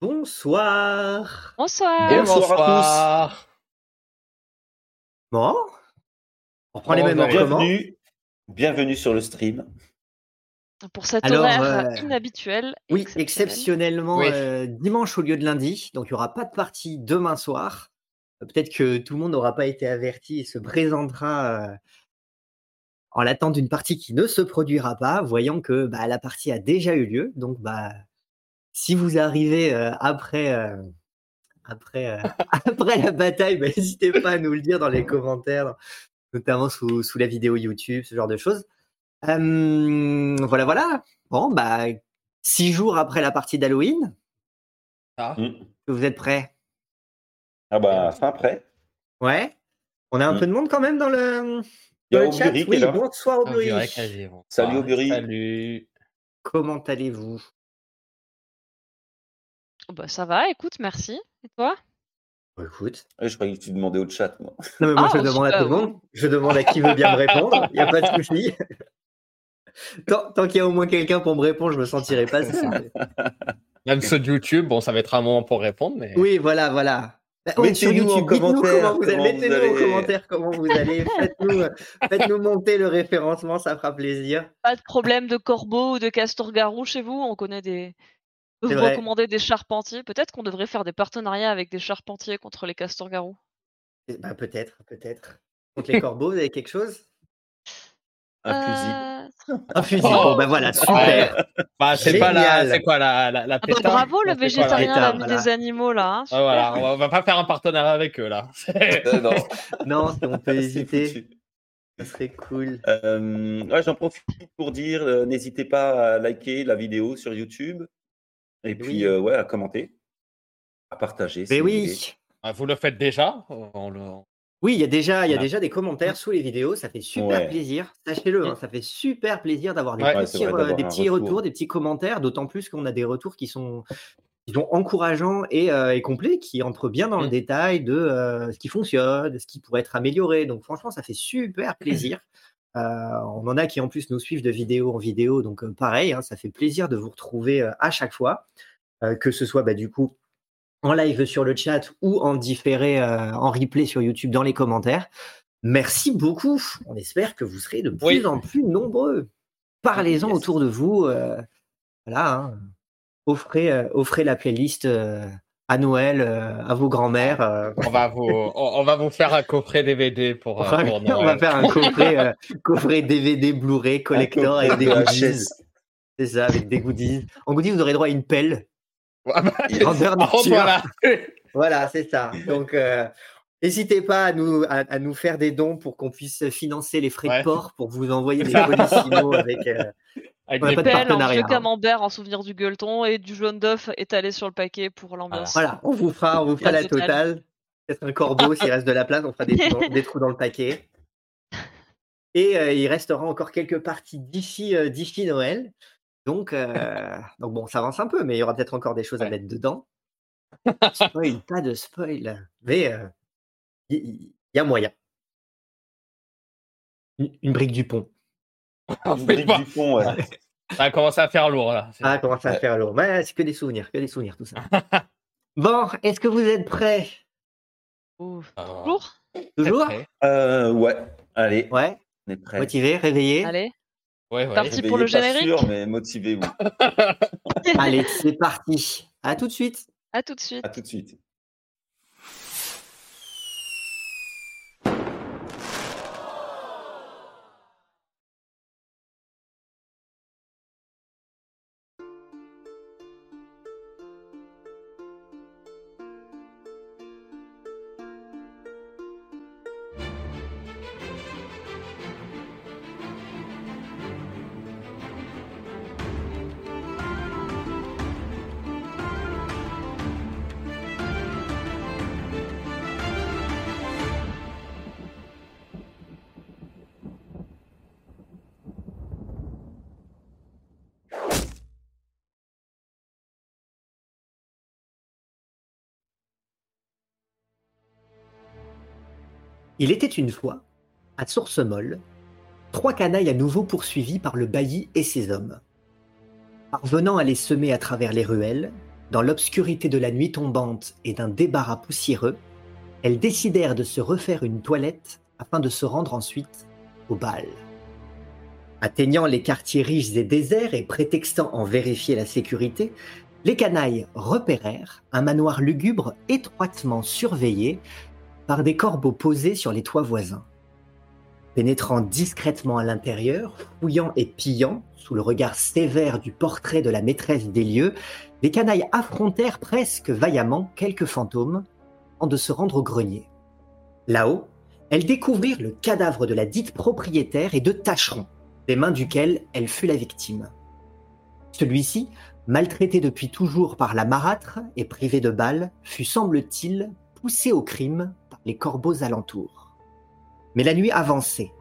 Bonsoir. Bonsoir. Bonsoir à tous. Bon. On prend les Oh, mêmes comment Bienvenue, bienvenue sur le stream. Pour cet Alors, horaire euh, inhabituel. Oui, exceptionnel. exceptionnellement Oui. euh, dimanche au lieu de lundi, donc il n'y aura pas de partie demain soir. Euh, Peut-être que tout le monde n'aura pas été averti et se présentera euh, en l'attente d'une partie qui ne se produira pas, voyant que bah, la partie a déjà eu lieu. Donc, bah, si vous arrivez euh, après, euh, après, euh, après la bataille, bah, n'hésitez pas à nous le dire dans les commentaires, notamment sous, sous la vidéo YouTube, ce genre de choses. Euh, voilà, voilà. Bon, bah, six jours après la partie d'Halloween, Ah. Vous êtes prêts? Ah bah, fin après. Ouais. On a un Mm. peu de monde quand même dans le, Il y dans a le chat? Oui, bonsoir bon. Salut, Aubury. Salut. Comment allez-vous? Oh, bah, ça va, écoute, merci. Et toi? Bah, Écoute. Ouais, Je croyais que tu demandais au chat, moi. Non, mais moi, Ah, je aussi, demande à tout le monde. Je demande à qui veut bien me répondre. Il n'y a pas de souci. Tant, tant qu'il y a au moins quelqu'un pour me répondre, je me sentirai pas. Même ceux de YouTube, bon, ça va être un moment pour répondre, mais. Oui, voilà, voilà. Bah, ouais, sur Mettez-nous en YouTube, dites-nous commentaire comment vous allez. comment vous Mettez-nous en allez. commentaire comment vous allez. Faites-nous, faites-nous monter le référencement, ça fera plaisir. Pas de problème de corbeau ou de castor-garou chez vous? On connaît des. Peut vous vrai. recommander des charpentiers. Peut-être qu'on devrait faire des partenariats avec des charpentiers contre les castor-garous. Eh ben, peut-être, peut-être. Contre les corbeaux, vous avez quelque chose? Un fusil. Euh, Un fusil. Oh. Bon, ben voilà, super. Bah, c'est pas la. C'est quoi la, la, la ah bah, bravo le végétarien, pétard, voilà. des animaux là. hein. Ah, voilà, on va, on va pas faire un partenariat avec eux là. Euh, non, on peut c'est hésiter, ça serait cool. Euh, ouais, J'en profite pour dire, euh, n'hésitez pas à liker la vidéo sur YouTube. Et puis, Oui. euh, ouais, à commenter. À partager. Mais vous voulez. oui, Ah, Vous le faites déjà on le- oui, il y a déjà, il y a déjà des commentaires sous les vidéos, ça fait super Ouais. plaisir. Sachez-le, hein, Mm. ça fait super plaisir d'avoir des Ouais. Petits, vrai, euh, d'avoir des petits retour. retours, des petits commentaires, d'autant plus qu'on a des retours qui sont, qui sont encourageants et, euh, et complets, qui entrent bien dans le Mm. détail de euh, ce qui fonctionne, de ce qui pourrait être amélioré. Donc franchement, ça fait super plaisir. On en a qui en plus nous suivent de vidéo en vidéo, donc pareil, hein, ça fait plaisir de vous retrouver à chaque fois, que ce soit bah, du coup en live sur le chat ou en différé, en replay sur YouTube dans les commentaires. Merci beaucoup. On espère que vous serez de plus Oui. en plus nombreux. Parlez-en Yes. autour de vous. euh, voilà. hein. Offrez, euh, offrez la playlist euh, à Noël euh, à vos grands-mères. euh, on, va vous, on, on va vous faire un coffret DVD pour, euh, Enfin, pour on va faire un coffret, euh, coffret DVD, Blu-ray, collector avec des coffret goodies. C'est ça, avec des goodies. En goodies, vous aurez droit à une pelle. Ah bah, Grandeur nature. voilà. Voilà, c'est ça. Donc, euh, n'hésitez pas à nous, à, à nous faire des dons pour qu'on puisse financer les frais Ouais. de port pour vous envoyer des colissimo avec. euh, Avec des pas de Pelle, un vieux hein. camembert en souvenir du gueuleton et du jaune d'œuf étalé sur le paquet pour l'ambiance. voilà, on vous fera, on vous fera La totale. Peut-être un corbeau s'il reste de la place, on fera des trous dans, des trous dans le paquet. Et euh, il restera encore quelques parties d'ici euh, d'ici Noël. Donc, euh, donc bon, ça avance un peu, mais il y aura peut-être encore des choses à mettre dedans. Spoil, pas de spoil. Mais il il y, a moyen. Une, une brique du pont. Une brique du fond, ouais. Ça a commencé à faire lourd là. Ça va Ouais. faire alors Ouais, C'est que des souvenirs, que des souvenirs, tout ça. bon, est-ce que vous êtes prêts? Ouf. Ah. Toujours? Prêt. Euh, ouais. Allez, Ouais, on est prêts. motivé, réveillé? Allez. Ouais, ouais. Parti. pour le Réveillez, pas générique? sûr, mais motivez-vous. Allez, c'est parti. À tout de suite. À tout de suite. À tout de suite. Il était une fois, à Source-Molle, trois canailles à nouveau poursuivis par le bailli et ses hommes. Parvenant à les semer à travers les ruelles, dans l'obscurité de la nuit tombante et d'un débarras poussiéreux, elles décidèrent de se refaire une toilette afin de se rendre ensuite au bal. Atteignant les quartiers riches et déserts et prétextant en vérifier la sécurité, les canailles repérèrent un manoir lugubre étroitement surveillé par des corbeaux posés sur les toits voisins. Pénétrant discrètement à l'intérieur, fouillant et pillant, sous le regard sévère du portrait de la maîtresse des lieux, les canailles affrontèrent presque vaillamment quelques fantômes en de se rendre au grenier. Là-haut, elles découvrirent le cadavre de la dite propriétaire et de Tacheron, des mains duquel elle fut la victime. Celui-ci, maltraité depuis toujours par la marâtre et privé de balles, fut, semble-t-il, poussé au crime les corbeaux alentours. Mais la nuit avançait,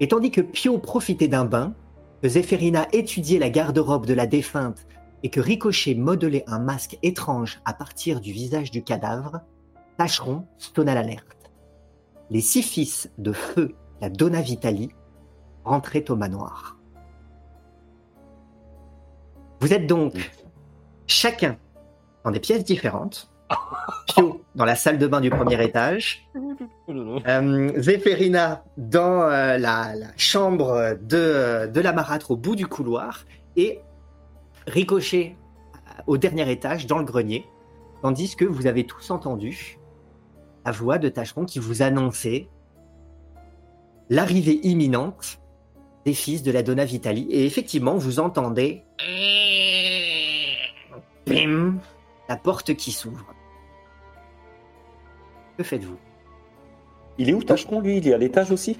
et tandis que Pio profitait d'un bain, que Zéphérina étudiait la garde-robe de la défunte et que Ricochet modelait un masque étrange à partir du visage du cadavre, Tacheron sonna l'alerte. Les six fils de feu, la Donna Vitali, rentraient au manoir. Vous êtes donc chacun dans des pièces différentes. Pio dans la salle de bain du premier étage, euh, Zéphérina dans euh, la, la chambre de, de la marâtre au bout du couloir et Ricochet euh, au dernier étage dans le grenier, tandis que vous avez tous entendu la voix de Tacheron qui vous annonçait l'arrivée imminente des fils de la Donna Vitali. Et effectivement, vous entendez Bim la porte qui s'ouvre. Que faites-vous? Il est où Tacheron, lui? Il est à l'étage aussi?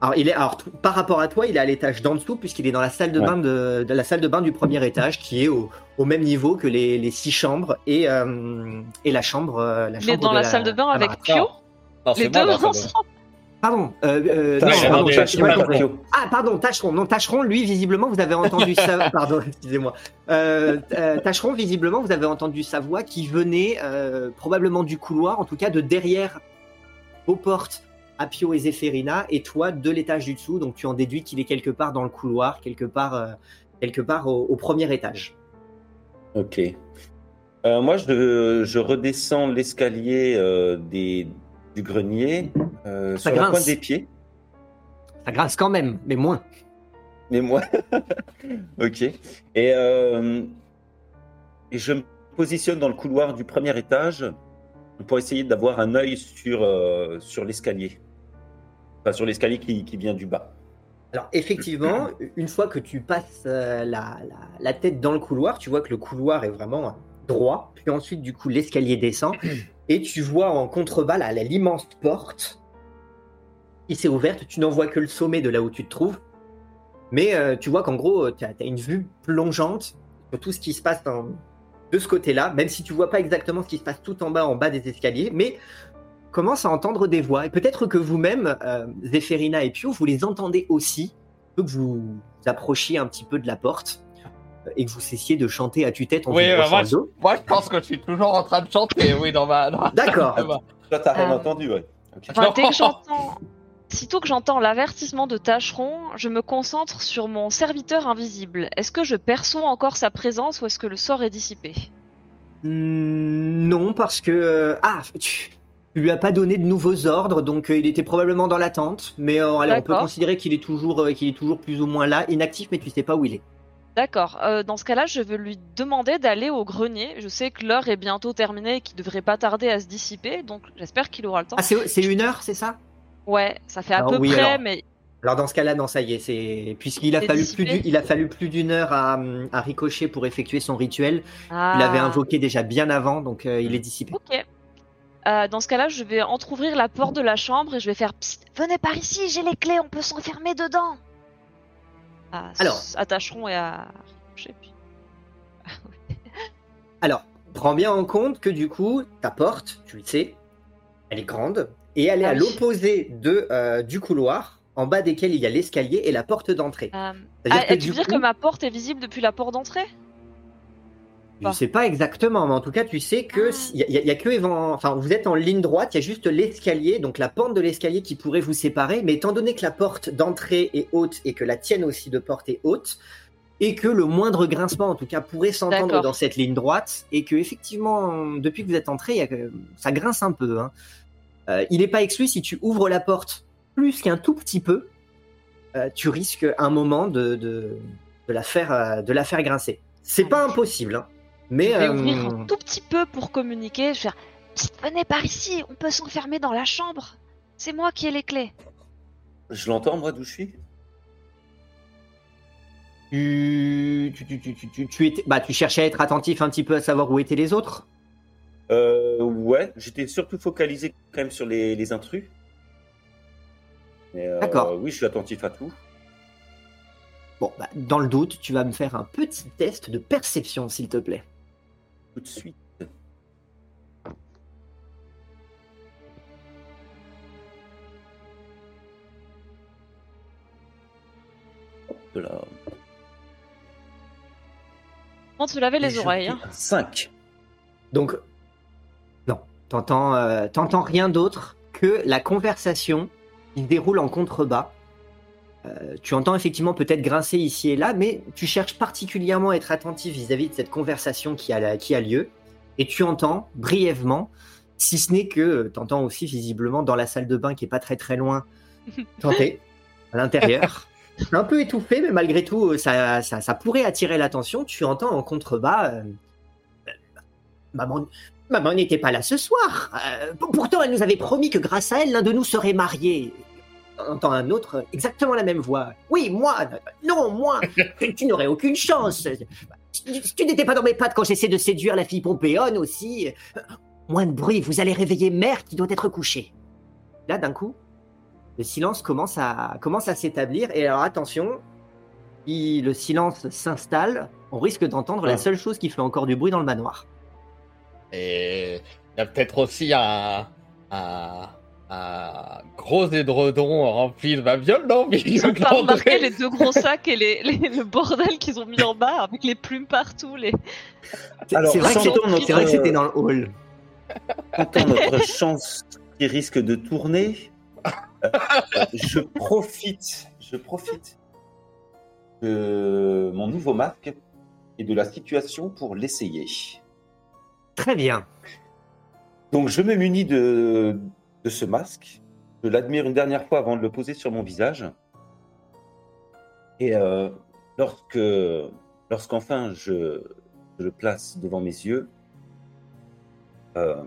Alors, il est, alors, par rapport à toi, il est à l'étage d'en dessous, puisqu'il est dans la salle de Ouais. bain de, de la salle de bain du premier étage, qui est au, au même niveau que les, les six chambres et, euh, et la chambre. euh, la Il est dans de la salle de bain avec. Pio Les deux ensemble Pardon. euh, euh, Tacheron, non, pardon. Ah, pardon, Tacheron. Non, Tacheron, lui, visiblement, vous avez entendu sa... Pardon, excusez-moi. Euh, Tacheron, visiblement, vous avez entendu sa voix qui venait euh, probablement du couloir, en tout cas de derrière vos portes à Pio et Zéphérina, et toi de l'étage du dessous. Donc tu en déduis qu'il est quelque part dans le couloir, quelque part, euh, quelque part au, au premier étage. Ok. Euh, moi, je, je redescends l'escalier euh, des, du grenier euh, Ça sur la grince. pointe des pieds. Ça grince quand même, mais moins. Mais moi, ok. Et, euh, et je me positionne dans le couloir du premier étage pour essayer d'avoir un œil sur, euh, sur l'escalier. Enfin, sur l'escalier qui, qui vient du bas. Alors effectivement, une fois que tu passes la, la- la tête dans le couloir, tu vois que le couloir est vraiment droit. Puis ensuite, du coup, l'escalier descend et tu vois en contrebas l'immense porte qui s'est ouverte. Tu n'en vois que le sommet de là où tu te trouves. Mais euh, tu vois qu'en gros, tu as, une vue plongeante sur tout ce qui se passe de ce côté-là, même si tu vois pas exactement ce qui se passe tout en bas, en bas des escaliers. Mais commence à entendre des voix. Et peut-être que vous-même, euh, et Pio, vous les entendez aussi, que vous approchiez un petit peu de la porte euh, et que vous cessiez de chanter à tue-tête en Oui, bah, moi, je, moi, je pense que je suis toujours en train de chanter, oui, dans ma. D'accord. Toi, t'as rien Euh, entendu, ouais. Ok. Enfin, dès que j'entends... Sitôt que j'entends l'avertissement de Tacheron, je me concentre sur mon serviteur invisible. Est-ce que je perçois encore sa présence ou est-ce que le sort est dissipé? Hmm, non, parce que... euh, ah, tu, tu lui as pas donné de nouveaux ordres, donc euh, il était probablement dans l'attente. Mais euh, allez, on peut considérer qu'il est, toujours, euh, qu'il est toujours plus ou moins là, inactif, mais tu sais pas où il est. D'accord. Euh, dans ce cas-là, je veux lui demander d'aller au grenier. Je sais que l'heure est bientôt terminée et qu'il devrait pas tarder à se dissiper, donc j'espère qu'il aura le temps. Ah, c'est une heure, c'est ça? Ouais, ça fait à Alors, peu oui, près, alors. mais Alors dans ce cas-là, non, ça y est, c'est puisqu'il a a fallu plus d'une heure à, à Ricochet pour effectuer son rituel. ah. Il l'avait invoqué déjà bien avant, donc euh, il est dissipé. Ok. Euh, dans ce cas-là, je vais entrouvrir la porte de la chambre et je vais faire Psst, venez par ici, j'ai les clés, on peut s'enfermer dedans. À, Alors. à Tacheron et à Ricochet, puis- Alors, prends bien en compte que du coup, ta porte, tu le sais, elle est grande et elle est Ah à oui. l'opposé de euh, du couloir, en bas desquels il y a l'escalier et la porte d'entrée. Euh, ah, tu veux dire que ma porte est visible depuis la porte d'entrée? Je sais pas exactement, mais en tout cas, tu sais que Ah. y, il y a- que enfin, vous êtes en ligne droite, il y a juste l'escalier, donc la pente de l'escalier qui pourrait vous séparer. Mais étant donné que la porte d'entrée est haute et que la tienne aussi de porte est haute, et que le moindre grincement, en tout cas, pourrait s'entendre dans cette ligne droite, et que effectivement, depuis que vous êtes entré, il y a que- ça grince un peu. hein. Euh, il n'est pas exclu si tu ouvres la porte plus qu'un tout petit peu, euh, tu risques un moment de, de, de la faire euh, de la faire grincer. C'est pas impossible, hein, mais Je vais euh, ouvrir un tout petit peu pour communiquer. Je vais faire venez par ici, on peut s'enfermer dans la chambre. C'est moi qui ai les clés. Je l'entends, moi, d'où je suis? Tu, tu, tu, tu, tu, tu- tu étais, bah, tu cherchais à être attentif un petit peu à savoir où étaient les autres? Euh, ouais, j'étais surtout focalisé quand même sur les, les intrus. Euh, D'accord. Oui, je suis attentif à tout. Bon, bah, dans le doute, tu vas me faire un petit test de perception, s'il te plaît. Tout de suite. Hop là. Comment te laver les oreilles hein. 5. Donc, non, t'entends, euh, t'entends rien d'autre que la conversation qui se déroule en contrebas. Euh, tu entends effectivement peut-être grincer ici et là, mais tu cherches particulièrement à être attentif vis-à-vis de cette conversation qui a, qui a lieu. Et tu entends brièvement, si ce n'est que tu entends aussi visiblement dans la salle de bain qui est pas très très loin, tenter à l'intérieur. Un peu étouffé, mais malgré tout, ça, ça, ça pourrait attirer l'attention. Tu entends en contrebas. euh, Maman, maman n'était pas là ce soir. Euh, pourtant, elle nous avait promis que grâce à elle, l'un de nous serait marié. Entend un autre, exactement la même voix. Oui, moi. Non, moi. tu n'aurais aucune chance. Tu, tu n'étais pas dans mes pattes quand j'essaie de séduire la fille Pompéone aussi. Moins de bruit, vous allez réveiller mère qui doit être couchée. Là, d'un coup, le silence commence à, commence à s'établir. Et alors, attention, si le silence s'installe, on risque d'entendre la Ah. seule chose qui fait encore du bruit dans le manoir. Et il y a peut-être aussi un, un, un gros édredon rempli de babiole, non mais Ils ont pas remarqué les deux gros sacs et les, les- le bordel qu'ils ont mis en bas avec les plumes partout. Les... C'est vrai, que c'était- vrai que dans le hall. Entend notre chance qui risque de tourner. Euh, je profite, je profite de mon nouveau masque et de la situation pour l'essayer. Très bien. Donc je me munis de, de ce masque. Je l'admire une dernière fois avant de le poser sur mon visage. Et euh, lorsque, lorsqu'enfin je, le place devant mes yeux, euh,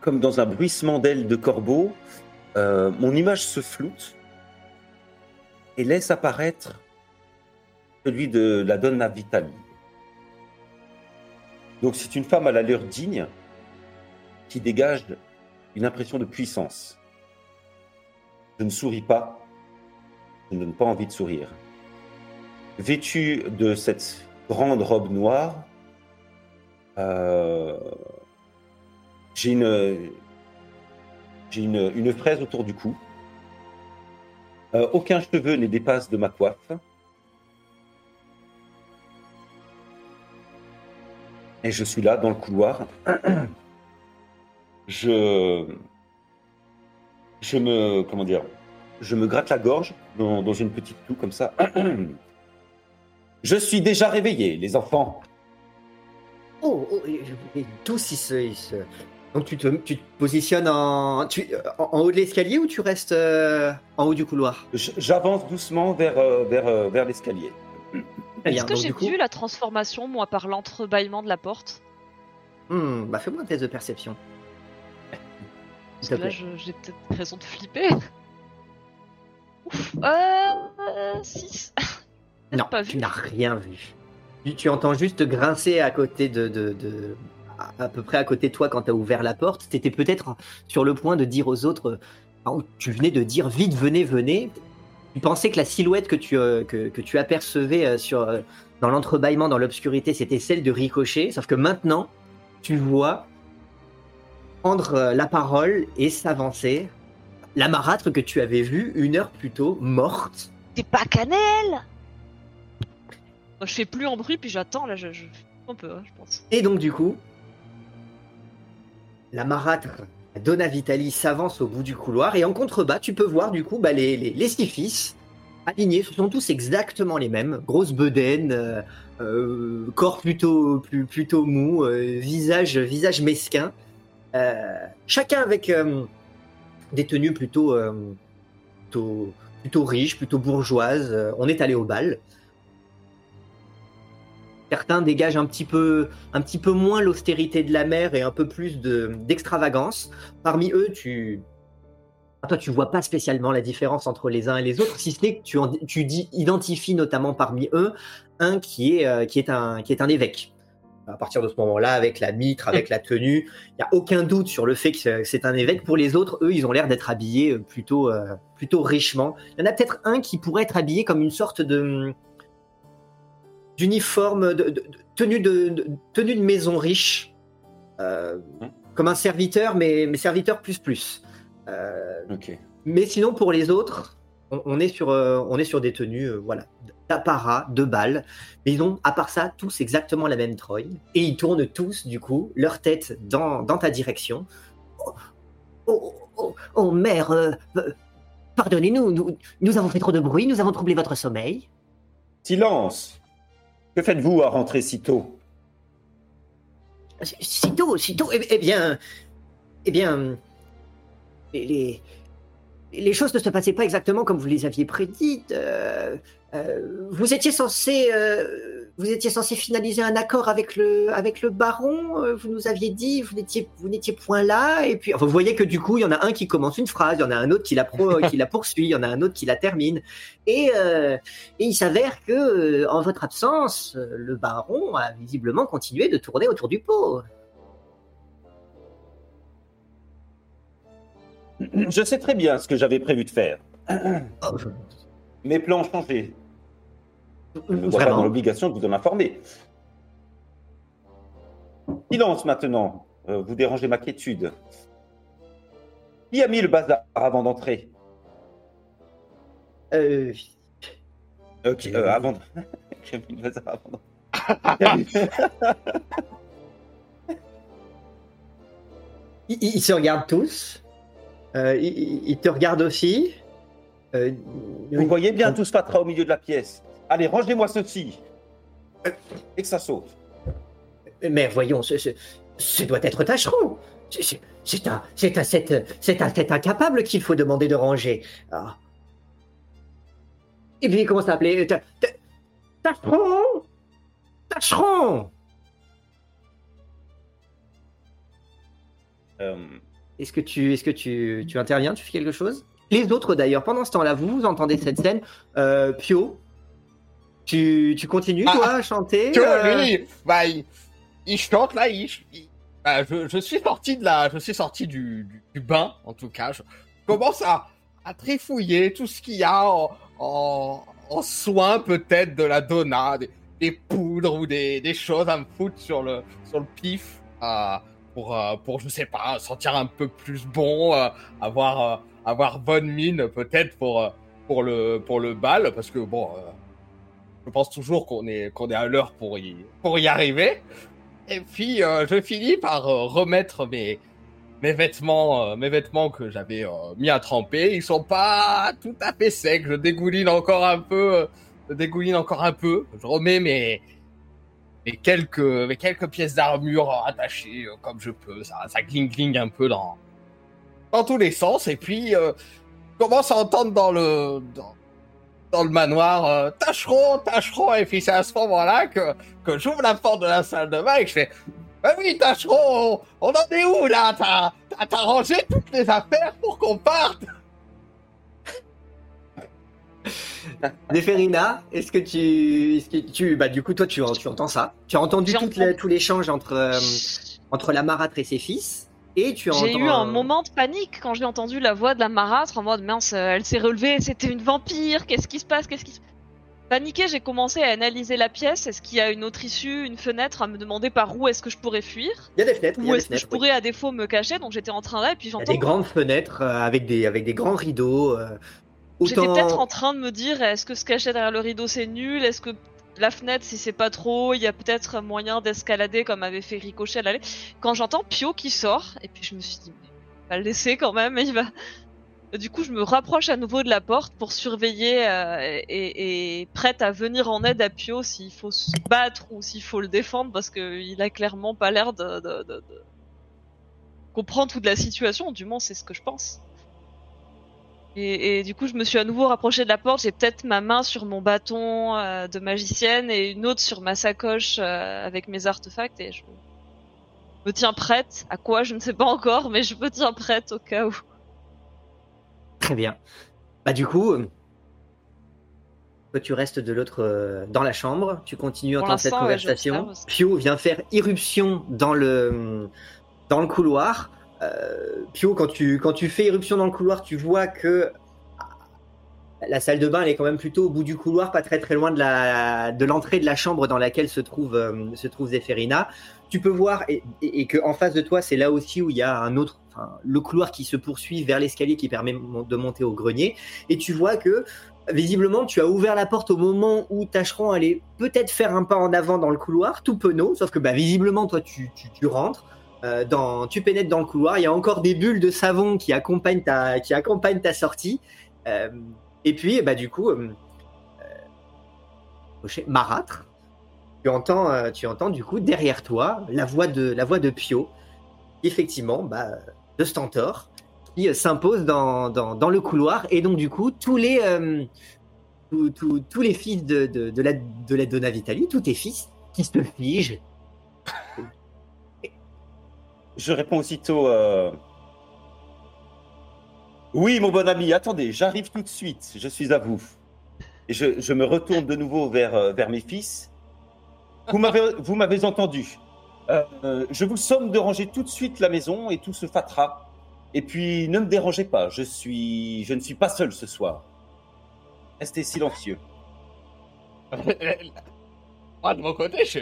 comme dans un bruissement d'ailes de corbeau, euh, mon image se floute et laisse apparaître celui de la Donna Vitali. Donc c'est une femme à l'allure digne qui dégage une impression de puissance. Je ne souris pas, je n'ai pas envie de sourire. Vêtue de cette grande robe noire, euh, j'ai une, j'ai une, une fraise autour du cou. Euh, aucun cheveu ne dépasse de ma coiffe. Et je suis là dans le couloir. Je, je me, comment dire, je me gratte la gorge dans, dans une petite toux comme ça. Je suis déjà réveillé, les enfants. Oh, oh, et- tous ils se, ils se- Donc tu te, tu te positionnes en, tu, en, en haut de l'escalier ou tu restes euh, en haut du couloir? J'avance doucement vers, euh, vers, euh, vers l'escalier. Est-ce que j'ai coup- vu la transformation, moi, par l'entrebâillement de la porte? Hmm, bah fais-moi un test de perception. Parce que là, j'ai peut-être raison de flipper. Ouf. Euh. 6. Non, pas tu n'as rien vu. Tu, tu entends juste grincer à côté de, de, de- à, à peu près à côté de toi quand tu as ouvert la porte. T'étais peut-être sur le point de dire aux autres, euh, tu venais de dire vite venez venez. Tu pensais que la silhouette que tu euh, que, que tu apercevais euh, sur euh, dans l'entrebâillement dans l'obscurité c'était celle de Ricochet, sauf que maintenant tu vois prendre euh, la parole et s'avancer. La marâtre que tu avais vue une heure plus tôt, morte, T'es pas cannelle Moi, Je fais plus en bruit, puis j'attends, là, je, je... un peu, hein, je pense. Et donc, du coup, la marâtre Donna Vitali s'avance au bout du couloir et en contrebas, tu peux voir du coup bah, les, les, les six fils alignés, ce sont tous exactement les mêmes. Grosse bedaine, euh, euh, corps plutôt, plus, plutôt mou, euh, visage, visage mesquin. Euh, chacun avec euh, des tenues plutôt, euh, plutôt, plutôt riches, plutôt bourgeoises. On est allé au bal. Certains dégagent un petit peu, un petit peu moins l'austérité de la mer et un peu plus de- d'extravagance. Parmi eux, tu, ah, toi, tu vois pas spécialement la différence entre les uns et les autres, si ce n'est que tu, tu identifies notamment parmi eux un qui est, qui est, un, qui est un évêque. À partir de ce moment-là, avec la mitre, avec la tenue, il n'y a aucun doute sur le fait que c'est- un évêque. Pour les autres, eux, ils ont l'air d'être habillés euh, plutôt, euh, plutôt richement. Il y en a peut-être un qui pourrait être habillé comme une sorte de d'uniforme, de, tenue, de, de- tenue de maison riche, euh, comme un serviteur, mais, mais serviteur plus plus. Euh, mais sinon, pour les autres, on, on est, sur, on est sur des tenues voilà, d'apparat, de balles. Mais ils ont, à part ça, tous exactement la même troille. Et ils tournent tous, du coup, leur tête dans, dans ta direction. Oh, oh, oh, oh, mère, euh, euh, pardonnez-nous, nous, nous avons fait trop de bruit, nous avons troublé votre sommeil. Silence Que faites-vous à rentrer si tôt? Sitôt, sitôt, eh, eh bien, eh bien, les, les, choses ne se passaient pas exactement comme vous les aviez prédites. euh, vous étiez censé, euh, vous étiez censé finaliser un accord avec le, avec le baron. euh, vous nous aviez dit, vous n'étiez, vous n'étiez point là. Et puis, enfin, vous voyez que du coup, il y en a un qui commence une phrase, il y en a un autre qui la, pro, qui la poursuit, il y en a un autre qui la termine. Et, euh, et il s'avère que, euh, en votre absence, euh, le baron a visiblement continué de tourner autour du pot. Je sais très bien ce que j'avais prévu de faire. Oh, Mes plans ont changé. Je ne me vois pas dans l'obligation de vous en informer. Silence maintenant. Euh, vous dérangez ma quiétude. Qui a mis le bazar avant d'entrer? Euh, Ok, euh, avant. de- Qui a mis le bazar avant d'entrer? Ils, ils se regardent tous. Euh, ils, te regardent aussi. Vous voyez bien tout ce fatras au milieu de la pièce. Allez, rangez-moi ceci. Et que ça saute. Mais voyons, ce, ce- ce doit être tâcheron. C'est- c'est- C'est un, c'est à cette, c'est à cet incapable qu'il faut demander de ranger. Ah. Et puis il commence à appeler. Ta- ta- Tâcheron Tâcheron Euh, Est-ce que tu, est-ce que tu, tu interviens, tu fais quelque chose? Les autres d'ailleurs, pendant ce temps-là, vous, vous entendez cette scène. Euh, Pio, tu, tu continues Ah, toi à chanter euh, lui, bah, il, il chante là, il, il- bah, je, je suis sorti de la, je suis sorti du, du, du bain, en tout cas. Je commence à, à trifouiller tout ce qu'il y a en, en, en soins peut-être de la donna, des, des poudres ou des, des choses à me foutre sur le, sur le pif, euh, pour, euh, pour, je sais pas, sentir un peu plus bon, euh, avoir, euh, avoir bonne mine peut-être pour, pour le, pour le bal, parce que bon, je pense toujours qu'on est, qu'on est à l'heure pour y, pour y arriver. Et puis, euh, je finis par euh, remettre mes, mes vêtements, euh, mes vêtements que j'avais euh, mis à tremper. Ils sont pas tout à fait secs. Je dégouline encore un peu. je dégouline encore un peu. Je remets mes, mes quelques, mes quelques pièces d'armure attachées comme je peux. Ça, ça gling gling un peu dans, dans tous les sens. Et puis, je commence à entendre dans le, dans, dans le manoir, euh, tâcheron, tâcheron. Et puis, c'est à ce moment-là que, que j'ouvre la porte de la salle de bain et que je fais, bah oui, tâcheron, on, en est où là? T'as, rangé toutes les affaires pour qu'on parte? Neferina, est-ce que tu, est-ce que tu, bah du coup toi tu, tu entends ça? Tu as entendu tout l'échange entre euh, entre la marâtre et ses fils? Et tu entends. J'ai eu un moment de panique quand j'ai entendu la voix de la marâtre en mode mince, euh, elle s'est relevée, c'était une vampire, qu'est-ce qui se passe, qu'est-ce qui se Paniqué, j'ai commencé à analyser la pièce. Est-ce qu'il y a une autre issue, une fenêtre, à me demander par où est-ce que je pourrais fuir? Il y a des fenêtres. des est-ce que je oui. pourrais à défaut me cacher? Donc j'étais en train là et puis j'entends. des grandes fenêtres euh, avec des avec des grands rideaux. euh, J'étais peut-être en train de me dire est-ce que se cacher derrière le rideau c'est nul? Est-ce que la fenêtre, si c'est pas trop, il y a peut-être moyen d'escalader comme avait fait Ricochet à l'aller Quand j'entends Pio qui sort, et puis je me suis dit, mais, va le laisser quand même, il va. Du coup, je me rapproche à nouveau de la porte pour surveiller euh, et, prête à venir en aide à Pio s'il faut se battre ou s'il faut le défendre parce qu'il a clairement pas l'air de, de comprendre toute la situation. Du moins, c'est ce que je pense. Et, et, du coup, je me suis à nouveau rapproché de la porte. J'ai peut-être ma main sur mon bâton euh, de magicienne et une autre sur ma sacoche euh, avec mes artefacts et je me tiens prête. À quoi Je ne sais pas encore, mais je me tiens prête au cas où. Très bien. Bah du coup, toi tu restes de l'autre euh, dans la chambre, tu continues à entendre cette ouais, conversation. Pio vient faire irruption dans le dans le couloir. Euh, Pio, quand tu quand tu fais irruption dans le couloir, tu vois que la salle de bain elle est quand même plutôt au bout du couloir, pas très très loin de de l'entrée de la chambre dans laquelle se trouve euh, se trouve. Tu peux voir et, et, que en face de toi, c'est là aussi où il y a un autre, le couloir qui se poursuit vers l'escalier qui permet de monter au grenier. Et tu vois que visiblement, tu as ouvert la porte au moment où Tacheron allait peut-être faire un pas en avant dans le couloir, tout penaud, sauf que bah, visiblement, toi, tu, tu, tu rentres. Euh, dans, tu pénètres dans le couloir, il y a encore des bulles de savon qui accompagnent ta, qui accompagnent ta sortie. Euh, et puis, bah, du coup, euh, euh, marâtre, tu entends, tu entends du coup derrière toi la voix de, la voix de Pio, effectivement, bah, de Stentor, qui s'impose dans, dans, dans le couloir. Et donc, du coup, tous les, tous, tous- tous les fils de, de, de la, de la Donna Vitali, tous tes fils, qui se figent. Je réponds aussitôt. euh, Oui, mon bon ami, attendez, j'arrive tout de suite, je suis à vous. Je, me retourne de nouveau vers, euh, vers mes fils. Vous m'avez entendu. Euh, je vous somme de ranger tout de suite la maison et tout ce fatras. Et puis, ne me dérangez pas, je, suis, je ne suis pas seul ce soir. Restez silencieux. Moi, de mon côté, je.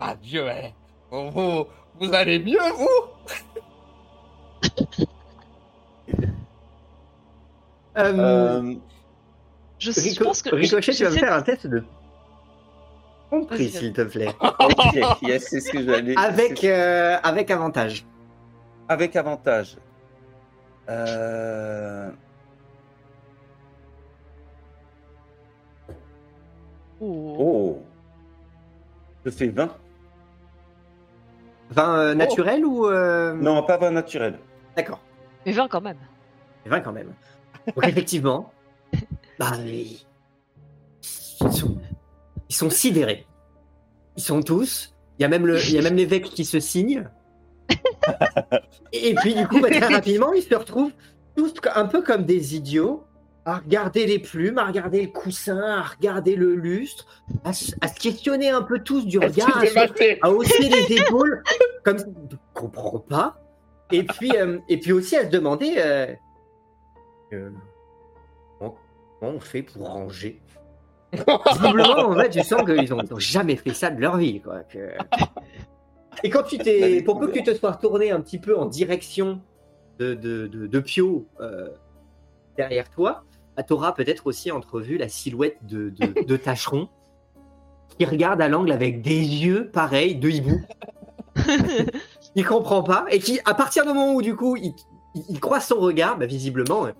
Ah, Dieu, hein. Vous, vous, allez mieux, vous? Euh, Euh, Je Rico- pense que Ricochet, tu vas me faire un test de compris, s'il te plaît. ok, yes, c'est ce que j'allais. Avec, euh, avec avantage. Avec avantage. Euh... Oh. Oh. Je fais 20. Vin euh, naturel ou. euh, Non, pas 20 naturel. D'accord. Mais 20 quand même. 20 quand même. Donc, effectivement, bah, ils, ils sont, ils sont sidérés. Ils sont tous. Il y a même le- il y a même l'évêque qui se signe. Et puis, du coup, bah, très rapidement, ils se retrouvent tous un peu comme des idiots à regarder les plumes, à regarder le coussin, à regarder le lustre, à, se- à se questionner un peu tous du regard, à, se- à hausser les épaules, comme je ne comprends pas. Et puis, euh, et puis aussi à se demander euh, euh, comment, on fait pour ranger? Visiblement, en fait, tu sens qu'ils n'ont jamais fait ça de leur vie. Quoi, que- Et quand tu t'es, pour peu que tu te sois retourné un petit peu en direction de, de, de, de Pio euh, derrière toi, tu auras peut-être aussi entrevu la silhouette de, de, de Tacheron qui regarde à l'angle avec des yeux pareils de hibou. il comprend pas et qui, à partir du moment où du coup il, il, il croise son regard, bah, visiblement, euh,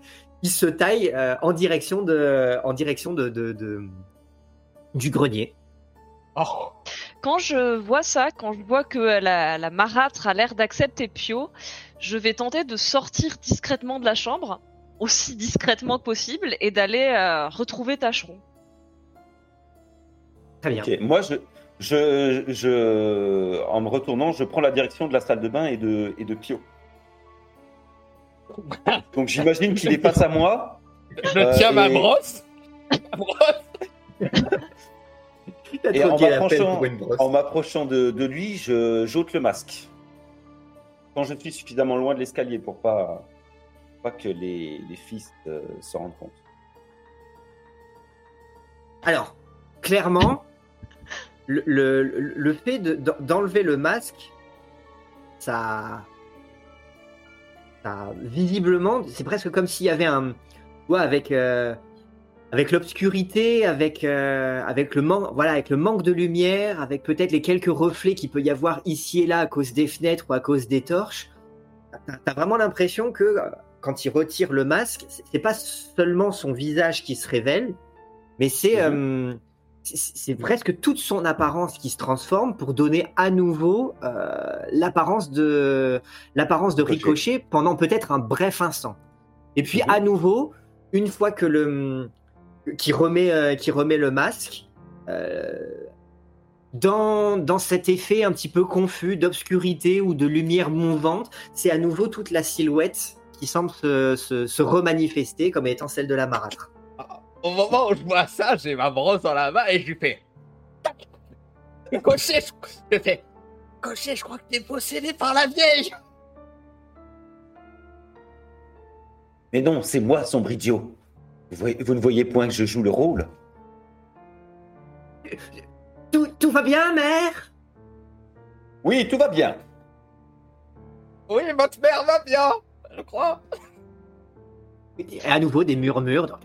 il se taille euh, en direction de, en direction de, de, de- du grenier. Oh. Quand je vois ça, quand je vois que la, la marâtre a l'air d'accepter Pio, je vais tenter de sortir discrètement de la chambre, aussi discrètement que possible, et d'aller euh, retrouver Tacheron. Très bien. Moi, je, je, je, en me retournant, je prends la direction de la salle de bain et de, et de Pio. Donc j'imagine qu'il est face à moi. Je Euh, tiens ma et- brosse. Ma brosse. T'as Et en m'approchant, en de, de lui, je j'ôte le masque. Quand je suis suffisamment loin de l'escalier pour pas, que les, les fils euh, rendent compte. Alors, clairement, le, le, le fait de- d'enlever le masque, ça, ça visiblement, c'est presque comme s'il y avait un, ouais, avec, euh, avec l'obscurité, avec, euh, avec le manque, voilà, avec le manque de lumière, avec peut-être les quelques reflets qu'il peut y avoir ici et là à cause des fenêtres ou à cause des torches. T'as as vraiment l'impression que, euh, quand il retire le masque, c'est pas seulement son visage qui se révèle, mais c'est euh, c'est- c'est presque toute son apparence qui se transforme pour donner à nouveau euh, l'apparence de l'apparence de Ricochet. Ricochet pendant peut-être un bref instant. Et puis Mhm. à nouveau, une fois que le qui remet euh, qui remet le masque, euh, dans, dans cet effet un petit peu confus d'obscurité ou de lumière mouvante, c'est à nouveau toute la silhouette qui semble se, se, se remanifester comme étant celle de la marâtre. Au moment où je vois ça, j'ai ma brosse dans la main et je lui fais. Tac Cocher, je, je fais. Cocher, je crois que t'es possédé par la vieille Mais non, c'est moi, Sombridio. Vous, voyez- vous ne voyez point que je joue le rôle Tout, tout va bien, mère? Oui, tout va bien. Oui, votre mère va bien, je crois. Et à nouveau des murmures.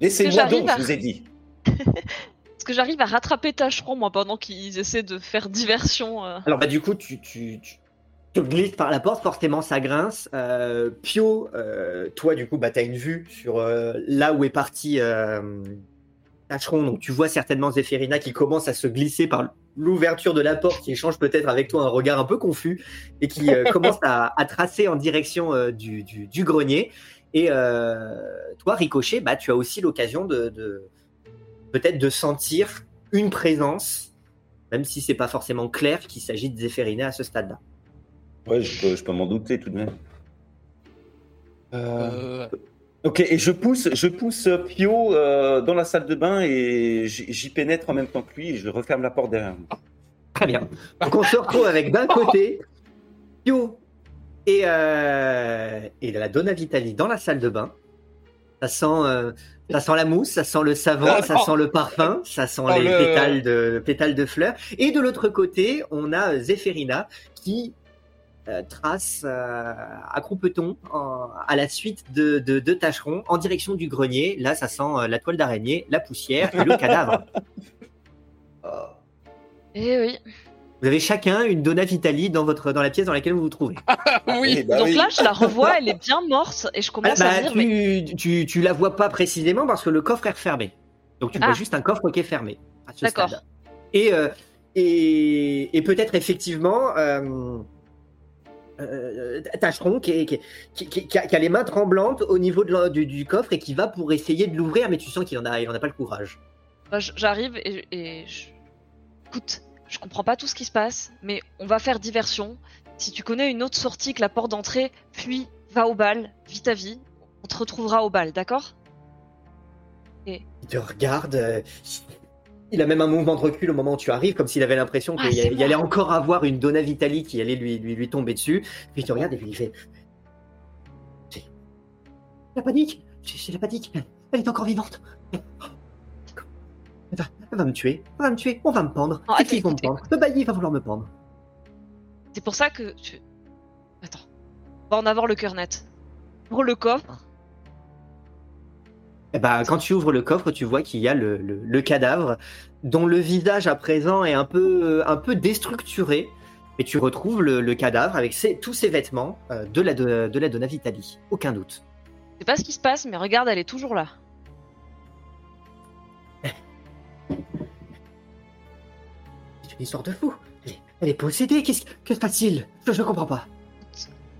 Laissez-moi donc, à- je vous ai dit. Est-ce que j'arrive à rattraper Tacheron, moi, pendant qu'ils essaient de faire diversion euh, Alors bah du coup tu, tu, tu te glisses par la porte, forcément ça grince. Euh, Pio, euh, toi du coup bah t'as une vue sur euh, là où est parti Tacheron, donc tu vois certainement Zéphérina qui commence à se glisser par l'ouverture de la porte, qui échange peut-être avec toi un regard un peu confus et qui euh, commence à, à tracer en direction euh, du, du, du grenier. Et euh, toi Ricochet, bah tu as aussi l'occasion de, de peut-être de sentir une présence même si c'est pas forcément clair qu'il s'agit de Zéphérina à ce stade-là. Ouais, je peux, je peux m'en douter tout de même. Euh, Ok, et je pousse, je pousse Pio euh, dans la salle de bain et j'y pénètre en même temps que lui et je referme la porte derrière moi. Très bien. Donc on se retrouve avec d'un côté Pio et, euh, et la Donna Vitali dans la salle de bain. Ça sent, euh, ça sent la mousse, ça sent le savon, Ah, ça sent le parfum, ça sent Oh, les le- pétales, de, pétales de fleurs. Et de l'autre côté, on a euh, Zéphérina qui euh, trace euh, à croupeton à la suite de, de, de Tacheron en direction du grenier. Là, ça sent euh, la toile d'araignée, la poussière et le cadavre. Eh oui. Vous avez chacun une Donna Vitali dans, votre, dans la pièce dans laquelle vous vous trouvez. oui. Eh bah Donc oui. là, je la revois, elle est bien morte, et je commence Ah, à bah, me dire, mais tu, tu, tu la vois pas précisément parce que le coffre est refermé. Donc tu Ah. vois juste un coffre qui est fermé à D'accord. Et, euh, et, et peut-être effectivement euh, euh, Tacheron qui, est- qui, est- qui, qui- qui a, qui a les mains tremblantes au niveau de la- du, du coffre et qui va pour essayer de l'ouvrir, mais tu sens qu'il en a, il en a pas le courage. Bah, J'arrive et, et je... Écoute, je comprends pas tout ce qui se passe, mais on va faire diversion. Si tu connais une autre sortie que la porte d'entrée, fuis, va au bal, vis ta vie. On te retrouvera au bal, d'accord? Il te regarde. euh, il a même un mouvement de recul au moment où tu arrives, comme s'il avait l'impression Ah, qu'il allait encore avoir une Donna Vitali qui allait lui, lui, lui tomber dessus. Puis il te regarde et puis il fait C'est la panique. C'est la panique. Elle est encore vivante. Elle va, elle va me tuer. Elle va me tuer. On va me pendre. Oh, C'est attends, qui vont me pendre? Le bailli va vouloir me pendre. C'est pour ça que tu... Attends. On va en avoir le cœur net. Pour le coffre, Eh ben, quand tu ouvres le coffre, tu vois qu'il y a le, le- le cadavre dont le visage à présent est un peu, un peu déstructuré. Et tu retrouves le, le cadavre avec ses- tous ses vêtements euh, de, la, de, de la Donna Vitali. Aucun doute. je sais pas ce qui se passe, mais regarde, elle est toujours là. C'est une histoire de fou. Elle est, elle est possédée. Qu'est-ce que se passe-t-il? Je, je ne comprends pas.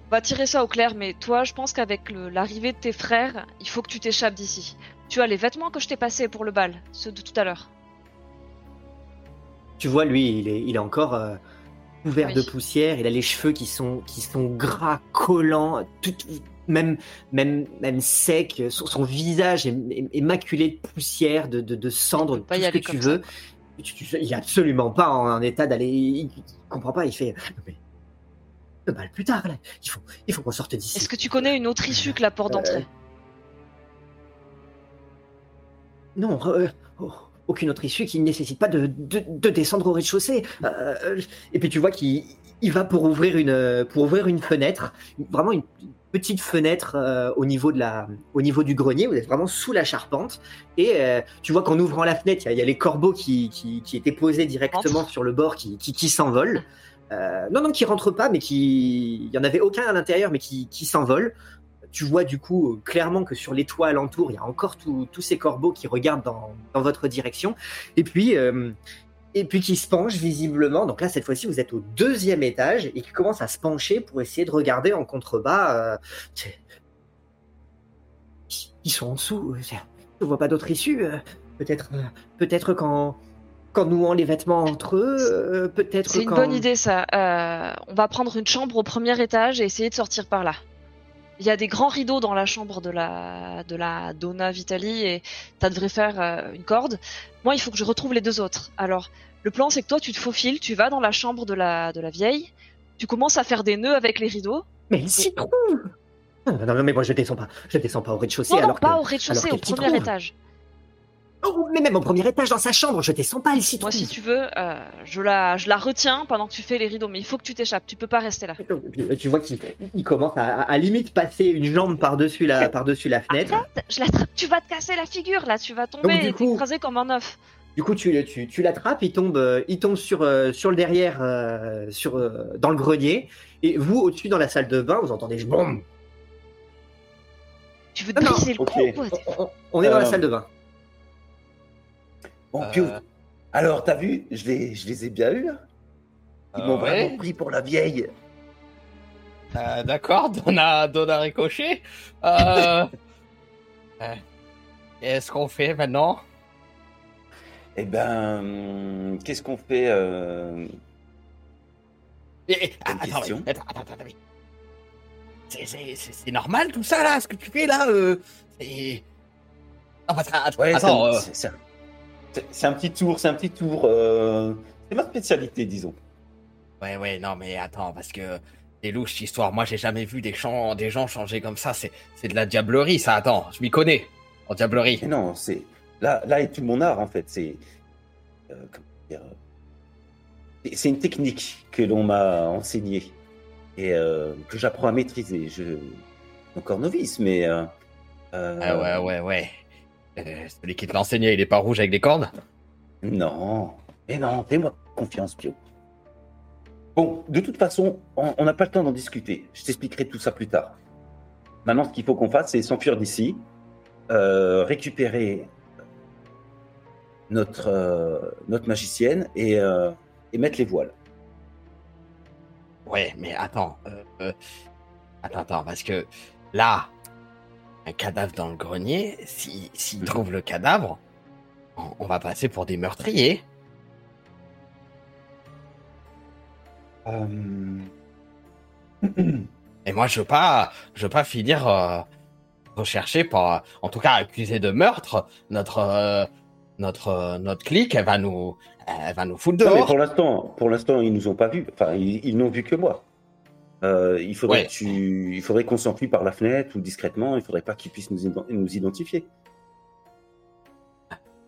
On va tirer ça au clair, mais toi, je pense qu'avec l'arrivée de tes frères, il faut que tu t'échappes d'ici. Tu as les vêtements que je t'ai passés pour le bal, ceux de tout à l'heure. Tu vois, lui, il est, il est encore euh, couvert Oui. de poussière. Il a les cheveux qui sont, qui sont gras, collants, tout, même, même, même sec. Son, son visage est, maculé de poussière, de, de, de pas tout y ce que tu veux. Tu- tu- il est absolument pas en, en état d'aller. Il, il comprend pas. Il fait. Mais, plus tard, là. Il faut, il faut qu'on sorte d'ici. Est-ce que tu connais une autre issue que la porte d'entrée Non, euh, oh, aucune autre issue qui ne nécessite pas de, de, de descendre au rez-de-chaussée. Euh, euh, et puis tu vois qu'il il va pour ouvrir une euh, pour ouvrir une fenêtre, vraiment une petite fenêtre euh, au niveau de la au niveau du grenier. Vous êtes vraiment sous la charpente et euh, tu vois qu'en ouvrant la fenêtre, il y, a- il y a les corbeaux qui, qui, qui étaient posés directement Entre. sur le bord qui s'envolent. Euh, non, non, qui rentrent pas, mais qui. Il y en avait aucun à l'intérieur, mais qui, qui s'envolent. Tu vois du coup clairement que sur les toits alentours, il y a encore tous ces corbeaux qui regardent dans, dans votre direction. Et puis, euh, et puis qui se penchent visiblement. Donc là, cette fois-ci, vous êtes au deuxième étage et qui commencent à se pencher pour essayer de regarder en contrebas. euh, ils sont en dessous. Je vois pas d'autre issue. euh, Peut-être, euh, peut-être qu'en qu'en nouant les vêtements entre eux, euh, peut-être C'est une bonne idée ça. Euh, on va prendre une chambre au premier étage et essayer de sortir par là. Il y a des grands rideaux dans la chambre de la de la Donna Vitali et ça devrait faire euh, une corde. Moi, il faut que je retrouve les deux autres. Alors, le plan c'est que toi tu te faufiles, tu vas dans la chambre de la de la vieille, tu commences à faire des nœuds avec les rideaux. Mais il s'y trouve non, non, non, mais moi je descends pas. Je descends pas au rez-de-chaussée Non, pas que... au rez-de-chaussée, au premier trouve. étage. Oh, mais même au premier étage dans sa chambre, je descends pas, elle s'y Moi, si tu veux, euh, je la je la retiens pendant que tu fais les rideaux, mais il faut que tu t'échappes. Tu peux pas rester là. Tu vois qu'il il commence à, à- à limite passer une jambe par-dessus la, par-dessus la fenêtre. Je. Tu vas te casser la figure là. Tu vas tomber Donc, du et coup- t'écraser comme un œuf. Du coup, tu, tu, tu l'attrapes, il tombe, euh, il tombe sur, euh, sur le derrière, sur, dans le grenier. Et vous, au-dessus, dans la salle de bain, vous entendez boum Tu veux te briser le ok. cou, quoi. on, on- on est dans la salle de bain. Bon, Euh, Pio, alors, t'as vu, je les, je les ai bien eus. là. Ils Euh, m'ont ouais. vraiment pris pour la vieille. Euh, D'accord, Donna, Donna Ricochet. Euh... euh, Qu'est-ce qu'on fait maintenant? Eh ben, hum, qu'est-ce qu'on fait euh, Eh, eh, Bonne attends, attends, attends, attends, C'est- normal tout ça là, ce que tu fais là euh, c'est- Non, parce que- att- Ouais, attends, euh, c'est- un, petit tour, c'est un petit tour. euh, c'est ma spécialité, disons. ouais, ouais, non, mais attends, parce que c'est louche cette histoire. Moi, j'ai jamais vu des, gens, des gens changer comme ça. C'est c'est de la diablerie, ça. Attends, je m'y connais en diablerie. Mais non, c'est là, là est tout mon art en fait. C'est euh, comment dire, c'est- une technique que l'on m'a enseignée et euh, que j'apprends à maîtriser. Je suis encore novice, mais euh, Ah ouais, ouais, ouais. Euh, celui qui te l'enseignait, il est pas rouge avec des cornes? Non, mais non, fais-moi confiance, Pio. Bon, de toute façon, on n'a pas le temps d'en discuter. Je t'expliquerai tout ça plus tard. Maintenant, ce qu'il faut qu'on fasse, c'est s'enfuir d'ici, euh, récupérer notre, euh, notre magicienne et, euh, et mettre les voiles. Ouais, mais attends. attends, attends, parce que là, un cadavre dans le grenier, si- s'ils trouvent le cadavre, on, on va passer pour des meurtriers. Euh, Et moi, je veux pas, je veux pas finir euh, recherché par, en tout cas accusé de meurtre. Notre, euh, notre, euh, notre clique, elle va nous, elle va nous foutre Non, mais dehors. pour l'instant, pour l'instant, ils nous ont pas vus. Enfin, ils, ils n'ont vu que moi. Euh, il faudrait Ouais. que tu- il faudrait qu'on s'enfuit par la fenêtre ou discrètement. Il faudrait pas qu'ils puissent nous, nous identifier.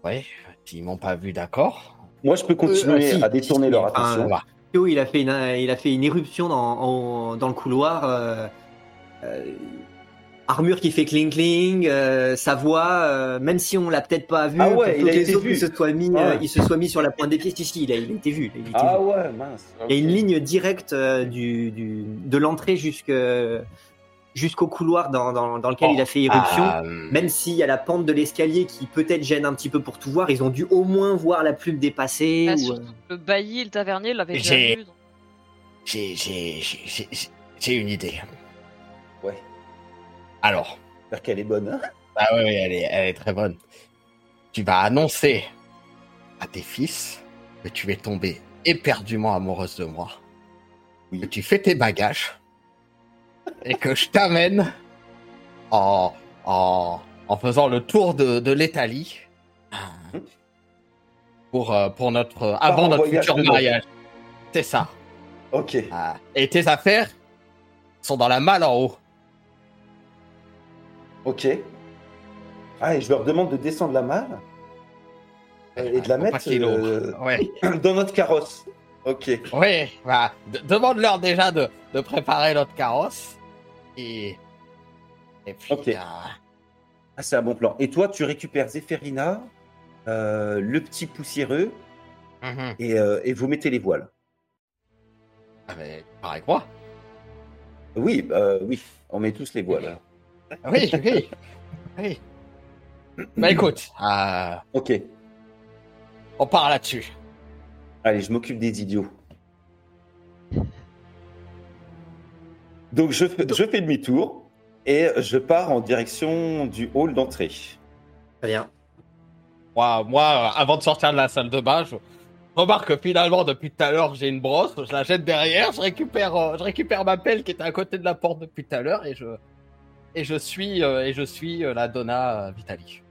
Ouais, s'ils m'ont pas vu, d'accord. Moi, je peux continuer ah, si, à détourner si, leur attention. On va. Théo, il a fait une, il a fait une éruption dans, en- dans le couloir. euh, euh, armure qui fait cling cling, euh, sa voix, euh, même si on l'a peut-être pas vu, Ah ouais, il a été vu. il se soit mis, Ouais. euh, il se soit mis sur la pointe des pieds. Si, si, il a, il a été vu. il a été Ah vu. ouais, mince. Il y a une ligne directe euh, du, du, de l'entrée jusque, jusqu'au couloir dans, dans, dans lequel Oh, il a fait éruption. Euh, Même s'il y a la pente de l'escalier qui peut-être gêne un petit peu pour tout voir, ils ont dû au moins voir la plume dépasser. Bah, ou, Le bailli et le tavernier l'avaient déjà vu. donc. j'ai une idée. Ouais. Alors. J'espère qu'elle est bonne. hein. Ah ouais, elle est, elle est très bonne. Tu vas annoncer à tes fils que tu es tombée éperdument amoureuse de moi. Oui. Que tu fais tes bagages et que je t'amène en, en, en faisant le tour de, de l'Italie pour, euh, pour notre, avant notre futur mariage. C'est ça. Ok. Ah. Et tes affaires sont dans la malle en haut. Ok. Ah, et je leur demande de descendre la malle et de la mettre euh, Ouais. dans notre carrosse. Ok. Oui, bah, de- demande-leur déjà de, de préparer notre carrosse. Et, et puis, Ok. euh, Ah, c'est un bon plan. Et toi, tu récupères Zéphérina, euh, le petit poussiéreux, mhm. et, et vous mettez les voiles. Ah, mais pareil que moi. Oui, euh, oui, on met tous les voiles. Oui, oui. oui. Bah écoute, euh, Ok, on part là-dessus. allez, je m'occupe des idiots. Donc je, fais- je fais demi-tour et je pars en direction du hall d'entrée. Très bien. Moi, moi, avant de sortir de la salle de bain, je remarque que finalement, depuis tout à l'heure, j'ai une brosse, je la jette derrière, je récupère, euh, je récupère ma pelle qui était à côté de la porte depuis tout à l'heure et je, et je suis, euh, et je suis euh, la Donna euh, Vitali.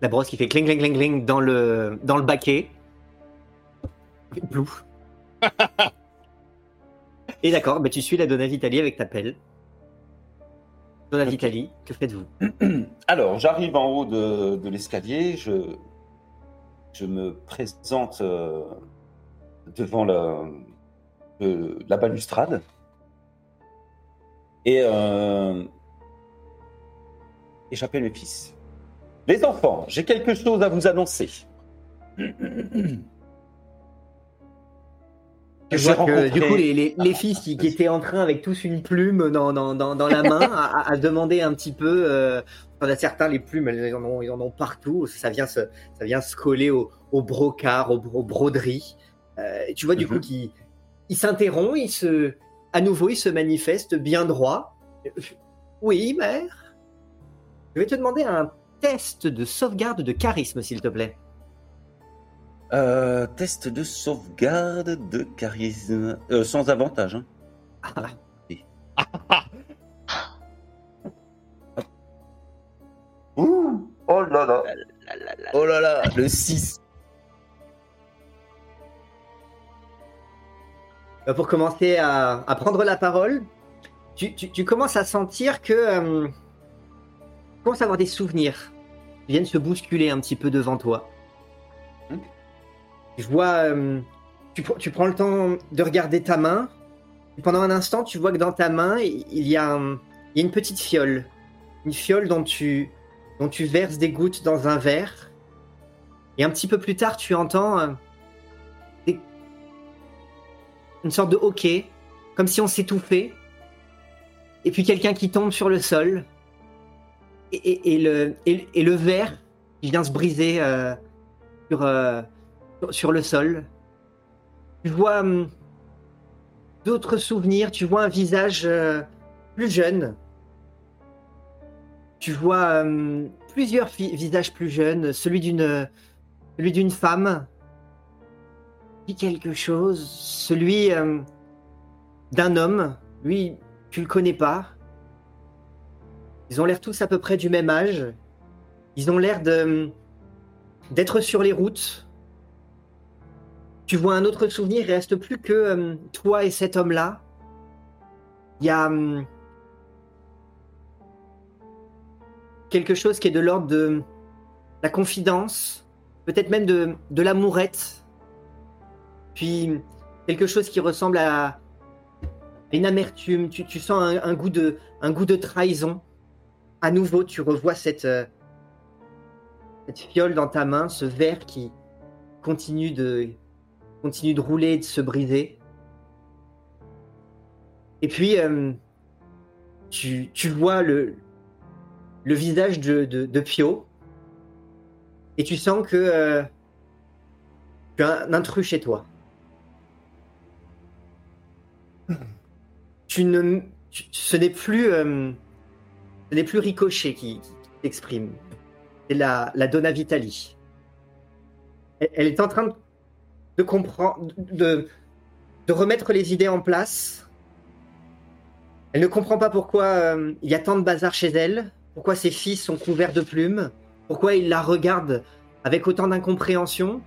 La brosse qui fait cling cling cling cling dans le, dans le baquet. Plouf. Et d'accord, bah tu suis la Donna Vitali avec ta pelle. Donna. Vitali, que faites-vous? Alors, j'arrive en haut de, de l'escalier, je, je me présente euh, devant la, euh, la balustrade. Et, euh, et j'appelle mes fils. Les enfants, j'ai quelque chose à vous annoncer. J'ai vois que du coup les, les, les fils qui, qui étaient en train avec tous une plume dans, dans, dans, dans la main à, demander un petit peu. Euh, enfin, certains les plumes ils en ont, ils en ont partout. Ça vient se, ça vient se coller au, au brocart, au, aux broderies. Euh, tu vois du Mhm. coup qu'ils ils s'interrompent, ils se, à nouveau ils se manifestent bien droit. Oui mère. Je vais te demander un test de sauvegarde de charisme s'il te plaît. Euh, test de sauvegarde de charisme. Euh, sans avantage. Hein. Ah, Ouh, oh là là. La, la, la. Oh là là, le 6. Euh, pour commencer à, à prendre la parole, tu, tu- tu commences à sentir que euh, commences à avoir des souvenirs qui viennent se bousculer un petit peu devant toi. Je vois, euh, tu, pr- tu prends le temps de regarder ta main. Et pendant un instant, tu vois que dans ta main, il y a, un- il y a une petite fiole. Une fiole dont tu, dont tu verses des gouttes dans un verre. Et un petit peu plus tard, tu entends euh, des- une sorte de hoquet, comme si on s'étouffait. Et puis quelqu'un qui tombe sur le sol. Et, le, verre qui vient se briser euh, sur, euh, sur- le sol. Tu vois hum, d'autres souvenirs, tu vois un visage euh, plus jeune. Tu vois hum, plusieurs visages plus jeunes, celui d'une celui d'une femme dit quelque chose, celui euh, d'un homme, lui, tu le connais pas. Ils ont l'air tous à peu près du même âge. Ils ont l'air d'être sur les routes. Tu vois un autre souvenir, il reste plus que euh, toi et cet homme-là. Il y a hum, quelque chose qui est de l'ordre de la confidence, peut-être même de, l'amourette. Puis quelque chose qui ressemble à une amertume. Tu, sens un goût de trahison. À nouveau, tu revois cette, euh, cette fiole dans ta main, ce verre qui continue de, continue de rouler et de se briser. Et puis, euh, tu, tu vois le, le visage de, de, de Pio. Et tu sens que euh, tu as un intrus chez toi. Tu ne, tu- ce n'est plus, ce n'est plus Ricochet qui, qui t'exprime. C'est la, Donna Vitali. Elle, est en train de, comprendre, de, remettre les idées en place. Elle ne comprend pas pourquoi euh, il y a tant de bazar chez elle, pourquoi ses fils sont couverts de plumes, pourquoi il la regarde avec autant d'incompréhension,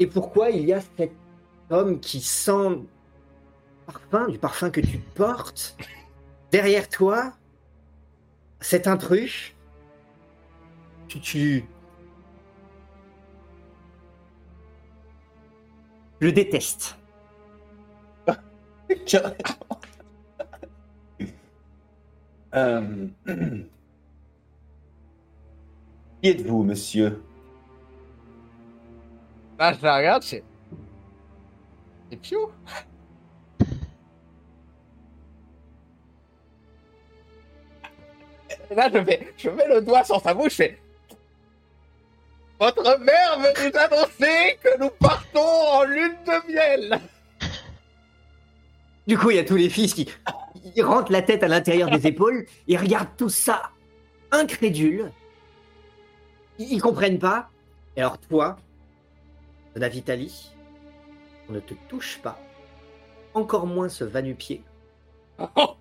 et pourquoi il y a cet homme qui sent parfum, du parfum que tu portes, derrière toi, cet intrus, tu, tu je le déteste. Euh, Qui êtes-vous, monsieur? Là, je la regarde, c'est. C'est Pio là, je fais, je mets le doigt sur sa bouche, je fais. Votre mère veut nous annoncer que nous partons en lune de miel. Du coup, il y a tous les fils qui ils rentrent la tête à l'intérieur des épaules, ils regardent tout ça incrédules. Ils, ils comprennent pas. Et alors toi, la Vitali, on ne te touche pas. Encore moins ce va-nu-pied. Oh,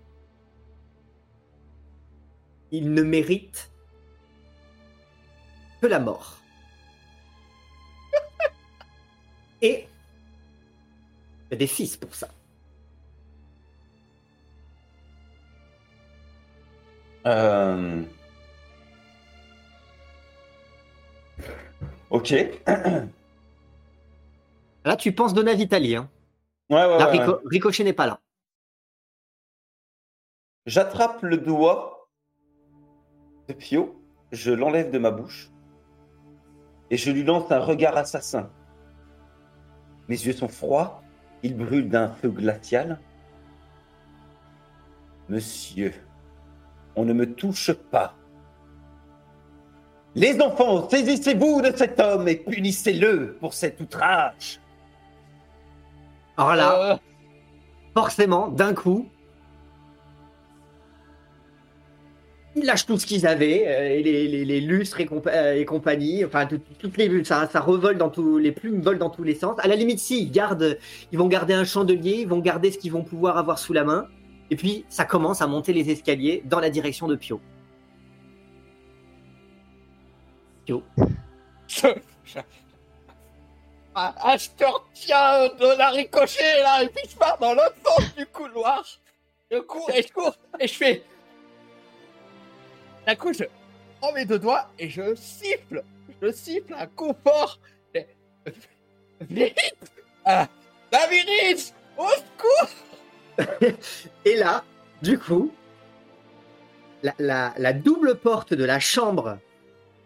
Il ne mérite que la mort. Et il y a des fils pour ça. Euh, Ok. Là, tu penses Donna Vitali. Hein. ouais, ouais, Là, ouais. Rico- Ricochet n'est pas là. J'attrape le doigt de Pio, je l'enlève de ma bouche et je lui lance un regard assassin. Mes yeux sont froids, ils brûlent d'un feu glacial. Monsieur, on ne me touche pas. Les enfants, saisissez-vous de cet homme et punissez-le pour cet outrage. Alors là, euh, forcément, d'un coup, ils lâchent tout ce qu'ils avaient, euh, les, lustres et, euh, compagnie, enfin, tout- toutes les ça, ça revole dans tous, les plumes volent dans tous les sens. À la limite, si, ils ils vont garder un chandelier, ils vont garder ce qu'ils vont pouvoir avoir sous la main, et puis ça commence à monter les escaliers dans la direction de Pio. Pio. Ah, je te retiens de la ricochet là, et puis je pars dans l'autre sens du couloir. Je cours et je cours et je fais. D'un coup, je prends mes deux doigts et je siffle. Je siffle un coup fort. Vite ah, Daviris Au secours Et là, du coup, la, double porte de la chambre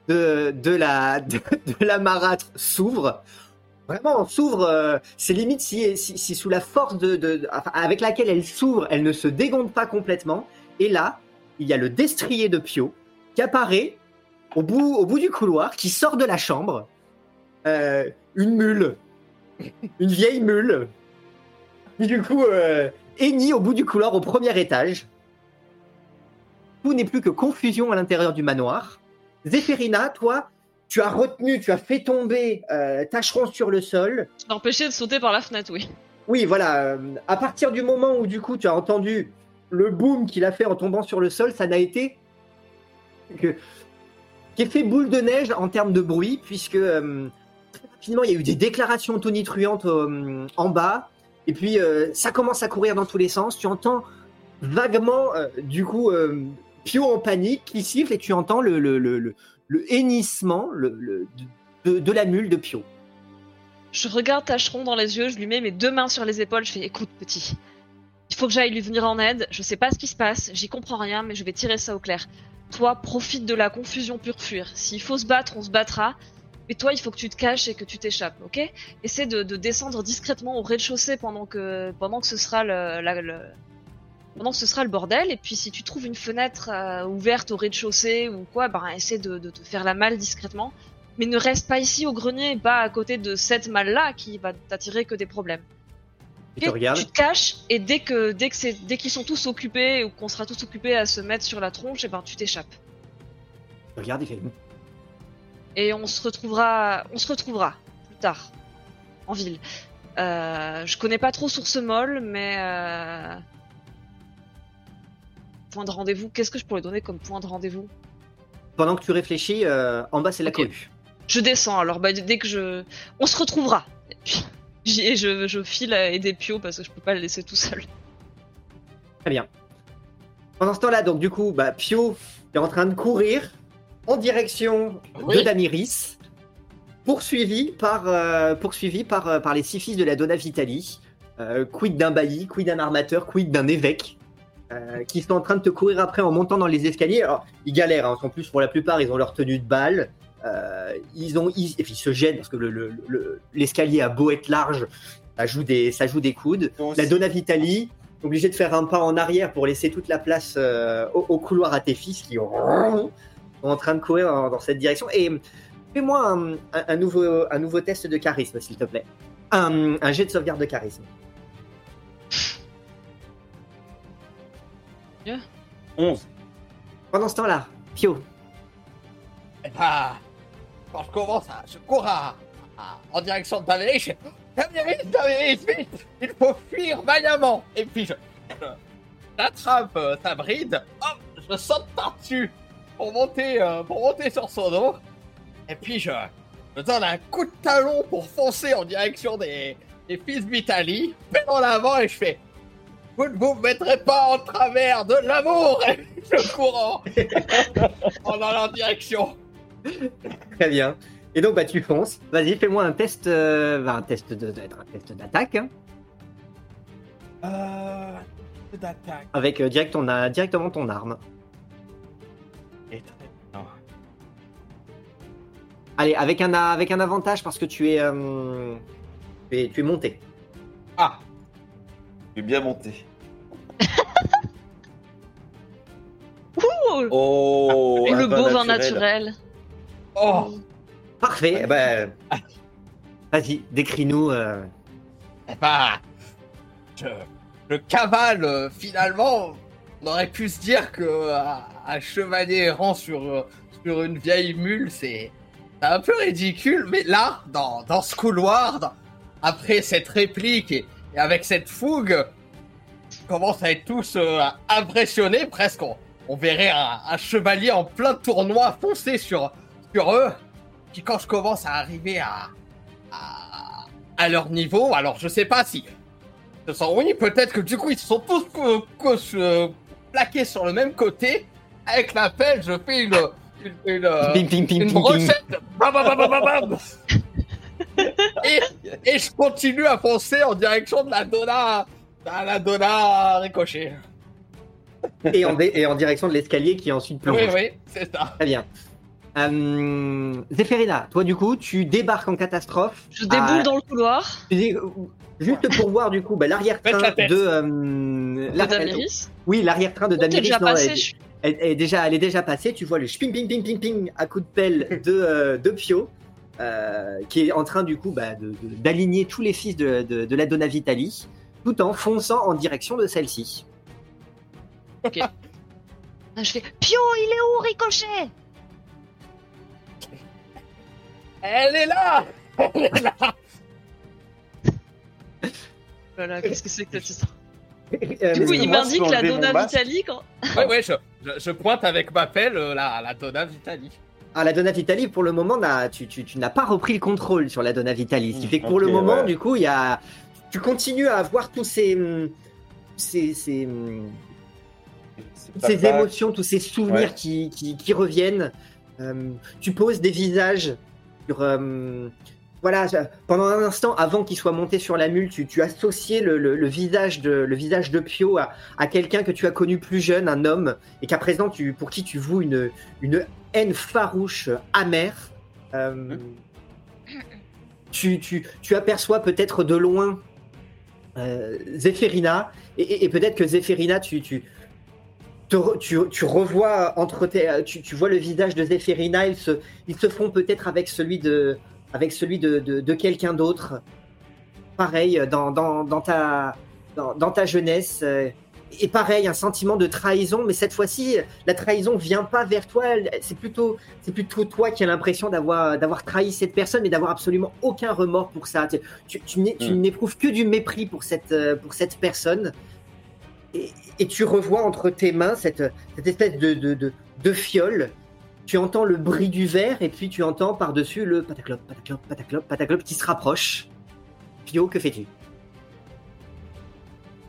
de, la, de, la marâtre s'ouvre. Vraiment, s'ouvre. euh, c'est limite si, si, sous la force de, de- avec laquelle elle s'ouvre, elle ne se dégonde pas complètement. Et là, il y a le destrier de Pio qui apparaît au bout, au bout du couloir, qui sort de la chambre. Euh, une mule. Une vieille mule. Qui du coup euh, au bout du couloir au premier étage. Tout n'est plus que confusion à l'intérieur du manoir. Zéphérina, toi, tu as retenu, tu as fait tomber euh, Tacheron sur le sol. Empêché de sauter par la fenêtre, oui. Oui, voilà. euh, à partir du moment où du coup tu as entendu le boom qu'il a fait en tombant sur le sol, ça n'a été que qu'effet boule de neige en termes de bruit, puisque euh, rapidement il y a eu des déclarations tonitruantes euh, en bas, et puis euh, ça commence à courir dans tous les sens. Tu entends vaguement du coup Pio en panique qui siffle et tu entends le, hennissement de, de la mule de Pio. Je regarde Tacheron dans les yeux, je lui mets mes deux mains sur les épaules, je fais écoute petit, il faut que j'aille lui venir en aide, je sais pas ce qui se passe, j'y comprends rien, mais je vais tirer ça au clair. Toi, profite de la confusion pure fuir. S'il faut se battre, on se battra. Mais toi, il faut que tu te caches et que tu t'échappes, ok? Essaie de, de descendre discrètement au rez-de-chaussée pendant que, pendant que ce sera le, pendant que ce sera le bordel. Et puis, si tu trouves une fenêtre euh, ouverte au rez-de-chaussée ou quoi, ben essaie de, de te faire la malle discrètement. Mais ne reste pas ici au grenier, pas à côté de cette malle-là qui va t'attirer que des problèmes. Tu te Ok regardes. Tu te caches et dès que dès que c'est dès qu'ils sont tous occupés ou qu'on sera tous occupés à se mettre sur la tronche, et ben tu t'échappes. Tu regardes, il fait Et on se retrouvera on se retrouvera plus tard en ville. Euh, je connais pas trop Source Molle, mais euh... point de rendez-vous. Qu'est-ce que je pourrais donner comme point de rendez-vous? Pendant que tu réfléchis, euh, en bas c'est la Ok. cohue. Je descends. Alors bah, dès que je on se retrouvera. Et je, je file à aider Pio parce que je peux pas le laisser tout seul. Très bien. Pendant ce temps-là, donc du coup, bah, Pio est en train de courir en direction de. Damiris, poursuivi par, euh, poursuivi par, euh, par les six fils de la Donna Vitali. Euh, quid d'un bailli, quid d'un armateur, quid d'un évêque, euh, qui sont en train de te courir après en montant dans les escaliers. Alors, ils galèrent, hein, en plus pour la plupart, ils ont leur tenue de balle. Euh, ils ont, ils, et puis ils se gênent parce que le- le- le- l'escalier a beau être large, ça joue des, ça joue des coudes. La Donna Vitali, obligé de faire un pas en arrière pour laisser toute la place euh, au, au couloir à tes fils qui sont en train de courir dans, dans cette direction. Et fais-moi un, un- un nouveau, un nouveau test de charisme, s'il te plaît. Un, un jet de sauvegarde de charisme. 11. Pendant ce temps-là, Pio, Et bah, quand je commence à. Je cours à, en direction de fais Tavéris, Tavéris, vite Il faut fuir vaillamment Et puis je. J'attrape euh, ta bride, hop, je saute par-dessus pour monter, euh, pour monter sur son dos. Et puis je, je donne un coup de talon pour foncer en direction des, des fils Vitali, en avant et je fais Vous ne vous mettrez pas en travers de l'amour Et je cours en, en allant direction. très bien. Et donc, bah, tu fonces. Vas-y, fais-moi un test, euh, bah, un test de, de- un test d'attaque, hein, Euh. d'attaque. avec euh, direct ton, euh, directement ton arme. Et. Allez, avec un, avec un avantage parce que tu es, euh, tu es, tu es monté. Ah, Je suis bien monté. Ouh Oh Et le beau vin naturel. Oh, Parfait. Bah, vas-y, décris-nous. euh, eh ben, je, je cavale euh, finalement. On aurait pu se dire que euh, un chevalier errant sur, euh, sur une vieille mule, c'est un peu ridicule. Mais là, dans, dans ce couloir, dans- après cette réplique et, et avec cette fougue, on commence à être tous euh, impressionnés. Presque, on, on verrait un, un chevalier en plein tournoi foncer sur, sur eux. Puis quand je commence à arriver à, à, à leur niveau, alors je sais pas si. Ce sont, oui, peut-être que du coup ils se sont tous co- co- euh, plaqués sur le même côté. Avec la pelle, je fais une. une, une, euh, ping, ping, ping, une ping, ping. brochette. Bam, bam, bam, bam, bam, bam. et, et je continue à foncer en direction de la Donna. à la Donna ricochet. Et en, et en direction de l'escalier qui ensuite plonge. Oui, oui, c'est ça. Très bien. Euh, Zéphérina, toi du coup, tu débarques en catastrophe. Je déboule dans le couloir. Juste pour voir du coup bah, l'arrière-train la de. euh, La Damiris. oui, l'arrière-train de Oh, Damiris. déjà non, passé. elle, je- elle- elle est déjà, elle est déjà passée. Tu vois le ping ping ping ping ping à coup de pelle de, euh, de Pio, euh, qui est en train du coup bah, d'aligner tous les fils de, de, de la Donna Vitali, tout en fonçant en direction de celle-ci. Ah, Je fais Pio, il est où, Ricochet? Elle est là Elle est là Voilà, qu'est-ce que c'est que cette histoire Euh, Du coup, il m'indique la Donna Vitali quand. Ouais, ouais, je, je, je pointe avec ma pelle euh, la, la Donna Vitali. Ah, la Donna Vitali, pour le moment, tu, tu, tu n'as pas repris le contrôle sur la Donna Vitali. Ce qui Hmm, fait que pour le moment, ouais. du coup, il y a, tu continues à avoir tous ces, hum, ces, ces, hum, ces émotions, tous ces souvenirs Ouais. qui, qui, qui reviennent. Euh, tu poses des visages. Euh, voilà, pendant un instant, avant qu'il soit monté sur la mule, tu, tu associais le, visage de, le visage de Pio à, quelqu'un que tu as connu plus jeune, un homme, et qu'à présent, tu, pour qui tu voues une, une haine farouche, amère. Euh, tu, tu, tu aperçois peut-être de loin euh, Zéphérina, et peut-être que Zéphérina, tu, tu, te tu, tu revois entre tes, euh, tu, tu vois le visage de Zéphérina, ils se, ils se font peut-être avec celui de, avec celui de, de, de quelqu'un d'autre. Pareil, dans, dans, dans, ta, dans, dans ta jeunesse. euh, Et pareil, un sentiment de trahison, mais cette fois-ci, la trahison vient pas vers toi, c'est plutôt, c'est plutôt toi qui as l'impression d'avoir, d'avoir trahi cette personne, mais d'avoir absolument aucun remords pour ça. Tu, tu, tu n'é- tu Mm. n'éprouves que du mépris pour cette, euh, pour cette personne. Et, et tu revois entre tes mains cette, cette espèce de, de, de, de fiole. Tu entends le bruit du verre et puis tu entends par-dessus le pataclop, pataclop, pataclop, pataclop qui se rapproche. Pio, que fais-tu?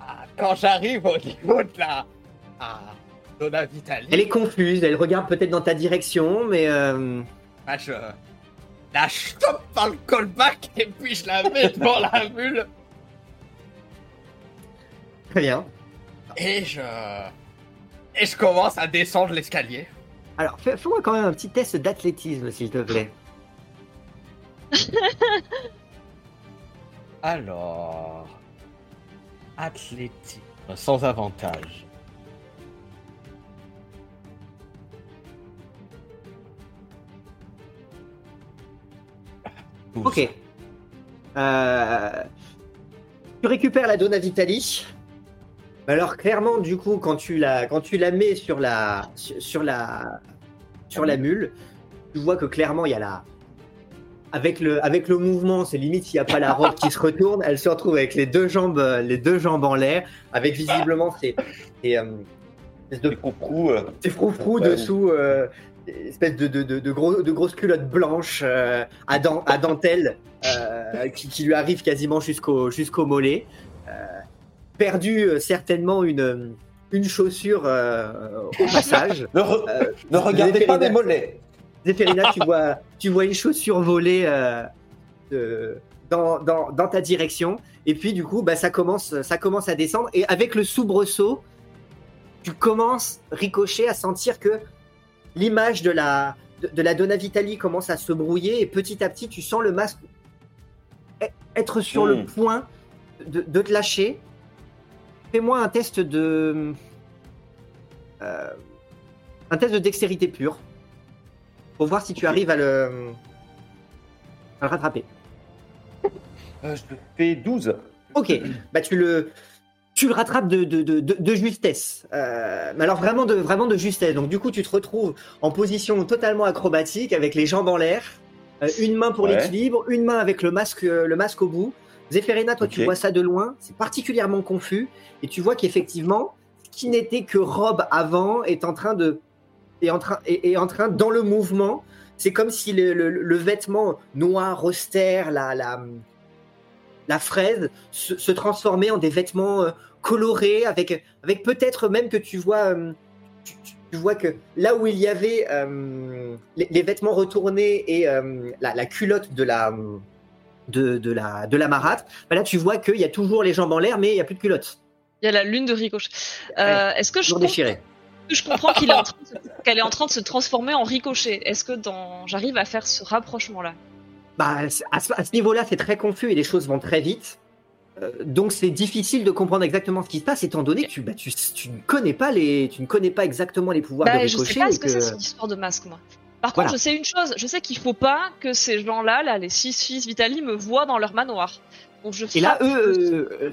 Ah, Quand j'arrive au niveau de la. Ah, Donna Vitali. Elle est confuse, elle regarde peut-être dans ta direction, mais euh, bah, je la chope par le callback et puis je la mets devant la mule très bien. Et je. Et je commence à descendre l'escalier. Alors, fais- fais-moi quand même un petit test d'athlétisme, s'il te plaît. Alors. Athlétique. sans avantage. Douze. Ok. Euh, Tu récupères la Donna Vitali. Alors clairement, du coup, quand tu la, quand tu la mets sur la, sur la, sur la mule, tu vois que clairement il y a la, avec le, avec le mouvement, c'est limite s'il n'y a pas la robe qui se retourne, elle se retrouve avec les deux jambes, les deux jambes en l'air, avec visiblement ces, ces, euh, de coucou, euh, Ouais. dessous, euh, espèce de, de, de, de, gros, de grosses culottes blanches euh, à, dent- à dentelle qui, qui lui arrivent quasiment jusqu'au jusqu'au mollet. Euh, perdu euh, certainement une, une chaussure euh, au passage. Ne, re- Euh, ne regardez pas mes mollets. Zéphérina, tu vois, tu vois une chaussure euh, de- dans, dans, dans ta direction. Et puis, du coup, bah, ça, commence, ça commence à descendre. Et avec le soubresaut, tu commences, ricochet, à sentir que l'image de la, de, de la Donna Vitali commence à se brouiller. Et petit à petit, tu sens le masque e- être sur le Mm. point de, de te lâcher. Fais-moi un test de. euh, un test de dextérité pure pour voir si tu arrives à le, à le rattraper. Euh, je fais 12. Ok, bah tu le, tu le rattrapes de, de, de, de- justesse. Euh, mais alors vraiment de, vraiment de justesse. Donc du coup, tu te retrouves en position totalement acrobatique avec les jambes en l'air, euh, une main pour Ouais. l'équilibre, une main avec le masque, le masque au bout. Zéphérina, toi, tu vois ça de loin, c'est particulièrement confus, et tu vois qu'effectivement, ce qui n'était que robe avant est en train de, est en train, est, est en train dans le mouvement. C'est comme si le, le- le vêtement noir, austère, la, la, la fraise se, se transformait en des vêtements euh, colorés, avec, avec peut-être même que tu vois, euh, tu, tu- tu vois que là où il y avait euh, les, les vêtements retournés et euh, la, la culotte de la, de, de la, de la marâtre, bah là tu vois qu'il y a toujours les jambes en l'air, mais il n'y a plus de culotte, Il y a la lune de Ricochet. Euh, Est-ce que je comprends, que je est de qu'elle est en train de se transformer en Ricochet Est-ce que dans j'arrive à faire ce rapprochement-là? Bah, à ce, à ce niveau-là, c'est très confus et les choses vont très vite. Euh, donc c'est difficile de comprendre exactement ce qui se passe étant donné que tu, bah, tu, tu ne connais pas les tu ne connais pas exactement les pouvoirs de Bah, je ricochet sais pas ce que, c'est cette histoire de masque, moi? Par Voilà. contre, je sais une chose, je sais qu'il faut pas que ces gens-là, là, les six fils Vitali, me voient dans leur manoir. Donc je Et là, eux, euh, euh,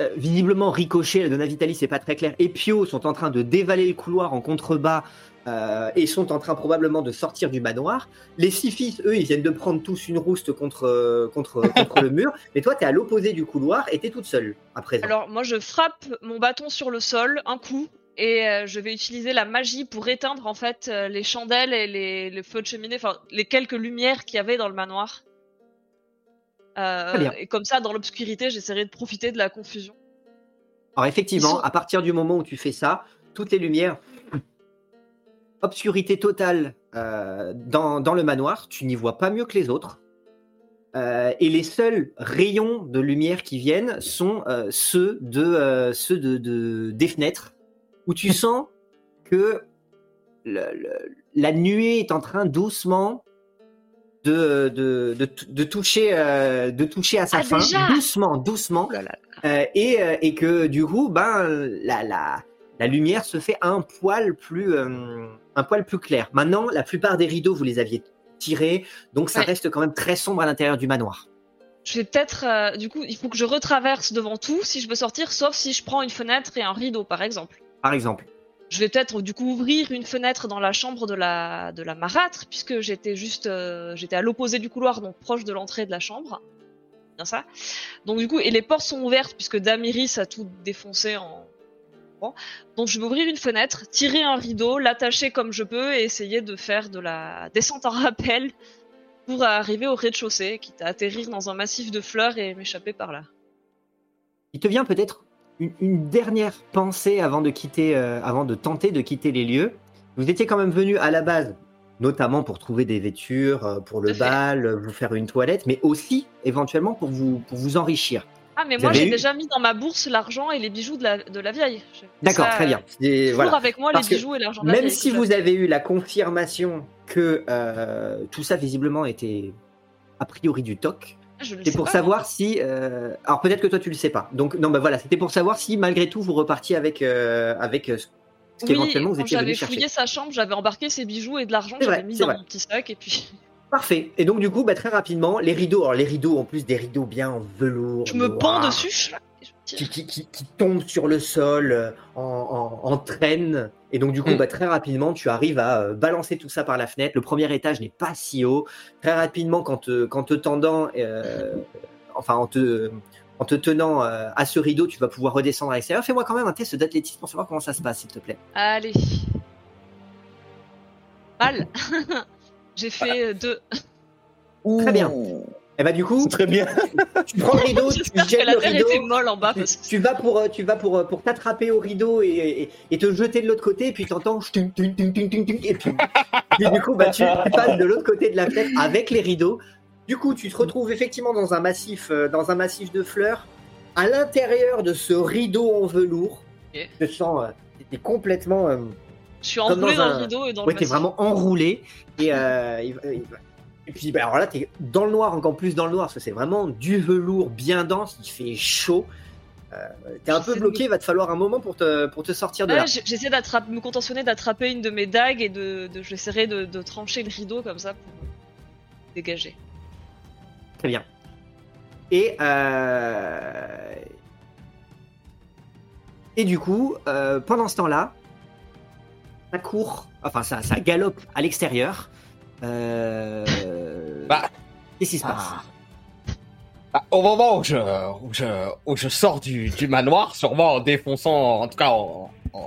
euh, visiblement, Ricochet, Donna Vitali, c'est pas très clair, et Pio sont en train de dévaler le couloir en contrebas euh, et sont en train probablement de sortir du manoir. Les six fils, eux, ils viennent de prendre tous une rouste contre, euh, contre, contre le mur. Mais toi, t'es à l'opposé du couloir et t'es toute seule à présent. Alors moi, je frappe mon bâton sur le sol, un coup, et euh, je vais utiliser la magie pour éteindre en fait euh, les chandelles et les, le feu de cheminée, enfin les quelques lumières qu'il y avait dans le manoir. Euh, et comme ça, dans l'obscurité, j'essaierai de profiter de la confusion. Alors effectivement, sont- à partir du moment où tu fais ça, toutes les lumières, obscurité totale dans, dans le manoir, tu n'y vois pas mieux que les autres. Et les seuls rayons de lumière qui viennent sont ceux, de, ceux de, de- des fenêtres, où tu sens que le- le- la nuée est en train doucement de, de, de, de toucher, euh, de toucher à sa Ah, fin, doucement, doucement. Oh là là. Euh, et, euh, et que du coup, ben, la, la, la lumière se fait un poil plus, euh, un poil plus clair. Maintenant, la plupart des rideaux, vous les aviez tirés, donc ça Ouais. reste quand même très sombre à l'intérieur du manoir. Je vais peut-être, euh, du coup, il faut que je retraverse devant tout si je veux sortir, sauf si je prends une fenêtre et un rideau, par exemple. Par exemple. Je vais peut-être du coup ouvrir une fenêtre dans la chambre de la de la marâtre puisque j'étais juste euh, j'étais à l'opposé du couloir donc proche de l'entrée de la chambre. Bien ça. Donc du coup et les portes sont ouvertes puisque Damiris a tout défoncé en Bon. donc je vais ouvrir une fenêtre, tirer un rideau, l'attacher comme je peux et essayer de faire de la descente en rappel pour arriver au rez-de-chaussée, quitte à atterrir dans un massif de fleurs et m'échapper par là. Il te vient peut-être une, une dernière pensée avant de quitter, euh, avant de tenter de quitter les lieux. Vous étiez quand même venu à la base, notamment pour trouver des vêtures, euh, pour le bal, euh, vous faire une toilette, mais aussi éventuellement pour vous, pour vous enrichir. Ah mais Vous moi j'ai eu- déjà mis dans ma bourse l'argent et les bijoux de la, de la vieille. D'accord, très bien. Et Toujours voilà. avec moi Parce les bijoux et l'argent la Même vieille, si vous avez eu la confirmation que euh, tout ça visiblement était a priori du toc, C'est pour pas, savoir si. euh, Alors peut-être que toi tu le sais pas. Donc non, bah voilà, c'était pour savoir si malgré tout vous repartiez avec euh, avec euh, ce Oui, qu'éventuellement vous étiez j'avais venu chercher. fouillé sa chambre, j'avais embarqué ses bijoux et de l'argent j'avais mis dans vrai. mon petit sac et puis Parfait. Et donc du coup, bah, très rapidement, les rideaux. Alors les rideaux, en plus des rideaux bien en velours. je me pends dessus. Qui, qui, qui, qui tombent sur le sol euh, en, en, en traîne. Et donc du coup, Mm. bah, très rapidement, tu arrives à euh, balancer tout ça par la fenêtre. Le premier étage n'est pas si haut. Très rapidement, quand te, quand te tendant, euh, enfin en te, en te tenant euh, à ce rideau, tu vas pouvoir redescendre à l'extérieur. Fais-moi quand même un test d'athlétisme pour savoir comment ça se passe, s'il te plaît. Allez. Mal. J'ai fait euh, deux. Très bien. Et bah du coup, Très bien. tu prends le rideau, tu J'espère que jettes la le rideau. était molle en bas tu, parce que tu vas pour euh, tu vas pour euh, pour t'attraper au rideau et, et, et te jeter de l'autre côté et puis t'entends et puis et du coup bah tu, tu passes de l'autre côté de la fenêtre avec les rideaux du coup tu te retrouves effectivement dans un massif euh, dans un massif de fleurs à l'intérieur de ce rideau en velours Ok. je te sens euh, t'es complètement euh, je suis Comme enroulée dans dans, un- le rideau et dans ouais le t'es massif. vraiment enroulé et et puis bah, alors là t'es dans le noir encore plus dans le noir parce que c'est vraiment du velours bien dense il fait chaud euh, t'es un peu de bloqué il va te falloir un moment pour te pour te sortir de là j'ai- J'essaie d'attraper, me contentionner d'attraper une de mes dagues et de, de j'essaierai de, de trancher le rideau comme ça pour dégager. Très bien. Et, euh, et du coup, euh, pendant ce temps-là, ça court, enfin ça, ça galope à l'extérieur. Euh, Bah. Qu'est-ce qui se passe Ah. Bah, au moment où je, où je, où je sors du, du manoir, sûrement en défonçant, en tout cas en, en,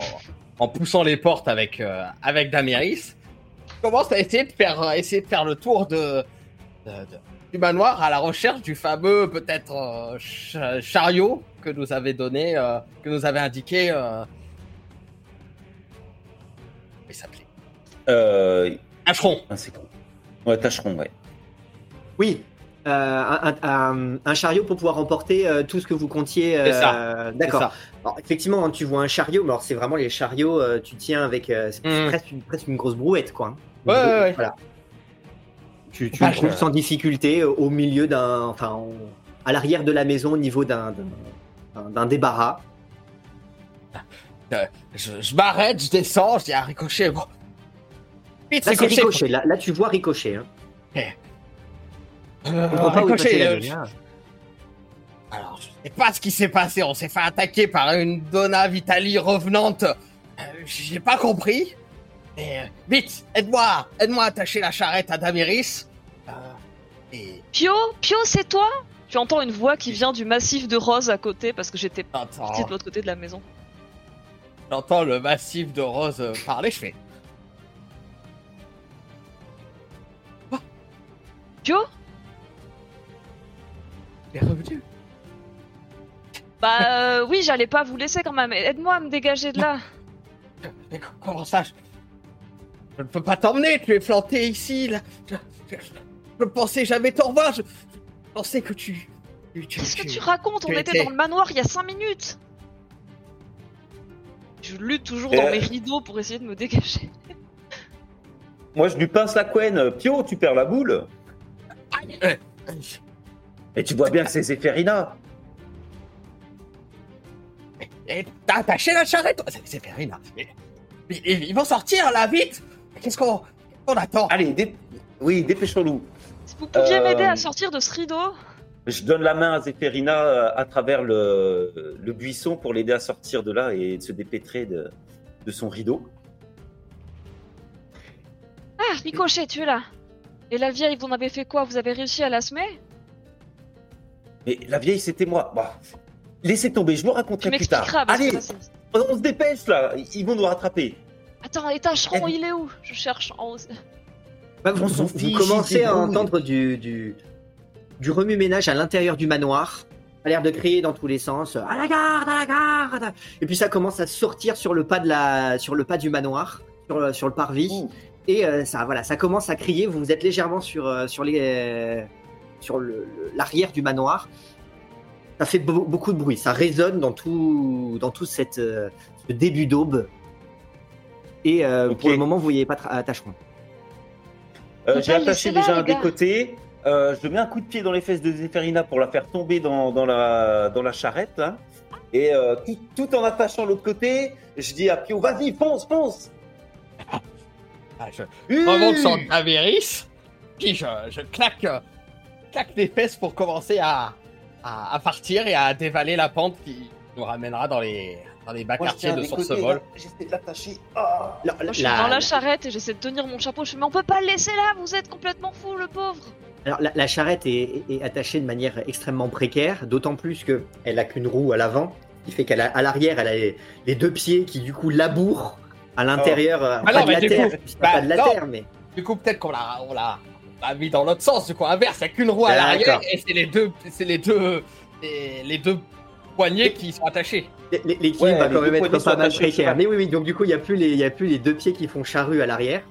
en poussant les portes avec, euh, avec Damiris, je commence à essayer de faire, euh, essayer de faire le tour de, de- de- du manoir à la recherche du fameux, peut-être, euh, ch- chariot que nous avait donné, euh, que nous avait indiqué. Euh... comment Il s'appelait? Acheron. un second. Ouais, tâcheron, ouais. Oui. euh, un, un- un- un chariot pour pouvoir emporter euh, tout ce que vous comptiez. C'est ça. euh, C'est D'accord. ça. Alors, effectivement, hein, tu vois un chariot, mais alors c'est vraiment les chariots, euh, tu tiens avec. euh, c'est Mm. presque, une, presque une grosse brouette, quoi. hein. Ouais, ouais, ouais. Voilà. Tu, tu le trouves sans difficulté au milieu d'un. Enfin, à l'arrière de la maison, au niveau d'un. d'un- d'un- d'un débarras. Je, je m'arrête, je descends, je dis à Ricochet, bon. Vite, Là, c'est Ricochet. ricochet. Là, là, tu vois ricochet. Hein. Euh, Je comprends pas Ricochet, la euh. Alors, je sais pas ce qui s'est passé. On s'est fait attaquer par une Donna Vitali revenante. Euh, J'ai pas compris. Mais euh, vite, aide-moi, aide-moi à attacher la charrette à Damiris. Euh, et Pio, Pio, c'est toi? Tu entends une voix qui vient du massif de rose à côté parce que j'étais partie de l'autre côté de la maison. j'entends le massif de Rose euh, parler. Je fais. Pio Il est revenu. Bah euh, oui, j'allais pas vous laisser quand même. Aide-moi à me dégager de là. Mais co- comment ça je... je ne peux pas t'emmener. Tu es planté ici. Là. Je, je- je pensais jamais t'en revoir. Je, je pensais que tu. tu- tu- Qu'est-ce que tu- racontes? On était dans le manoir il y a 5 minutes. Je lutte toujours dans euh, mes rideaux pour essayer de me dégager. Moi, je lui pince la couenne. Pio, tu perds la boule. Euh, Et tu vois bien que c'est Zéphérina. Et t'as attaché la charrette mais ils vont sortir là, vite Qu'est-ce qu'on attend? Allez, dé- oui, dépêchons-nous. Si vous pouviez Euh, m'aider à sortir de ce rideau? Je donne la main à Zéphérina euh, à travers le, le buisson pour l'aider à sortir de là et de se dépêtrer de, de son rideau. Ah, Ricochet, tu es là. Et la vieille, vous en avez fait quoi? Vous avez réussi à la semer? Mais la vieille, c'était moi. Bah, laissez tomber, je vous Tu raconterai plus tard. que Allez, on se dépêche là, ils vont nous rattraper. Attends, et Tacheron, Elle- il est où? Je cherche en haut. Bah, vous, commencez à entendre du, du, du remue-ménage à l'intérieur du manoir. Ça a l'air de crier dans tous les sens. À la garde, à la garde Et puis ça commence à sortir sur le pas, de la, sur le pas du manoir, sur, le- sur le parvis. Ouh. Et euh, ça, voilà, ça commence à crier. Vous êtes légèrement sur, euh, sur, les, euh, sur le- le- l'arrière du manoir. Ça fait beau- beaucoup de bruit. Ça résonne dans tout, dans tout cette, euh, ce début d'aube. Et euh, pour le moment, vous voyez pas tra- Tacheron. Euh, J'ai attaché déjà un des côtés. Euh, je mets un coup de pied dans les fesses de Zéphérina pour la faire tomber dans, dans la, dans la charrette. là. Et euh, tout, tout en attachant l'autre côté, je dis à Pio, vas-y, fonce, fonce Ah, je Hum remonte Daveris, puis je, je claque, euh, claque les fesses pour commencer à, à, à partir et à dévaler la pente qui nous ramènera dans les, dans les bas Moi, quartiers de des Source côtés, Vol. là, J'essaie de l'attacher. La- Moi, je suis la- dans la charrette et j'essaie de tenir mon chapeau. Je fais, mais on peut pas le laisser là, vous êtes complètement fou, le pauvre. Alors la, la charrette est, est attachée de manière extrêmement précaire, d'autant plus que elle a qu'une roue à l'avant, qui fait qu'à l'arrière elle a les, les deux pieds qui du coup labourent à l'intérieur, euh, Ah pas bah, pas de la non. terre, mais Du coup, peut-être qu'on l'a, on l'a, mis dans l'autre sens, du coup, inverse, il n'y a qu'une roue à l'arrière et c'est les deux, c'est les deux, les, les deux poignets qui sont attachés. L'équilibre Ouais, va quand même être pas mal précaire. Mais oui, oui, donc du coup il y a plus les, il y a plus les deux pieds qui font charrue à l'arrière.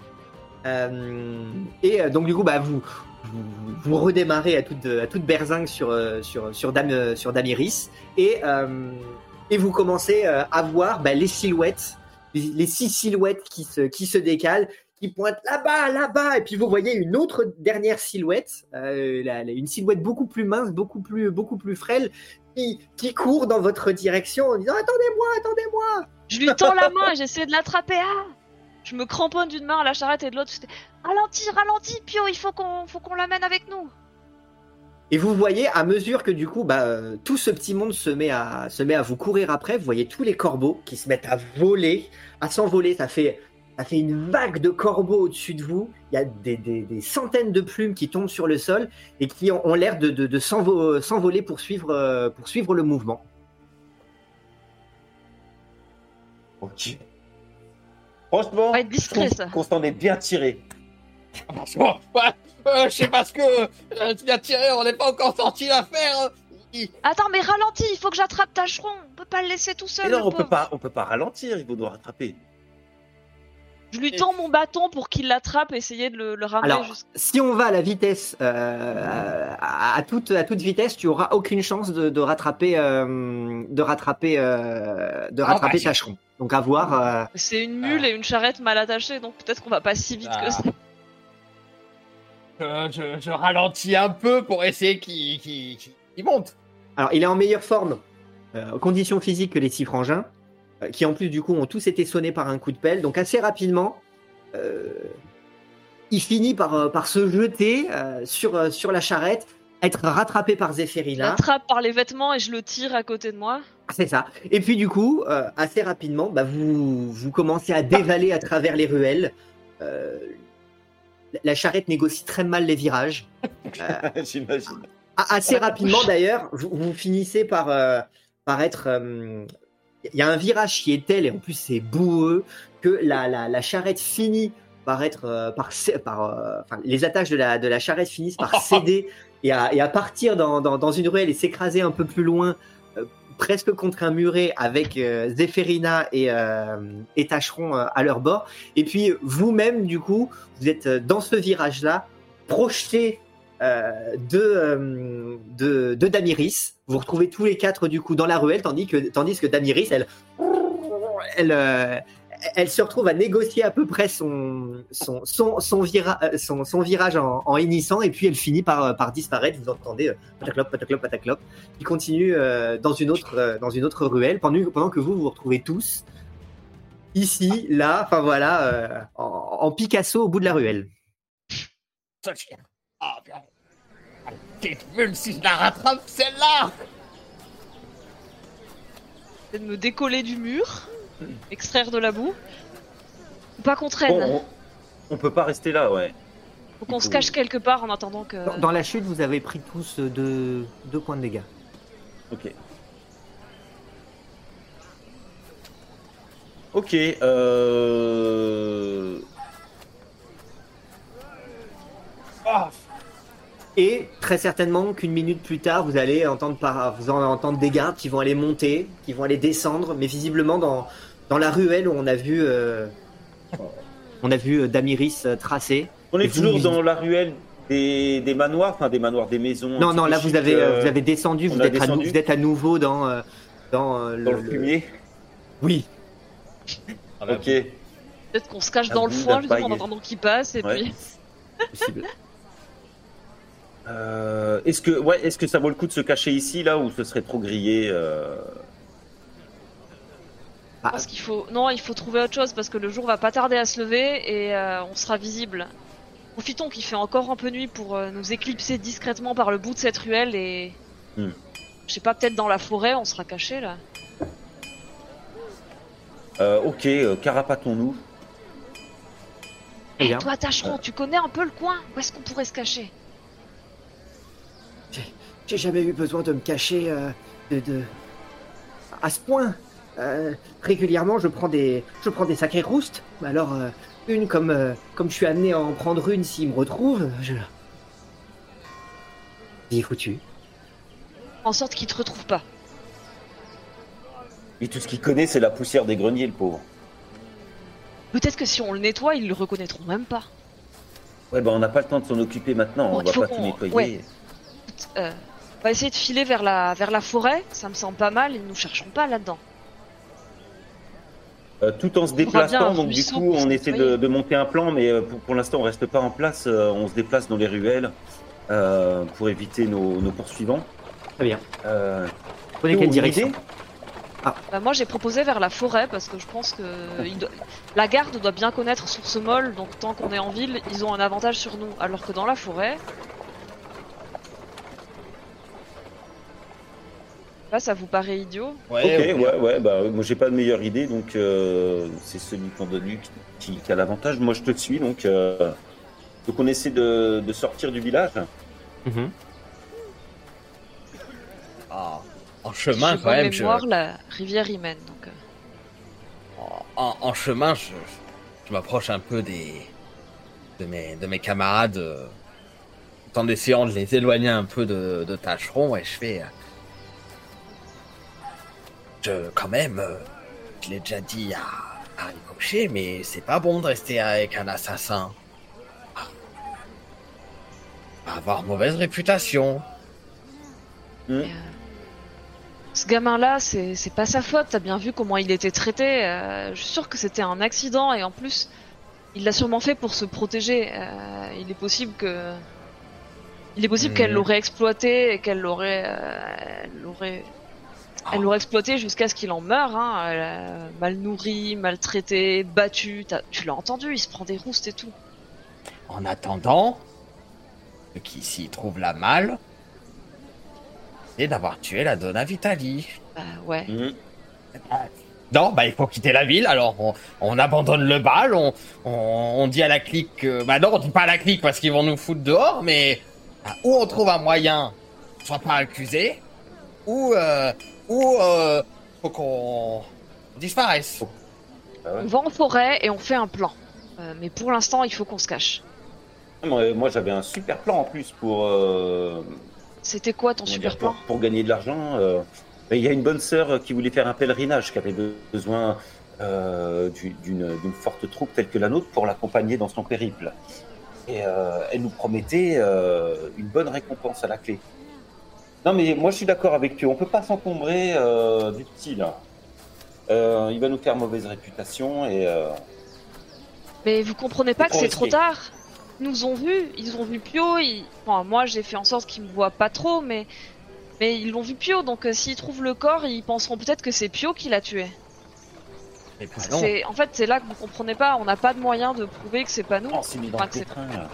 Euh, et euh, donc du coup bah vous vous, vous redémarrez à toute à toute berzingue sur sur sur Dam euh, sur Damiris et euh, et vous commencez à voir bah, les silhouettes, les, six silhouettes qui se qui se décalent qui pointent là-bas, là-bas, et puis vous voyez une autre dernière silhouette, euh, une silhouette beaucoup plus mince, beaucoup plus, beaucoup plus frêle, qui, qui court dans votre direction en disant attendez-moi, attendez-moi. Je lui tends la main j'essaie de l'attraper. Ah je me cramponne d'une main à la charrette et de l'autre. Ralentis, ralentis, Pio, il faut qu'on faut qu'on l'amène avec nous. Et vous voyez à mesure que du coup, bah, euh, tout ce petit monde se met à se met à vous courir après. Vous voyez tous les corbeaux qui se mettent à voler, à s'envoler. Ça fait ça fait une vague de corbeaux au-dessus de vous. Il y a des, des- des centaines de plumes qui tombent sur le sol et qui ont, ont l'air de, de, de s'envo- s'envoler pour suivre euh, pour suivre le mouvement. Ok. Franchement, On va être discret, je ça. trouve qu'on s'en est bien tiré. Ouais, euh, je sais pas ce que, euh, tu viens de tirer, on n'est pas encore sorti l'affaire. Attends, mais ralentis, il faut que j'attrape Tacheron. On peut pas le laisser tout seul. Mais non, le on peut pauvre. pas, on peut pas ralentir. Il faut nous rattraper. Je lui tends mon bâton pour qu'il l'attrape et essayer de le, le ramener Alors, jusqu'à. si on va à la vitesse, euh, à, à toute, à toute vitesse, tu auras aucune chance de, de rattraper, euh, de rattraper, euh, de rattraper bah, si. Tacheron. Donc à voir. euh, C'est une mule et une charrette mal attachée, donc peut-être qu'on va pas si vite Ah. que ça. Je, je- je ralentis un peu pour essayer qu'il monte. Alors, il est en meilleure forme, euh, conditions physiques que les six frangins, euh, qui en plus du coup ont tous été sonnés par un coup de pelle. Donc assez rapidement, euh, il finit par, euh, par se jeter euh, sur, euh, sur la charrette, être rattrapé par Je Zéphérina. l'attrape par les vêtements et je le tire à côté de moi. C'est ça. Et puis du coup, euh, assez rapidement, bah, vous, vous commencez à dévaler à travers les ruelles. Euh, la charrette négocie très mal les virages. J'imagine. A- Assez rapidement d'ailleurs, vous, vous finissez par, euh, par être. euh, Il y a un virage qui est tel, et en plus c'est boueux, que la, la, la charrette finit par être. euh, par, par, euh, enfin, les attaches de la, de la charrette finissent par céder et à, et à partir dans, dans, dans une ruelle et s'écraser un peu plus loin, euh, presque contre un muret, avec euh, Zéphérina et, euh, et Tacheron euh, à leur bord. Et puis vous-même, du coup, vous êtes euh, dans ce virage-là, projeté de, de, de Damiris. Vous retrouvez tous les quatre du coup dans la ruelle, tandis que, tandis Damiris, elle, elle se retrouve à négocier à peu près son, son, son, son, vira- euh, son, son virage en, en hennissant, et puis elle finit par, euh, par disparaître. Vous entendez euh, pataclop, pataclop, pataclop, qui continue euh, dans, une autre, euh, dans une autre ruelle, pendant, pendant que vous vous retrouvez tous ici, là, enfin voilà, euh, en, en Picasso au bout de la ruelle. Ah, bien. Ah, Petite si je la rattrape, celle-là de me décoller du mur, extraire de la boue. Faut pas qu'on traîne. Bon, on, on peut pas rester là, ouais. Faut qu'on se cache quelque part en attendant que. Dans, dans la chute, vous avez pris tous euh, deux, deux points de dégâts. Ok. Ok. Euh... Ah, Et très certainement qu'une minute plus tard, vous allez entendre, par, vous allez entendre des gardes qui vont aller monter, qui vont aller descendre, mais visiblement dans, dans la ruelle où on a vu, euh, on a vu euh, Damiris euh, tracer. On est toujours vous- dans la ruelle des, des manoirs, enfin des manoirs, des maisons. Non, non, là vous avez, euh, vous avez descendu, vous êtes, à, vous êtes à nouveau dans, euh, dans, euh, dans le fumier. Oui, Ah, Ok. Peut-être qu'on se cache dans le foin justement en attendant qu'il passe et Ouais. puis. possible. Euh, est-ce que, ouais, est-ce que ça vaut le coup de se cacher ici, là, ou ce serait trop grillé euh Ah, Parce qu'il faut, non, il faut trouver autre chose parce que le jour va pas tarder à se lever et euh, on sera visible. Profitons qu'il fait encore un peu nuit pour euh, nous éclipser discrètement par le bout de cette ruelle et, Hmm. je sais pas, peut-être dans la forêt, on sera caché là. Euh, Ok, euh, carapatons-nous. Bien. Toi, Tâcheron, tu connais un peu le coin? Où est-ce qu'on pourrait se cacher? J'ai jamais eu besoin de me cacher euh, de, de- à ce point. Euh, régulièrement, je prends des, je prends des sacrées roustes. Mais Alors, euh, une comme, euh, comme je suis amené à en prendre une s'il me retrouve, je. J'y ai foutu. En sorte qu'il te retrouve pas. Et tout ce qu'il connaît, c'est la poussière des greniers, le pauvre. Peut-être que si on le nettoie, ils le reconnaîtront même pas. Ouais, bah, on n'a pas le temps de s'en occuper maintenant. Bon, on va pas tout nettoyer. ouais. Euh, on va essayer de filer vers la, vers la forêt, ça me semble pas mal, et nous cherchons pas là-dedans. Euh, tout en se déplaçant, donc du coup, on essaie de, monter un plan, mais euh, pour, pour l'instant, on reste pas en place. euh, on se déplace dans les ruelles euh, pour éviter nos, nos poursuivants. Très bien. Euh, Prenez quelle direction idée? Bah, moi j'ai proposé vers la forêt parce que je pense que il doit- la garde doit bien connaître Source Molle, donc tant qu'on est en ville, ils ont un avantage sur nous. Alors que dans la forêt. Ça vous paraît idiot ok, ouais, ouais, bah, moi j'ai pas de meilleure idée, donc euh, c'est celui qu'on donne lui qui, qui a l'avantage. Moi je te suis, donc, euh, donc on essaie de, de sortir du village. Mhm. Ah, en chemin, quand même, je- mémoire, la rivière y mène. Donc, euh, en, en chemin, je, je m'approche un peu des de mes, de mes camarades, euh, en essayant de les éloigner un peu de, de Tâcheron, et je fais. Euh, quand même, euh, je l'ai déjà dit à, à Ricochet, mais c'est pas bon de rester avec un assassin. Ah. Avoir mauvaise réputation. Hmm. euh, ce gamin-là, c'est c'est pas sa faute. T'as bien vu comment il était traité. euh, je suis sûr que c'était un accident et en plus, il l'a sûrement fait pour se protéger. euh, il est possible que. Il est possible Mhm. qu'elle l'aurait exploité et qu'elle l'aurait. euh, l'aurait. Elle l'aurait exploité jusqu'à ce qu'il en meure, hein. Elle mal nourri, maltraité, battu. T'as- Tu l'as entendu, il se prend des roustes et tout. En attendant, ceux qui s'y trouvent la malle, c'est d'avoir tué la Donna Vitali. Bah ouais. Hmm. Non, bah il faut quitter la ville, alors on, on abandonne le bal, on, on, on dit à la clique... que- bah non, on dit pas à la clique parce qu'ils vont nous foutre dehors, mais bah, ou on trouve un moyen, soit pas accusé, ou, euh, ou euh, faut qu'on disparaisse. Ah ouais. On va en forêt et on fait un plan. Euh, mais pour l'instant, il faut qu'on se cache. Moi, moi, j'avais un super plan en plus pour, euh, C'était quoi ton super dire, plan? pour, pour gagner de l'argent. euh. Mais Il y a une bonne sœur qui voulait faire un pèlerinage, qui avait besoin euh, du- d'une d'une forte troupe telle que la nôtre pour l'accompagner dans son périple. Et euh, elle nous promettait euh, une bonne récompense à la clé. Non, mais moi je suis d'accord avec eux. On peut pas s'encombrer euh, du petit là. Euh, il va nous faire mauvaise réputation et euh, Mais vous comprenez pas que c'est trop tard Ils nous ont vus, ils ont vu Pio. Ils... Enfin, moi, j'ai fait en sorte qu'ils me voient pas trop, mais mais ils l'ont vu Pio. Donc, euh, s'ils trouvent le corps, ils penseront peut-être que c'est Pio qui l'a tué. Mais En fait, c'est là que vous comprenez pas. On n'a pas de moyen de prouver que c'est pas nous. on s'est mis dans Enfin, le que c'est- pétrin. là.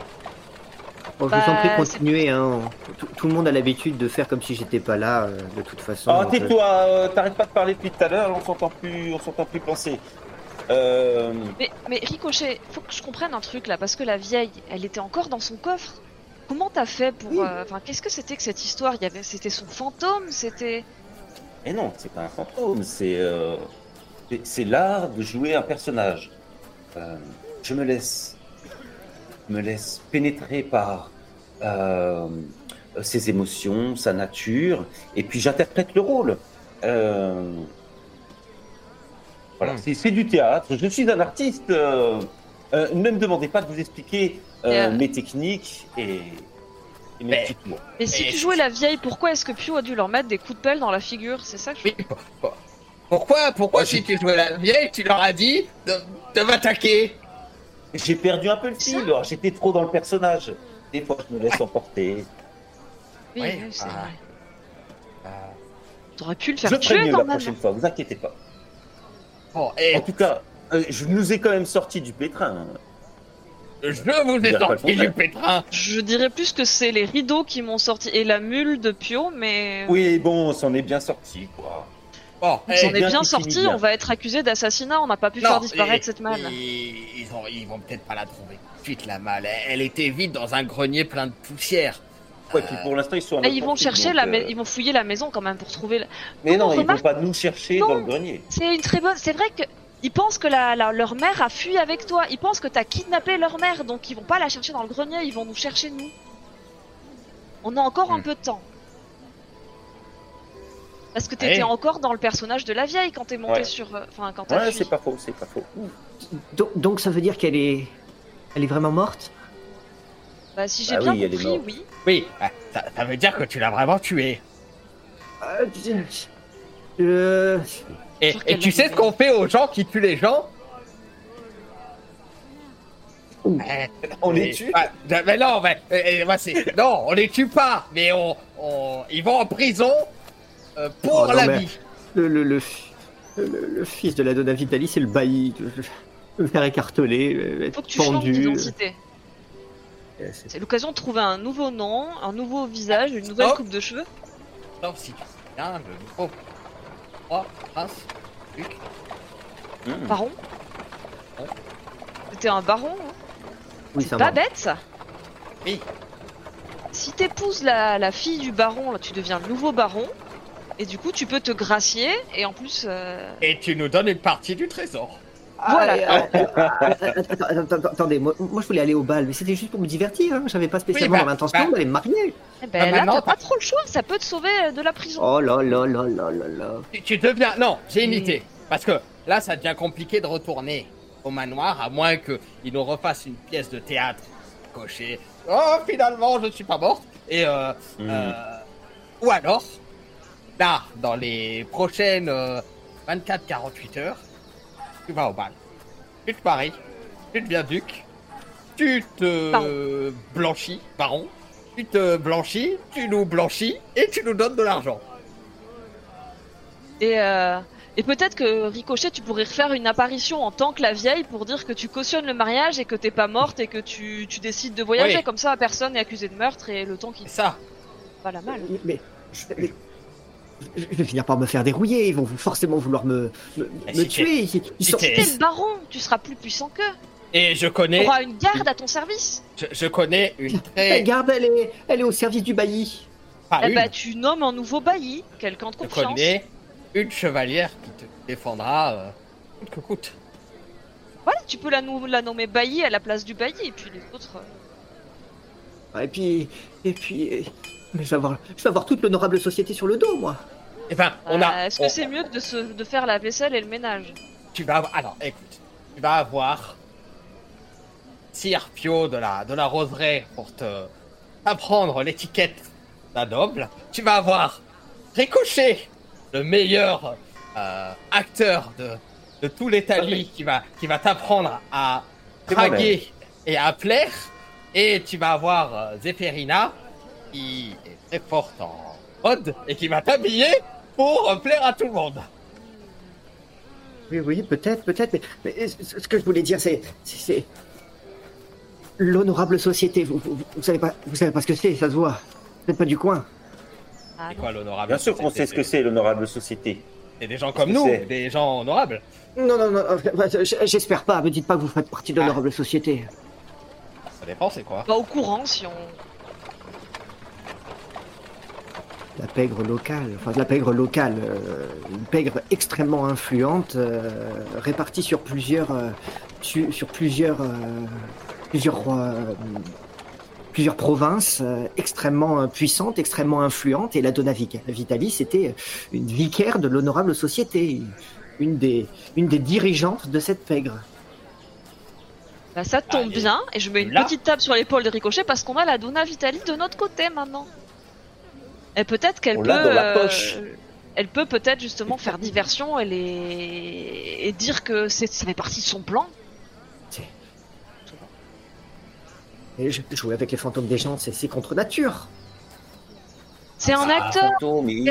Bon, je vous en prie, continuez. Hein. Tout, tout le monde a l'habitude de faire comme si j'étais pas là, euh, de toute façon. Euh, tais-toi, euh, t'arrêtes pas de parler depuis tout à l'heure, on s'entend plus, on s'entend plus penser. Euh, Mais, mais Ricochet, faut que je comprenne un truc là, parce que la vieille, elle était encore dans son coffre. Comment t'as fait pour. Oui. euh, Enfin, qu'est-ce que c'était que cette histoire? Il y avait, c'était son fantôme, c'était. Mais non, c'est pas un fantôme, c'est euh, c'est- l'art de jouer un personnage. Euh, je me laisse, me laisse pénétrer par euh, ses émotions, sa nature, et puis j'interprète le rôle. Euh, voilà, Hmm. c'est du théâtre. Je suis un artiste. euh, euh, ne me demandez pas de vous expliquer euh, euh, mes techniques et, et mes Mais- petits tours. Mais si tu jouais la vieille, pourquoi est-ce que Pio a dû leur mettre des coups de pelle dans la figure? C'est ça que je. Oui, pour- pour- Pourquoi, pourquoi si tu jouais la vieille, tu leur as dit de, de m'attaquer? J'ai perdu un peu le fil, alors j'étais trop dans le personnage. Des fois, je me laisse emporter. Oui, Ouais, c'est ah. vrai. Euh, T'aurais pu le Je faire ferai mieux la prochaine fois, vous inquiétez pas. Bon, et En tout cas, euh, je nous ai quand même sorti du pétrin. je vous ai sorti du pétrin. Je dirais plus que c'est les rideaux qui m'ont sorti et la mule de Pio, mais Oui, bon, on s'en est bien sorti, quoi. Bon, on bien est bien sorti. On va être accusé d'assassinat. On n'a pas pu Non, faire disparaître et- cette malle. et- Ils, ont- ils vont peut-être pas la trouver tout de suite, la malle. Elle, elle était vide dans un grenier plein de poussière. Ouais, puis pour l'instant, ils sont Ah, ils vont chercher donc, la, euh, mais- ils vont fouiller la maison quand même pour trouver. la- Mais Non, non, ils vont pas nous chercher Non. dans le grenier. C'est une très bonne. C'est vrai que ils pensent que la, la- leur mère a fui avec toi. Ils pensent que t'as kidnappé leur mère, donc ils vont pas la chercher dans le grenier. Ils vont nous chercher nous. On a encore un Hmm. peu de temps. Parce que t'étais Ouais. encore dans le personnage de la vieille quand t'es monté Ouais. sur. euh, Enfin, quand t'as Ouais, c'est pas faux, c'est pas faux. Donc, donc ça veut dire qu'elle est, elle est vraiment morte? Bah, si j'ai Ah bien oui, compris, oui. Oui, bah, ça, ça veut dire que tu l'as vraiment tué. Euh, euh, Et, tu sais ce qu'on fait aux gens qui tuent les gens? Eh, On les tue? ah, mais non, mais, euh, euh, moi, c'est- non, on les tue pas, mais on, on- ils vont en prison euh, pour Oh, non, la vie. le, le, le, fi- le- le fils de la Donna Vitali, c'est le bailli. Le, le faire écarteler, être Faut que tu changes pendu. d'identité. Euh, c'est- l'occasion de trouver un nouveau nom, un nouveau visage, une nouvelle Stop. coupe de cheveux. Sauf si tu viens le micro. Oh, prince, Luc. Mmh. Baron Ouais. Un baron, hein Oui, C'est pas bête ça Oui. Si t'épouses la, la fille du baron, là, tu deviens le nouveau baron. Et du coup, tu peux te gracier. Et en plus, euh, Et tu nous donnes une partie du trésor. Voilà. Ah, euh, attends, attends, attends, attendez, moi, moi, je voulais aller au bal, mais c'était juste pour me divertir. Hein. J'avais pas spécialement bah, l'intention bah. d'aller me marier. eh ben, Ah, là, maintenant, t'as pas t'as- trop le choix. Ça peut te sauver euh, de la prison. Oh là là là là là là. Tu, tu deviens. Non, j'ai une idée. Parce que là, ça devient compliqué de retourner au manoir, à moins qu'ils nous refassent une pièce de théâtre cochée. Oh, finalement, je suis pas morte. Et euh, Mmh. euh, ou alors, là, dans les prochaines euh, 24-48 heures, tu vas au bal. Tu te maries, tu deviens duc, tu te blanchis, baron, tu te blanchis, tu nous blanchis et tu nous donnes de l'argent. Et, euh, et peut-être que Ricochet, tu pourrais refaire une apparition en tant que la vieille pour dire que tu cautionnes le mariage et que t'es pas morte et que tu, tu décides de voyager. Oui. Comme ça, personne n'est accusé de meurtre et le temps qui C'est ça. pas la mal. Mais, mais- mais- je vais finir par me faire dérouiller. Ils vont forcément vouloir me, me, tuer. Ils, ils si sont- t'es- le baron, tu seras plus puissant qu'eux. Et je Tu connais, auras une garde à ton service. je, je connais une très, Garde, elle est, elle est au service du bailli. pas Eh une, ben, tu nommes un nouveau bailli, quelqu'un de je confiance. connais une chevalière qui te défendra euh, coûte que coûte. Voilà, tu peux la, nou- la nommer bailli à la place du bailli et puis les autres. euh, Et puis, et puis, mais je vais avoir, je vais avoir toute l'honorable société sur le dos, moi. Eh ben, on euh, a, Est-ce que on- c'est mieux que de, se, de faire la vaisselle et le ménage tu vas avoir, alors écoute, tu vas avoir Sir Pio de la, de la roseraie pour te apprendre l'étiquette d'un noble. Tu vas avoir Ricochet, le meilleur euh, acteur de, de tout l'Italie qui va, qui va t'apprendre à draguer et à plaire. Et tu vas avoir euh, Zéphérina qui est très forte en mode et qui va t'habiller pour euh, plaire à tout le monde. Oui, oui, peut-être, peut-être, mais, mais ce ce que je voulais dire, c'est, c'est, l'honorable société. Vous, vous, vous savez pas, vous savez pas ce que c'est, ça se voit. Vous n'êtes pas du coin. Ah, quoi l'honorable Bien sûr qu'on sait ce que c'est, l'honorable société. C'est des gens comme nous, des gens honorables. Non, non, non, euh, j- j'espère pas. Me dites pas que vous faites partie de l'honorable société. Ça dépend, c'est quoi? Pas au courant si on. La pègre locale, enfin la pègre locale, euh, une pègre extrêmement influente, euh, répartie sur plusieurs, euh, su- sur plusieurs, euh, plusieurs euh, provinces, euh, extrêmement puissante, extrêmement influente. Et la Donna Vic- Vitalis était une vicaire de l'honorable société, une des, une des dirigeantes de cette pègre. Bah, ça tombe Ah, bien et je mets une là- petite table sur l'épaule de Ricochet parce qu'on a la Donna Vitali de notre côté maintenant. Et peut-être qu'elle peut. l'a dans la euh. Elle peut peut-être justement faire diversion et, les... et dire que c'est- ça fait partie de son plan. Et je- jouer avec les fantômes des gens, c'est c'est contre nature. C'est un Ah, acteur fantôme, mais-.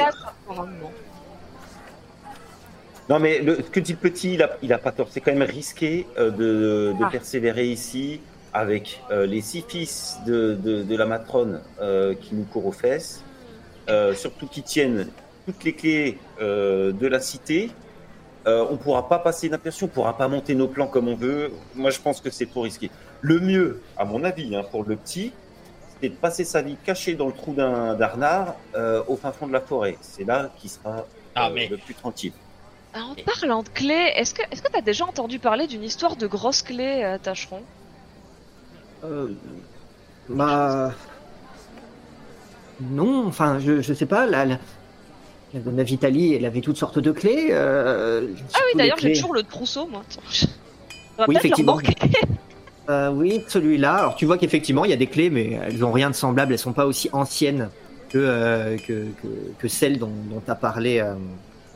Non, mais le, ce que dit le petit, il a, il a pas tort. C'est quand même risqué euh, de, de Ah. persévérer ici avec euh, les six fils de, de, de la matrone euh, qui nous courent aux fesses, surtout qui tiennent toutes les clés euh, de la cité. Euh, on pourra pas passer inaperçu, on pourra pas monter nos plans comme on veut. Moi, je pense que c'est trop risqué. Le mieux, à mon avis, hein, pour le petit, c'est de passer sa vie caché dans le trou d'un d'Arnard euh, au fin fond de la forêt. C'est là qu'il sera Ah, euh, mais- le plus tranquille. Ah, En parlant de clés, est-ce que est-ce que t'as déjà entendu parler d'une histoire de grosses clés, euh, Tâcheron Euh, bah. Non, enfin, je, je sais pas. La, la, la Donna Vitali, elle avait toutes sortes de clés. euh, Ah oui, d'ailleurs, j'ai toujours le trousseau, moi. Va Oui, effectivement. Euh, oui, celui-là. Alors tu vois qu'effectivement, il y a des clés, mais elles ont rien de semblable. Elles sont pas aussi anciennes que, euh, que, que, que celles dont, tu as parlé euh,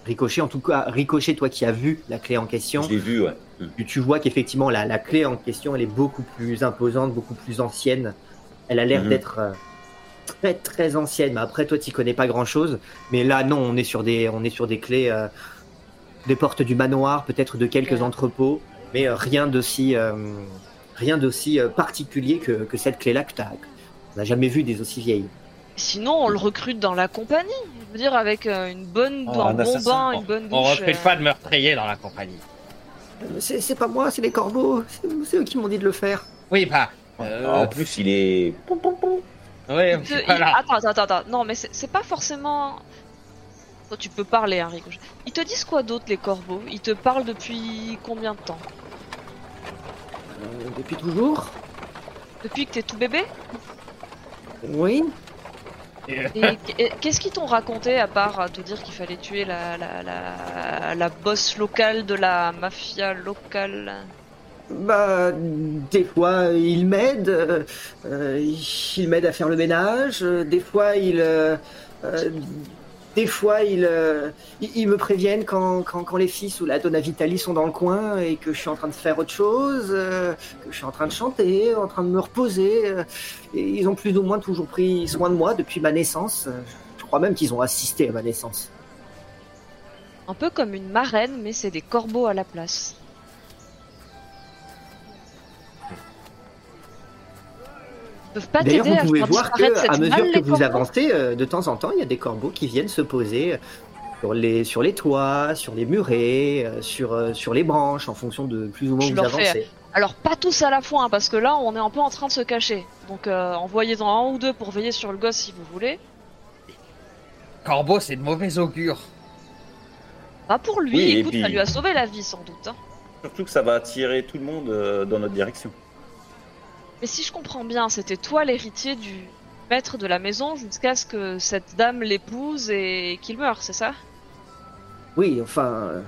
Ricochet. En tout cas, Ricochet, toi qui as vu la clé en question, Je l'ai vu, ouais. Mm. tu, tu vois qu'effectivement, la, la clé en question, elle est beaucoup plus imposante, beaucoup plus ancienne. Elle a l'air Mhm. d'être euh, très très ancienne. Mais après, toi, tu connais pas grand-chose. Mais là, non, on est sur des, on est sur des clés, euh, des portes du manoir, peut-être de quelques entrepôts, mais euh, rien d'aussi, euh, rien d'aussi euh, particulier que, que cette clé-là que t'as. On n'a jamais vu des aussi vieilles. Sinon, on le recrute dans la compagnie. Je veux dire, avec euh, une bonne, Oh, un un bon assassin. bain, On- une bonne douche. On recrute euh, pas de meurtrier dans la compagnie. C'est pas moi, c'est les corbeaux. C'est c'est eux qui m'ont dit de le faire. Oui, bah. euh, En plus, il est. Ouais, te- voilà. Attends, attends, attends. Non, mais c'est pas forcément. Toi, tu peux parler, hein, Ricochet. Ils te disent quoi d'autre, les corbeaux? Ils te parlent depuis combien de temps? Euh, depuis toujours Depuis que t'es tout bébé? Oui. Et et qu'est-ce qu'ils t'ont raconté à part euh, te dire qu'il fallait tuer la, la, la, la boss locale de la mafia locale? Bah, des fois, il m'aide. euh, il m'aide à faire le ménage. Des fois, il. euh, euh, des fois, il, euh, ils ils me préviennent quand, quand, quand les fils ou la Donna Vitali sont dans le coin et que je suis en train de faire autre chose, que je suis en train de chanter, en train de me reposer. et ils ont plus ou moins toujours pris soin de moi depuis ma naissance. Je crois même qu'ils ont assisté à ma naissance. Un peu comme une marraine, mais c'est des corbeaux à la place. Peuvent pas D'ailleurs, t'aider vous à pouvez voir que, à mesure que vous avancez, euh, de temps en temps, il y a des corbeaux qui viennent se poser sur les, sur les toits, sur les murets, euh, sur, euh, sur les branches, en fonction de plus ou moins où vous fais- avancez. Alors pas tous à la fois, hein, parce que là on est un peu en train de se cacher. Donc euh, envoyez-en un ou deux pour veiller sur le gosse si vous voulez. Corbeau, c'est de mauvais augure. Pas pour lui, Oui, écoute, ça lui a sauvé la vie sans doute. hein. Surtout que ça va attirer tout le monde euh, dans notre direction. Mais si je comprends bien, c'était toi l'héritier du maître de la maison jusqu'à ce que cette dame l'épouse et qu'il meure, c'est ça? Oui, enfin,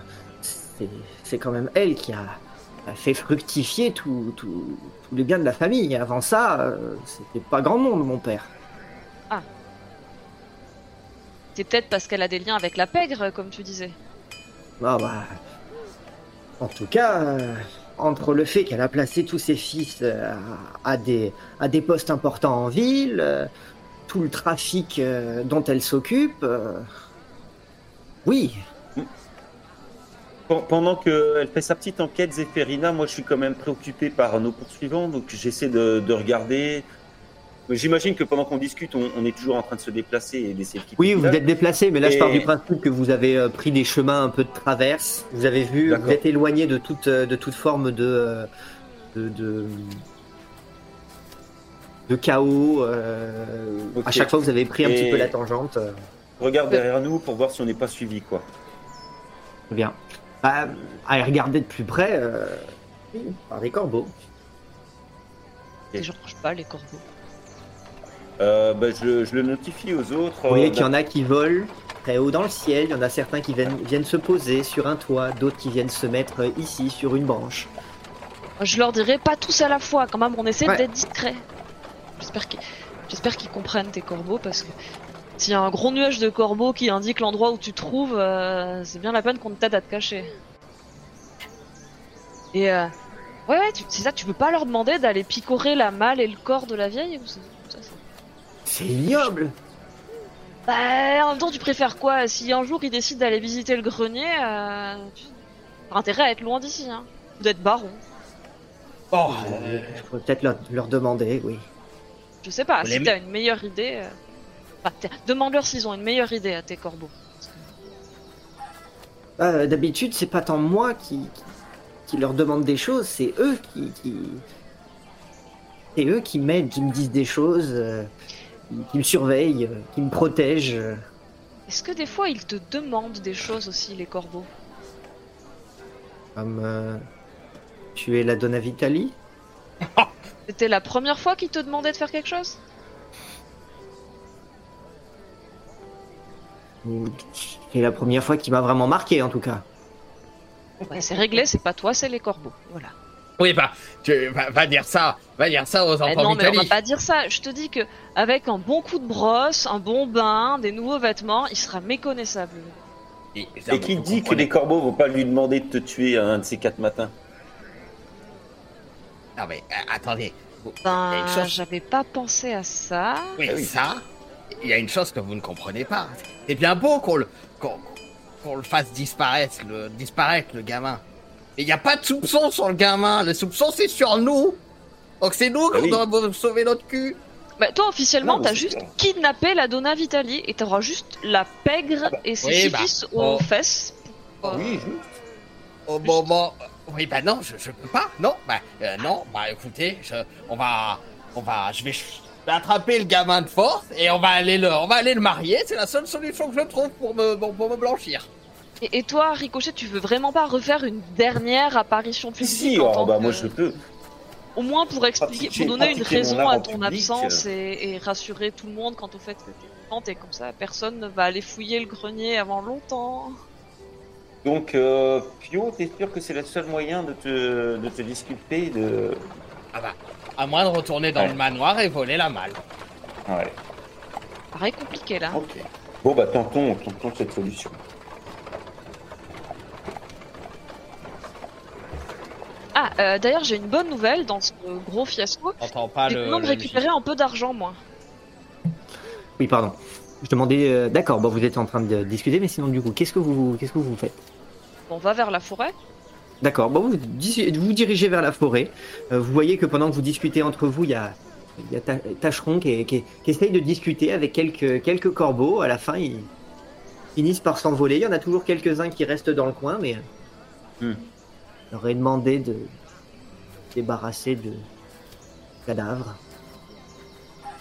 c'est quand même elle qui a, fait fructifier tout, tout, tout le bien de la famille. Avant ça, euh, c'était pas grand monde, mon père. C'est peut-être parce qu'elle a des liens avec la pègre, comme tu disais. Ah bah, en tout cas, euh, entre le fait qu'elle a placé tous ses fils euh, à, des, à des postes importants en ville, euh, tout le trafic euh, dont elle s'occupe, oui, Pen- Pendant qu'elle fait sa petite enquête, Zéphérina, moi je suis quand même préoccupé par nos poursuivants, donc j'essaie de regarder. J'imagine que pendant qu'on discute, on, on est toujours en train de se déplacer et d'essayer de quitter oui, vous êtes déplacé, mais là je pars du principe que vous avez euh, pris des chemins un peu de traverse. Vous avez vu, vous êtes éloigné de toute, euh, de toute forme de, euh, de, de, de chaos. euh. À chaque fois, vous avez pris un Et- petit peu la tangente. Regarde derrière nous pour voir si on n'est pas suivi, quoi. Très bien. Bah, à regarder de plus près, euh, oui, par des corbeaux. Et j'en mange pas les corbeaux. Euh, bah, je, je le notifie aux autres. Vous voyez euh, qu'il y en a qui volent très haut dans le ciel, il y en a certains qui viennent, viennent se poser sur un toit, d'autres qui viennent se mettre ici sur une branche. Je leur dirai pas tous à la fois, quand même, on essaie Ouais. d'être discret. J'espère qu'ils j'espère qu'ils comprennent tes corbeaux parce que s'il y a un gros nuage de corbeaux qui indique l'endroit où tu te trouves, euh, c'est bien la peine qu'on t'aide à te cacher. Et euh, ouais, ouais, c'est ça, tu peux pas leur demander d'aller picorer la malle et le corps de la vieille ou c'est- ignoble Bah, en même temps, tu préfères quoi Si un jour il décide d'aller visiter le grenier, euh, tu as intérêt à être loin d'ici, hein. Ou d'être baron. Bon, Euh, Je pourrais peut-être leur, leur demander, oui. Je sais pas, Vous si t'as une meilleure idée. euh, bah, Demande-leur s'ils ont une meilleure idée à tes corbeaux. Euh, D'habitude, c'est pas tant moi qui, qui, qui leur demande des choses, c'est eux qui, qui... c'est eux qui m'aident, qui me disent des choses, euh, qui, me surveillent, euh, qui me protègent. euh. Est-ce que des fois ils te demandent des choses aussi, les corbeaux? Comme euh, tu es la Donna Vitali? C'était la première fois qu'ils te demandaient de faire quelque chose? C'est la première fois qui m'a vraiment marqué en tout cas. C'est réglé, c'est pas toi, c'est les corbeaux. Voilà. Oui, bah, tu va, va dire ça, va dire ça aux Eh enfants non, mais on va pas dire ça. Je te dis que avec un bon coup de brosse, un bon bain, des nouveaux vêtements, il sera méconnaissable. Et, Et qui dit que les corbeaux vont pas lui demander de te tuer un de ces quatre matins? Non mais euh, attendez, Ben, chose- j'avais pas pensé à ça. oui, Ah oui. ça, il y a une chose que vous ne comprenez pas. C'est bien beau qu'on le, qu'on, qu'on le fasse disparaître, le, disparaître le gamin. Mais il n'y a pas de soupçon sur le gamin. Le soupçon c'est sur nous. Donc c'est nous Ah oui. doit sauver notre cul. Bah, toi, officiellement, t'as juste clair. kidnappé la Donna Vitali et t'auras juste la pègre et ses oui, bah, fils oh. aux fesses. Ah Euh, Oui, juste. Au moment, oui bah non, je, je peux pas. Non, bah euh, non, bah écoutez, je, on va, on va, je vais, attraper le gamin de force et on va aller le, on va aller le marier. C'est la seule solution que je trouve pour me, pour me blanchir. Et, et toi, Ricochet, tu veux vraiment pas refaire une dernière apparition publique Si, en oh, tant bah que- moi je peux. Au moins pour expliquer, pour donner une raison à en ton public, absence euh. et, et rassurer tout le monde quant au fait que t'es vivante et comme ça personne ne va aller fouiller le grenier avant longtemps. Donc, euh, Pio, t'es sûr que c'est le seul moyen de te, de te disculper de... Ah bah, à moins de retourner dans Ouais. le manoir et voler la malle. Ouais, Pareil compliqué là. ok. Bon, bah tentons, tentons cette solution. Ah, euh, d'ailleurs j'ai une bonne nouvelle dans ce gros fiasco. T'entends pas J'ai le. le récupérer un peu d'argent moi. Oui, pardon. Je demandais. euh, D'accord, bon, vous êtes en train de discuter, mais sinon, du coup, qu'est-ce que vous, qu'est-ce que vous faites? On va vers la forêt. D'accord, bon, vous dis- vous dirigez vers la forêt. Euh, vous voyez que pendant que vous discutez entre vous, il y a, il y a Ta- Tacheron qui, qui- qui essaye de discuter avec quelques, quelques corbeaux. À la fin, ils finissent par s'envoler. Il y en a toujours quelques-uns qui restent dans le coin, mais Hmm. Leur ai demandé de se débarrasser de cadavres.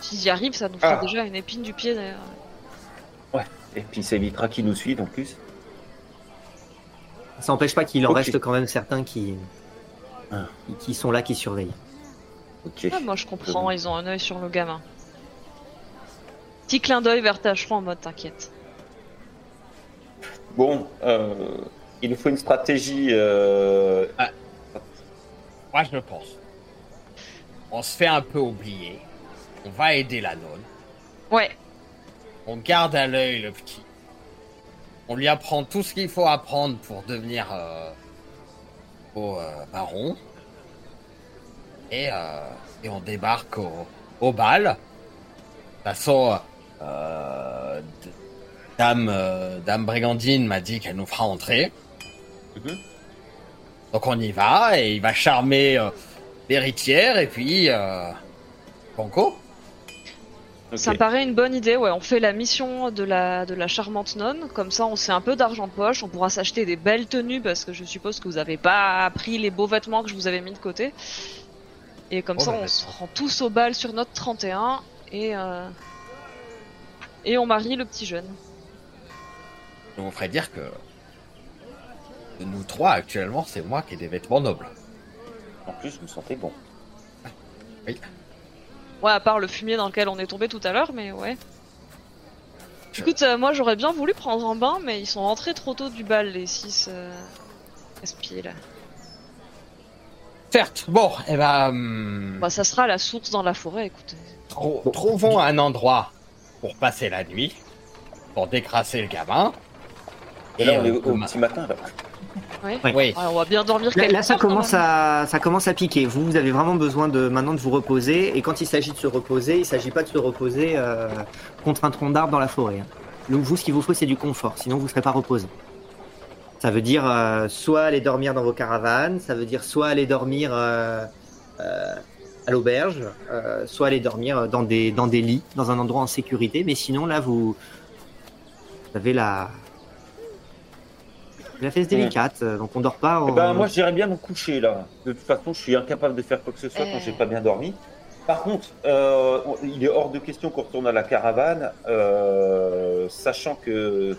S'ils y arrivent, ça nous fera Ah. déjà une épine du pied d'ailleurs. Et puis ça évitera qu'ils nous suivent en plus. Ça n'empêche pas qu'il en reste quand même certains qui, Ah. qui, qui sont là, qui surveillent. Ok. Ah, moi je comprends, ils ont un œil sur le gamin. Petit clin d'œil vers Tacheron en mode t'inquiète. Bon, euh, il nous faut une stratégie. euh, Moi, je pense. On se fait un peu oublier. On va aider la nonne. Ouais, On garde à l'œil le petit. On lui apprend tout ce qu'il faut apprendre pour devenir euh, au euh, baron. Et, euh, et on débarque au, au bal. De toute façon, euh, Dame, euh, Dame Brigandine m'a dit qu'elle nous fera entrer. Mhm. Donc on y va et il va charmer euh, l'héritière et puis euh, Banco. ça me paraît une bonne idée, ouais. On fait la mission de la, de la charmante nonne, comme ça on sait un peu d'argent de poche, on pourra s'acheter des belles tenues parce que je suppose que vous avez pas pris les beaux vêtements que je vous avais mis de côté. Et comme Oh, ça bah, on se rend tous au bal sur notre 31 et, euh, et on marie le petit jeune. Je vous ferai dire que nous trois actuellement, c'est moi qui ai des vêtements nobles. En plus, je me sentais bon. Ouais, à part le fumier dans lequel on est tombé tout à l'heure, mais ouais. Je- Écoute, euh, moi j'aurais bien voulu prendre un bain, mais ils sont rentrés trop tôt du bal, les six euh, espiers là. Certes, bon, eh ben, hum, Bah, ça sera la source dans la forêt, écoutez. trou- trouvons un endroit pour passer la nuit, pour décrasser le gamin. Et là, on est euh, au, au petit matin, là. Oui. Ouais. Oui. Ouais, on va bien dormir Là, là, ça quand commence à ça commence à piquer. Vous, vous avez vraiment besoin de maintenant de vous reposer. Et quand il s'agit de se reposer, il s'agit pas de se reposer euh, contre un tronc d'arbre dans la forêt. hein. Donc vous, ce qu'il vous faut, c'est du confort. Sinon, vous serez pas reposé. Ça veut dire euh, soit aller dormir dans vos caravanes, ça veut dire soit aller dormir euh, euh, à l'auberge, soit aller dormir dans des dans des lits, dans un endroit en sécurité. Mais sinon, là, vous, vous avez la la fesse délicate. euh, Donc on dort pas. Eh ben, moi, j'irais bien me coucher là. De toute façon, je suis incapable de faire quoi que ce soit quand Euh. j'ai pas bien dormi. Par contre, euh, il est hors de question qu'on retourne à la caravane, euh, sachant que,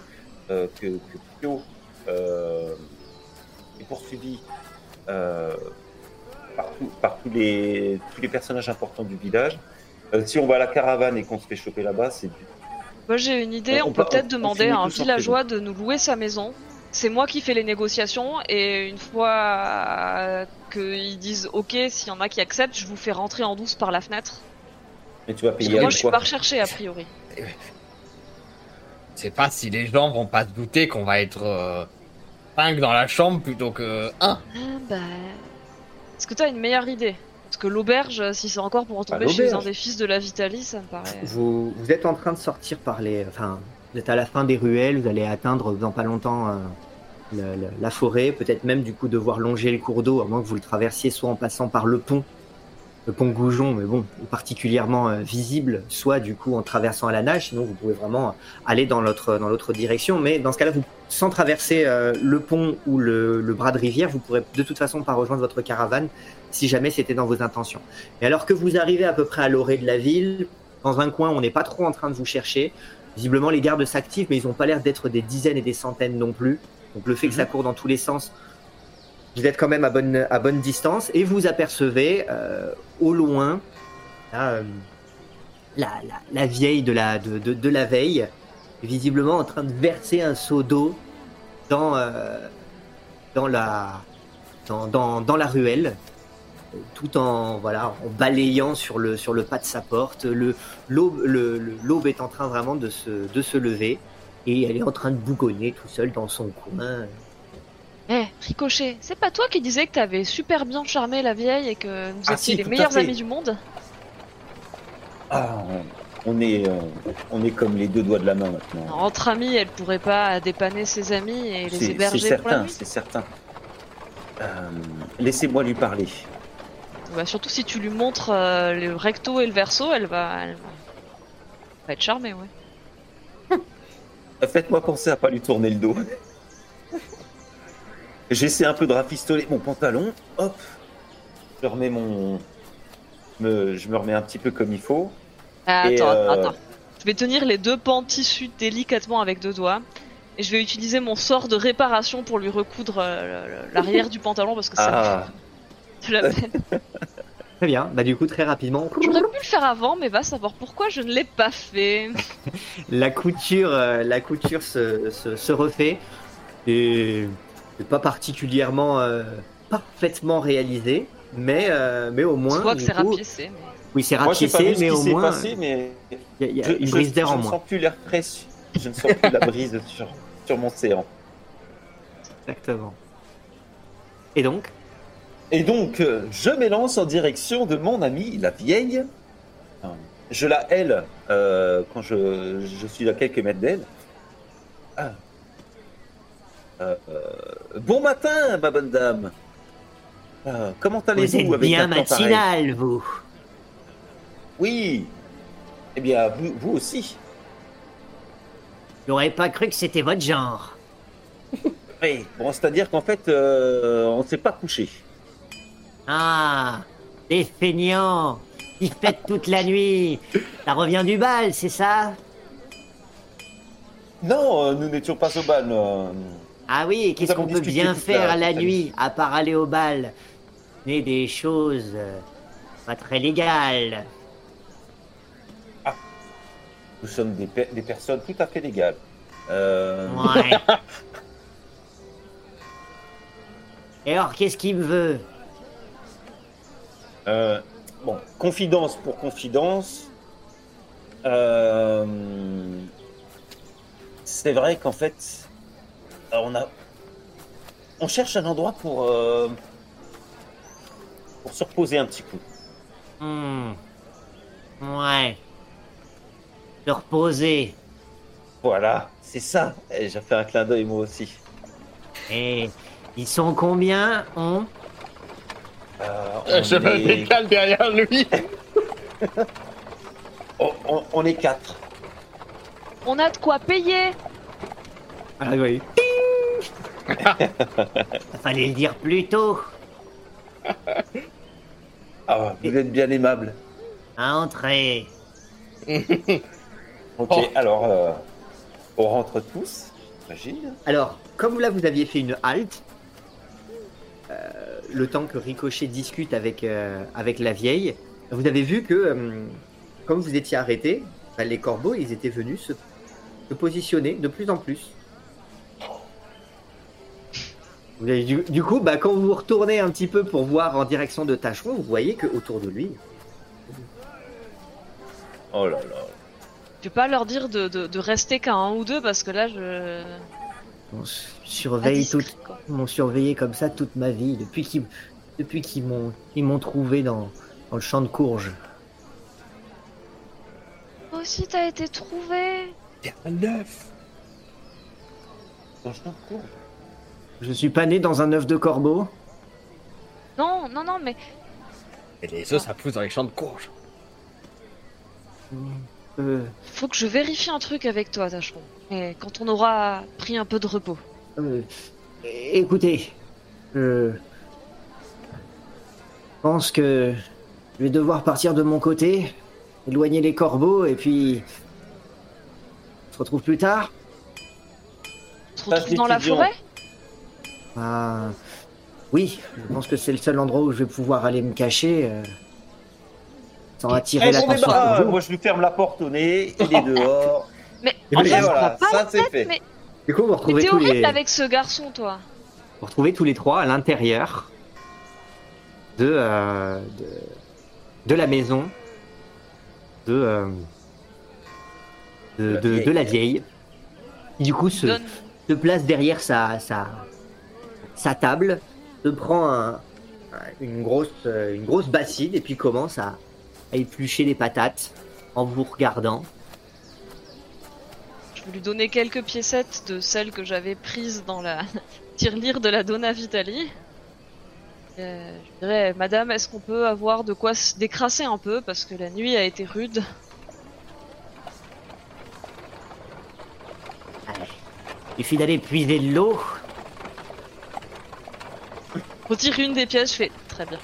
euh, que, que Pio euh, est poursuivi euh, par, tout- par tous, les, tous les personnages importants du village. Euh, si on va à la caravane et qu'on se fait choper là-bas, c'est du- Moi j'ai une idée, On on, peut peut- peut-être demander à un villageois de nous louer sa maison. C'est moi qui fais les négociations et une fois qu'ils disent ok, s'il y en a qui acceptent, je vous fais rentrer en douce par la fenêtre. Mais tu vas Parce payer que moi je suis pas recherché a priori. Je sais pas si les gens vont pas se douter qu'on va être euh, cinq dans la chambre plutôt que un. Ah, bah... Est-ce que t'as une meilleure idée? Parce que l'auberge, si c'est encore pour retomber Bah, chez un des fils de la Vitalie, ça me paraît... Vous, vous êtes en train de sortir par les. Enfin, vous êtes à la fin des ruelles, vous allez atteindre dans pas longtemps euh, la forêt, peut-être même du coup devoir longer le cours d'eau, à moins que vous le traversiez soit en passant par le pont, le pont Goujon, mais bon, particulièrement euh, visible, soit du coup en traversant à la nage, sinon vous pouvez vraiment aller dans l'autre direction. Mais dans ce cas-là, sans traverser euh, le pont ou le, le bras de rivière, vous pourrez de toute façon pas rejoindre votre caravane si jamais c'était dans vos intentions. Et alors que vous arrivez à peu près à l'orée de la ville, dans un coin où on n'est pas trop en train de vous chercher. Visiblement, les gardes s'activent, mais ils n'ont pas l'air d'être des dizaines et des centaines non plus. Donc le fait que ça court dans tous les sens, vous êtes quand même à bonne, à bonne distance et vous apercevez euh, au loin là, euh, la, la, la vieille de la, de, de, de la veille, visiblement en train de verser un seau d'eau dans, euh, dans, la, dans, dans, dans la ruelle tout en voilà en balayant sur le sur le pas de sa porte. Le l'aube est en train vraiment de se de se lever et elle est en train de bougonner tout seul dans son coin. Eh, Ricochet, c'est pas toi qui disais que t'avais super bien charmé la vieille et que vous Ah étiez si, les meilleurs amis du monde Ah, on est, euh, on est comme les deux doigts de la main maintenant. Entre amis, elle pourrait pas dépanner ses amis et les C'est c'est héberger pour la certain, c'est certain. Euh, Laissez-moi lui parler. Bah, Surtout si tu lui montres euh, le recto et le verso, elle va, elle va... va être charmée, ouais. Euh, Faites-moi penser à pas lui tourner le dos. J'essaie un peu de rafistoler mon pantalon. Hop. Je remets mon. Me... Je me remets un petit peu comme il faut. Ah, Et, attends, euh, attends. Je vais tenir les deux pans de tissu délicatement avec deux doigts. Et je vais utiliser mon sort de réparation pour lui recoudre euh, l'arrière du pantalon parce que ça Ah, me fait de la peine. Très bien. Bah du coup très rapidement, J'aurais pu le faire avant, mais va savoir pourquoi je ne l'ai pas fait. la couture euh, la couture se, se, se refait et c'est pas particulièrement euh, parfaitement réalisé, mais euh, mais au Je moins vois que du c'est coup- rapiécé. Mais... Oui, c'est moi j'ai pas rapiécé, mais au moins passé, mais il y a, il y a je, une je- brise d'air je en ne moins. sens plus l'air frais. Je ne sens plus la brise sur, sur mon séant. Exactement. Et donc Et donc, euh, je m'élance en direction de mon amie, la vieille. Euh, Je la hèle euh, quand je, je suis à quelques mètres d'elle. Ah. Euh, euh, bon matin, ma bonne dame. Euh, comment vous allez-vous avec bien matinal, vous. Oui. Eh bien, vous, vous aussi. J'aurais pas cru que c'était votre genre. Oui. Bon, c'est-à-dire qu'en fait, on ne s'est pas couché. Ah, des feignants qui fêtent toute la nuit. Ça revient du bal, c'est ça? Non, euh, nous n'étions pas au bal. euh, Ah oui, qu'est-ce avons qu'on peut discuté bien toute faire la- la toute la nuit, à part aller au bal? Mais des choses euh, pas très légales. Nous sommes des, pe- des personnes tout à fait légales. Euh, Ouais. Et alors, qu'est-ce qu'il me veut? Euh, bon, confidence pour confidence. euh, c'est vrai qu'en fait, on a, on cherche un endroit pour, euh, pour se reposer un petit coup. Hmm. Ouais. Se reposer. Voilà, c'est ça. J'ai fait un clin d'œil moi aussi. Et ils sont combien on? Euh, Euh, on, Je me est... décale derrière lui. on- on- on est quatre. On a de quoi payer Ah oui. Fallait le dire plus tôt. Ah, vous êtes bien aimable. Entrez. Ok, Oh. alors euh, on rentre tous, j'imagine. Alors, comme là vous aviez fait une halte, euh, le temps que Ricochet discute avec, euh, avec la vieille, vous avez vu que, euh, comme vous étiez arrêté, bah, les corbeaux, ils étaient venus se, se positionner de plus en plus. Vous avez- Du, du coup, bah, quand vous vous retournez un petit peu pour voir en direction de Tacheron, vous voyez que autour de lui, Oh là là. Je vais pas leur dire de, de, de rester qu'à un ou deux parce que là je. s- surveille Indiscret, tout, quoi. Ils m'ont surveillé comme ça toute ma vie, depuis qu'ils depuis qu'ils m'ont ils m'ont trouvé dans, dans le champ de courge. Toi aussi t'as été trouvé. Il y a un neuf. Dans le champ de courge. Je suis pas né dans un œuf de corbeau. Non, non, non, mais Et les œufs, ça pousse dans les champs de courge. Euh, faut que je vérifie un truc avec toi, Tacheron. Et quand on aura pris un peu de repos. Euh, écoutez, je pense que je vais devoir partir de mon côté, éloigner les corbeaux et puis on se retrouve plus tard. On se Passe retrouve dans la forêt Ah, oui, je pense que c'est le seul endroit où je vais pouvoir aller me cacher euh, sans attirer Eh, l'attention. moi je lui ferme la porte au nez, il est dehors. Mais Et en fait, voilà, ça c'est fait. mais, Du coup, vous retrouvez t'es tous horrible les... avec ce garçon, toi. vous retrouvez tous les trois à l'intérieur de, euh, de de la maison de euh, de, La de- vieille. de la vieille. Qui, du coup, se, Donne. se place derrière sa, sa, sa table, se prend un- une, grosse, euh, une grosse bassine et puis commence à, à éplucher les patates en vous regardant. Je vais lui donner quelques piécettes de celles que j'avais prises dans la tirelire de la Donna Vitali. Euh, je dirais, madame, est-ce qu'on peut avoir de quoi se décrasser un peu parce que la nuit a été rude? Allez, il suffit d'aller puiser de l'eau. Retire une des pièces, je fais très bien.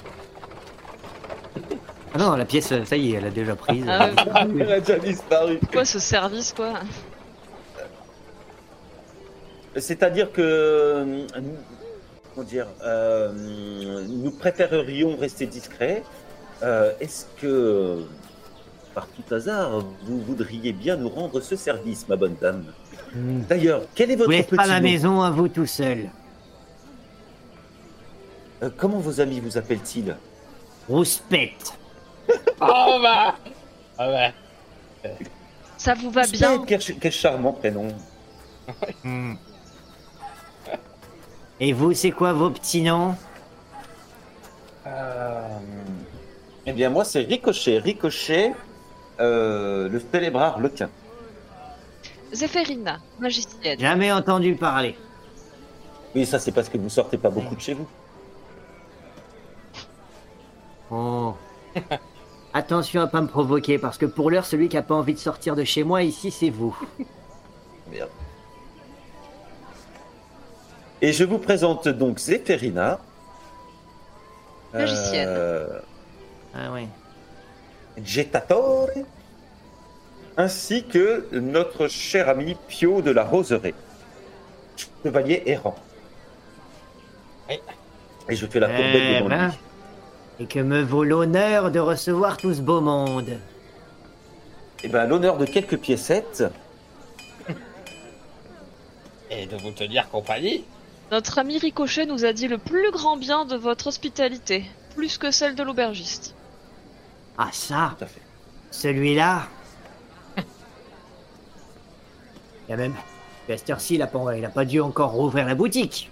Ah non, la pièce, ça y est, elle a déjà prise. Ah. Elle a déjà disparu. Quoi ce service, quoi? C'est-à-dire que, nous- comment dire, euh, nous préférerions rester discrets. Euh, Est-ce que, par tout hasard, vous voudriez bien nous rendre ce service, ma bonne dame? Hmm. D'ailleurs, quel est Vous votre n'êtes petit pas à la maison à vous tout seul. Euh, Comment vos amis vous appellent-ils? Rouspette. Oh bah Ah ouais. Ça vous va bien? Quel, quel charmant prénom. Hmm. Et vous, c'est quoi vos petits noms Euh, Eh bien, moi, c'est Ricochet. Ricochet, euh, le célébrard lequin. Zéphérina, magicienne. Jamais entendu parler. Oui, ça, c'est parce que vous sortez pas beaucoup de chez vous. Oh. Attention à pas me provoquer, parce que pour l'heure, celui qui a pas envie de sortir de chez moi ici, c'est vous. Merde. Et je vous présente donc Zéphérina. Magicienne. Euh, Ah ouais. Jettatore, ainsi que notre cher ami Pio de la Roseraie, chevalier errant. Et je fais la courbette Eh devant ben, lui. Et que me vaut l'honneur de recevoir tout ce beau monde. Eh ben, l'honneur de quelques piécettes. Et de vous tenir compagnie Notre ami Ricochet nous a dit le plus grand bien de votre hospitalité, plus que celle de l'aubergiste. Ah ça, Tout à fait. celui-là. Il y a même... À cette heure-ci, il a pas, il a pas dû encore rouvrir la boutique.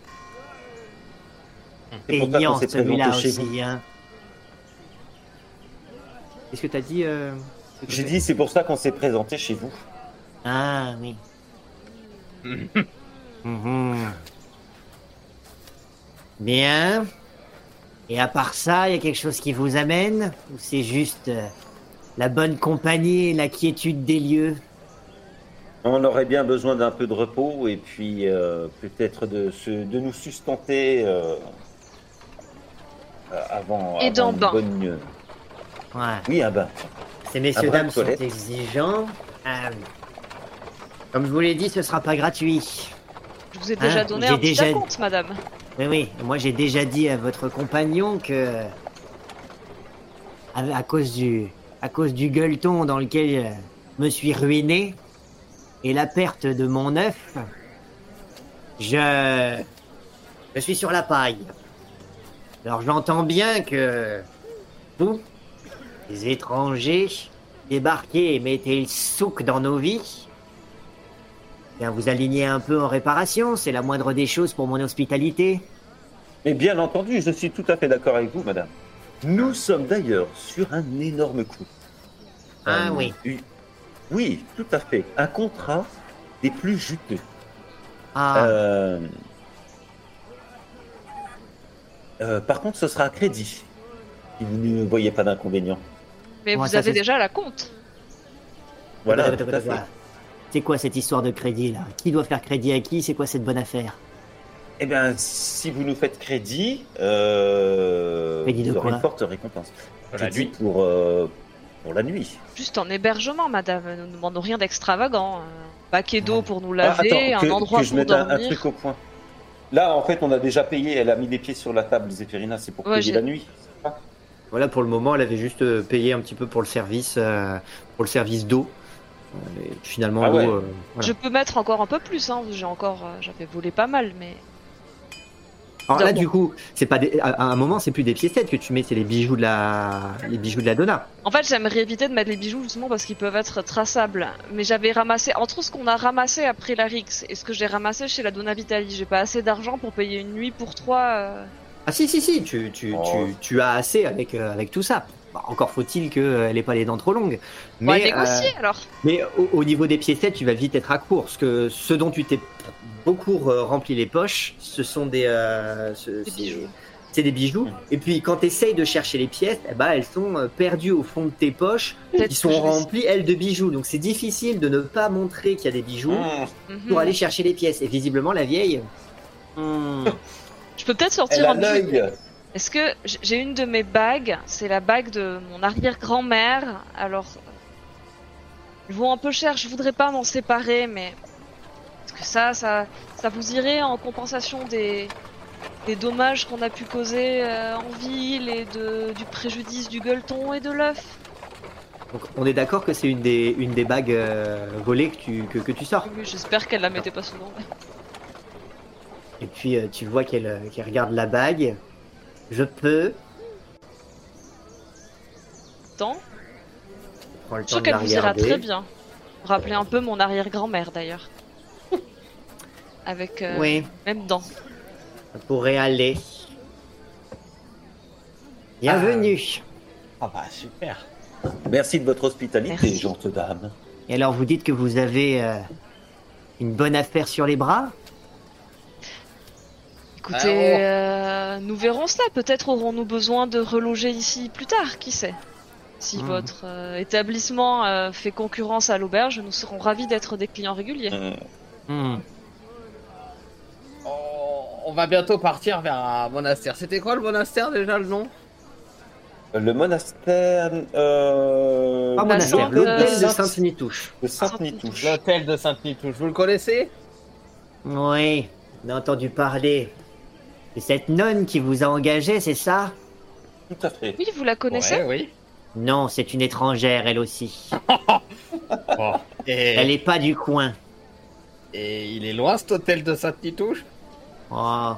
C'est pour ça qu'on Peignant s'est celui-là présenté chez vous. aussi, hein. Qu'est-ce que t'as dit euh, J'ai dit, c'est pour ça qu'on s'est présenté chez vous. Ah oui. Mhm. Bien. Et à part ça, il y a quelque chose qui vous amène Ou c'est juste euh, la bonne compagnie et la quiétude des lieux? On aurait bien besoin d'un peu de repos et puis euh, peut-être de, se, de nous sustenter euh, avant, Et avant une bain. bonne... Ouais. Oui, un bain. Ces messieurs dames sont toilette. exigeants. Euh, comme je vous l'ai dit, ce sera pas gratuit. Je vous ai déjà Ah, donné un petit déjà- compte, madame. Oui, oui. Moi, j'ai déjà dit à votre compagnon que, à, cause du, à cause du gueuleton dans lequel euh, je me suis ruiné et la perte de mon œuf, je, je suis sur la paille. Alors, j'entends bien que vous, les étrangers, débarquez et mettez le souk dans nos vies. Bien, vous alignez un peu en réparation, c'est la moindre des choses pour mon hospitalité. Mais bien entendu, je suis tout à fait d'accord avec vous, madame. Nous sommes d'ailleurs sur un énorme coup. Ah Un- oui. Oui, tout à fait. Un contrat des plus juteux. Ah, Euh, euh, par contre, ce sera à crédit. Si vous ne voyez pas d'inconvénient. Mais Ouais, vous avez déjà la compte. Voilà, tout à fait. C'est quoi cette histoire de crédit là? Qui doit faire crédit à qui? C'est quoi cette bonne affaire? Eh bien, si vous nous faites crédit, euh, Crédit de vous aurez quoi? une forte récompense. Pour la Crédit nuit. pour, euh, pour la nuit. Juste en hébergement, madame. Nous ne demandons rien d'extravagant. Un paquet d'eau pour nous Ah, laver, attends, que, un endroit que je pour mette un, truc au point. Là, en fait, on a déjà payé. Elle a mis les pieds sur la table, Zéphérina. C'est pour Ouais, payer j'ai- la nuit. c'est ça? Voilà, pour le moment, elle avait juste euh, payé un petit peu pour le service, euh, pour le service d'eau. Euh, et finalement, Ah ouais. euh, voilà. Je peux mettre encore un peu plus. Hein. J'ai encore, euh, j'avais volé pas mal, mais Alors là, du coup, c'est pas des- à un moment, c'est plus des piécettes que tu mets, c'est les bijoux de la, les bijoux de la Donna. en fait, j'aimerais éviter de mettre les bijoux justement parce qu'ils peuvent être traçables. Mais j'avais ramassé entre ce qu'on a ramassé après la Rix et ce que j'ai ramassé chez la Donna Vitali. J'ai pas assez d'argent pour payer une nuit pour trois. euh. Ah si, si, si, tu, tu, Oh. tu, tu as assez avec, euh, avec tout ça. Bah, encore faut-il qu'elle ait pas les dents trop longues. Mais, euh, négocier alors. Mais au, au niveau des piécettes, tu vas vite être à court. Parce que ce dont tu t'es beaucoup euh, rempli les poches, ce sont des, euh, ce- Des c'est- bijoux. C'est des bijoux. Et puis quand tu essayes de chercher les pièces, eh ben, elles sont euh, perdues au fond de tes poches. Qui sont remplies, elles, de bijoux. Donc c'est difficile de ne pas montrer qu'il y a des bijoux Mmh. Mhm. pour aller chercher les pièces. Et visiblement, la vieille. hmm, Je peux peut-être Elle sortir a un bijou. Est-ce que j'ai une de mes bagues C'est la bague de mon arrière-grand-mère. Alors, ils vont un peu cher. Je voudrais pas m'en séparer, mais est-ce que ça, ça, ça vous irait en compensation des des dommages qu'on a pu causer euh, en ville et de du préjudice du gueuleton et de l'œuf? Donc on est d'accord que c'est une des, une des bagues euh, volées que tu, que, que tu sors? Oui, J'espère qu'elle la mettait pas souvent. Et puis euh, tu vois qu'elle qu'elle regarde la bague. Je peux. Tant. Je temps suis sûre de qu'elle vous ira très bien. Vous rappelez un peu mon arrière-grand-mère d'ailleurs. Avec euh, Oui, même dents. ça pourrait aller. Bienvenue. Ah bah super. Merci de votre hospitalité, Merci. gente dame. Et alors vous dites que vous avez euh, une bonne affaire sur les bras? Écoutez, Alors euh, nous verrons cela. Peut-être aurons-nous besoin de reloger ici plus tard, qui sait. Si Mhm. votre euh, établissement euh, fait concurrence à l'auberge, nous serons ravis d'être des clients réguliers. Hmm. On, on va bientôt partir vers un monastère. C'était quoi le monastère déjà le nom? Le monastère euh, Pas monastère, l'hôtel de Sainte- Sainte-Nitouche. de Sainte-Nitouche. L'hôtel de Sainte-Nitouche. Vous le connaissez? Oui, on a entendu parler. C'est cette nonne qui vous a engagé, c'est ça Tout à fait. Oui, vous la connaissez Ouais, oui. Non, c'est une étrangère, elle aussi. Et, Elle est pas du coin. et il est loin cet hôtel de Sainte-Nitouche Oh.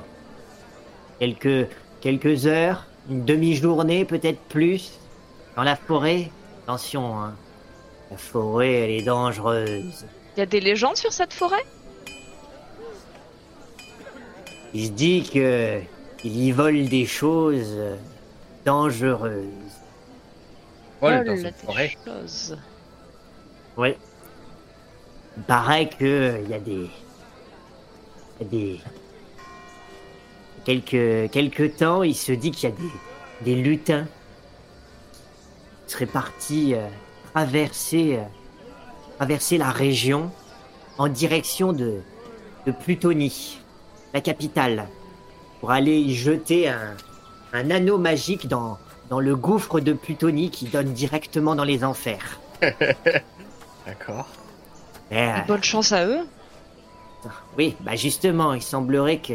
Quelques, quelques heures, une demi-journée, peut-être plus. Dans la forêt. Attention, hein. La forêt, elle est dangereuse. Il y a des légendes sur cette forêt? Il se dit que Il y vole des choses euh, dangereuses. Vol dans Oh, une la forêt. chose. Oui. Il paraît que il y a des. il y a des. Quelques, quelques temps, il se dit qu'il y a des, des lutins qui seraient partis euh, traverser, euh, traverser la région en direction de, de Plutonie, la capitale, pour aller y jeter un, un anneau magique dans, dans le gouffre de Plutonie qui donne directement dans les enfers. D'accord. Mais, euh, Bonne chance à eux. Oui, bah justement, il semblerait que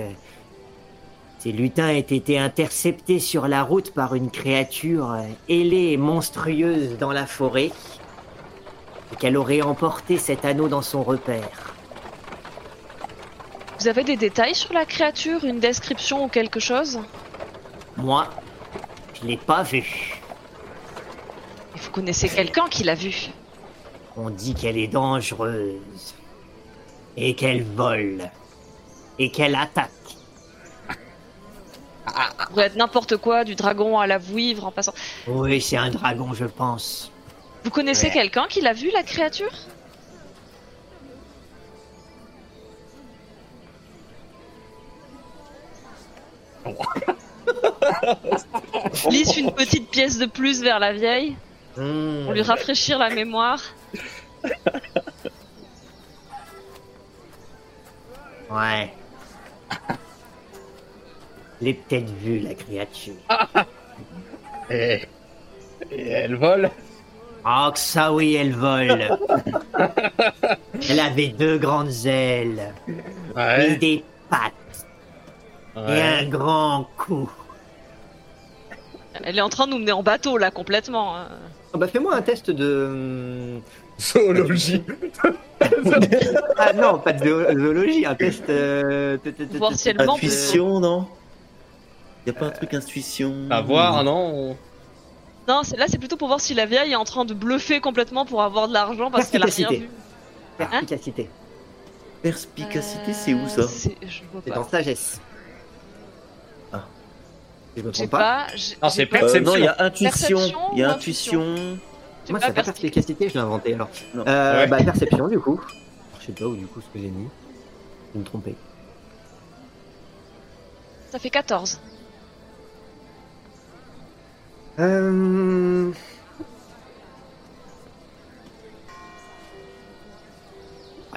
ces lutins aient été interceptés sur la route par une créature euh, ailée et monstrueuse dans la forêt, et qu'elle aurait emporté cet anneau dans son repère. Vous avez des détails sur la créature, une description ou quelque chose? Moi, je l'ai pas vue. Et Vous connaissez quelqu'un qui l'a vu On dit qu'elle est dangereuse, et qu'elle vole, et qu'elle attaque. Ça pourrait être n'importe quoi, du dragon à la vouivre en passant. Oui, c'est un dragon, je pense. Vous connaissez Ouais. quelqu'un qui l'a vu, la créature? Glisse une petite pièce de plus vers la vieille Hmm. pour lui rafraîchir la mémoire. Ouais. Je l'ai peut-être vu, la créature. Et... Et elle vole Oh, que ça oui, elle vole. elle avait deux grandes ailes et des pattes et ouais. un grand cou. Elle est en train de nous mener en bateau là complètement. hein. bah fais-moi un test de... Zoologie. Ah non, pas de zoo- zoologie, un test... euh, Voir si elle. Intuition, non? Y a pas un truc intuition? À voir, non Non, c'est- là c'est plutôt pour voir si la vieille est en train de bluffer complètement pour avoir de l'argent parce qu'elle a rien Perspicacité. vu. Perspicacité. Perspicacité, c'est où ça? C'est- en sagesse. Si je me J'ai trompe pas. Non, c'est pas- Euh, Perception. Non, il y a intuition. Il y a intuition. Moi, pas c'est pas perception. perspicacité, je l'ai inventé alors. Non. Euh, Ouais. Bah, perception du coup. Je sais pas où du coup ce que j'ai mis. Je me trompé. Ça fait 14. Euh...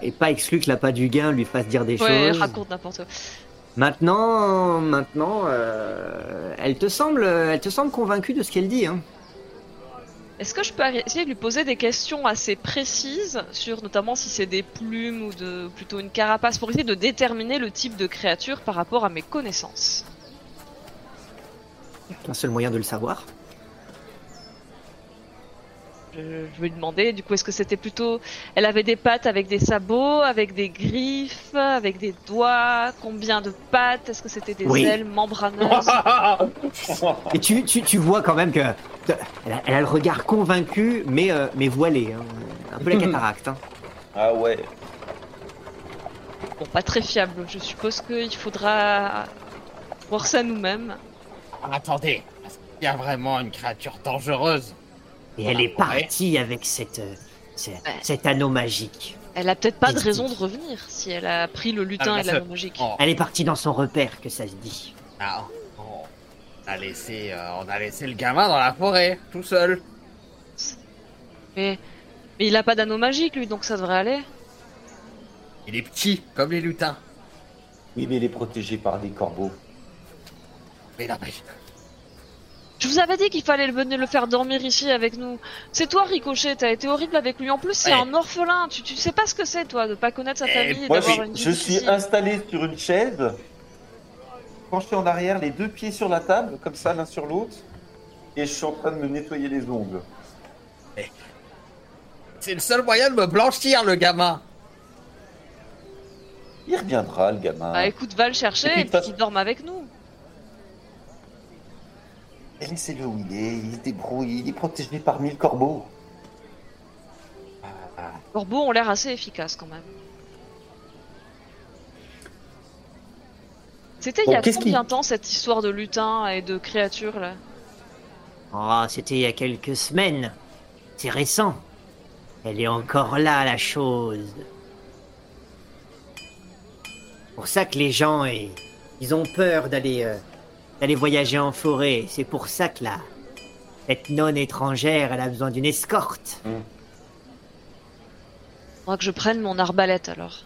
Et pas exclu que la pas du gain lui fasse dire des Ouais, choses. raconte n'importe quoi. Maintenant, maintenant, euh, elle te semble, elle te semble convaincue de ce qu'elle dit. Hein. Est-ce que je peux essayer de lui poser des questions assez précises sur notamment si c'est des plumes ou de plutôt une carapace pour essayer de déterminer le type de créature par rapport à mes connaissances? Un seul moyen de le savoir? Je, lui demander du coup est-ce que c'était plutôt elle avait des pattes avec des sabots, avec des griffes, avec des doigts, combien de pattes, est-ce que c'était des Oui. ailes membraneuses Et tu, tu, tu vois quand même que elle a, elle a le regard convaincu, mais, euh, mais voilé, hein. un peu la cataracte. Hein. Ah ouais. Bon, pas très fiable. Je suppose qu'il faudra voir ça nous-mêmes. Attendez, est-ce qu'il y a vraiment une créature dangereuse Et elle est partie avec cette, euh, cet anneau magique. Elle a peut-être pas de raison de revenir si elle a pris le lutin Ah, et bien la sûr. magique. Oh, Elle est partie dans son repère, que ça se dit. ah, oh, on, a laissé, euh, on a laissé le gamin dans la forêt, tout seul. Mais, mais il a pas d'anneau magique lui, donc ça devrait aller. Il est petit, comme les lutins. Oui, mais il est protégé par des corbeaux. Mais non, mais... Je vous avais dit qu'il fallait le venir le faire dormir ici avec nous. C'est toi, Ricochet, t'as été horrible avec lui. En plus, c'est Ouais. un orphelin. Tu, tu sais pas ce que c'est, toi, de pas connaître sa Eh, famille et Moi, je, une vie je suis installé sur une chaise, penché en arrière, les deux pieds sur la table, comme ça, l'un sur l'autre, et je suis en train de me nettoyer les ongles. C'est le seul moyen de me blanchir, le gamin. Il reviendra, le gamin. Bah écoute, va le chercher Et et puis, de qu'il dorme avec nous. Et laissez-le où il est, il se débrouille, il est protégé par mille corbeaux. Ah, Corbeaux ont l'air assez efficaces quand même. C'était Bon, il y a combien de temps cette histoire de lutin et de créatures là? Oh, c'était il y a quelques semaines. C'est récent. Elle est encore là, la chose. Pour ça que les gens, ils ont peur d'aller euh, d'aller voyager en forêt. C'est pour ça que là, cette non étrangère, elle a besoin d'une escorte. Faudra que je prenne mon arbalète alors.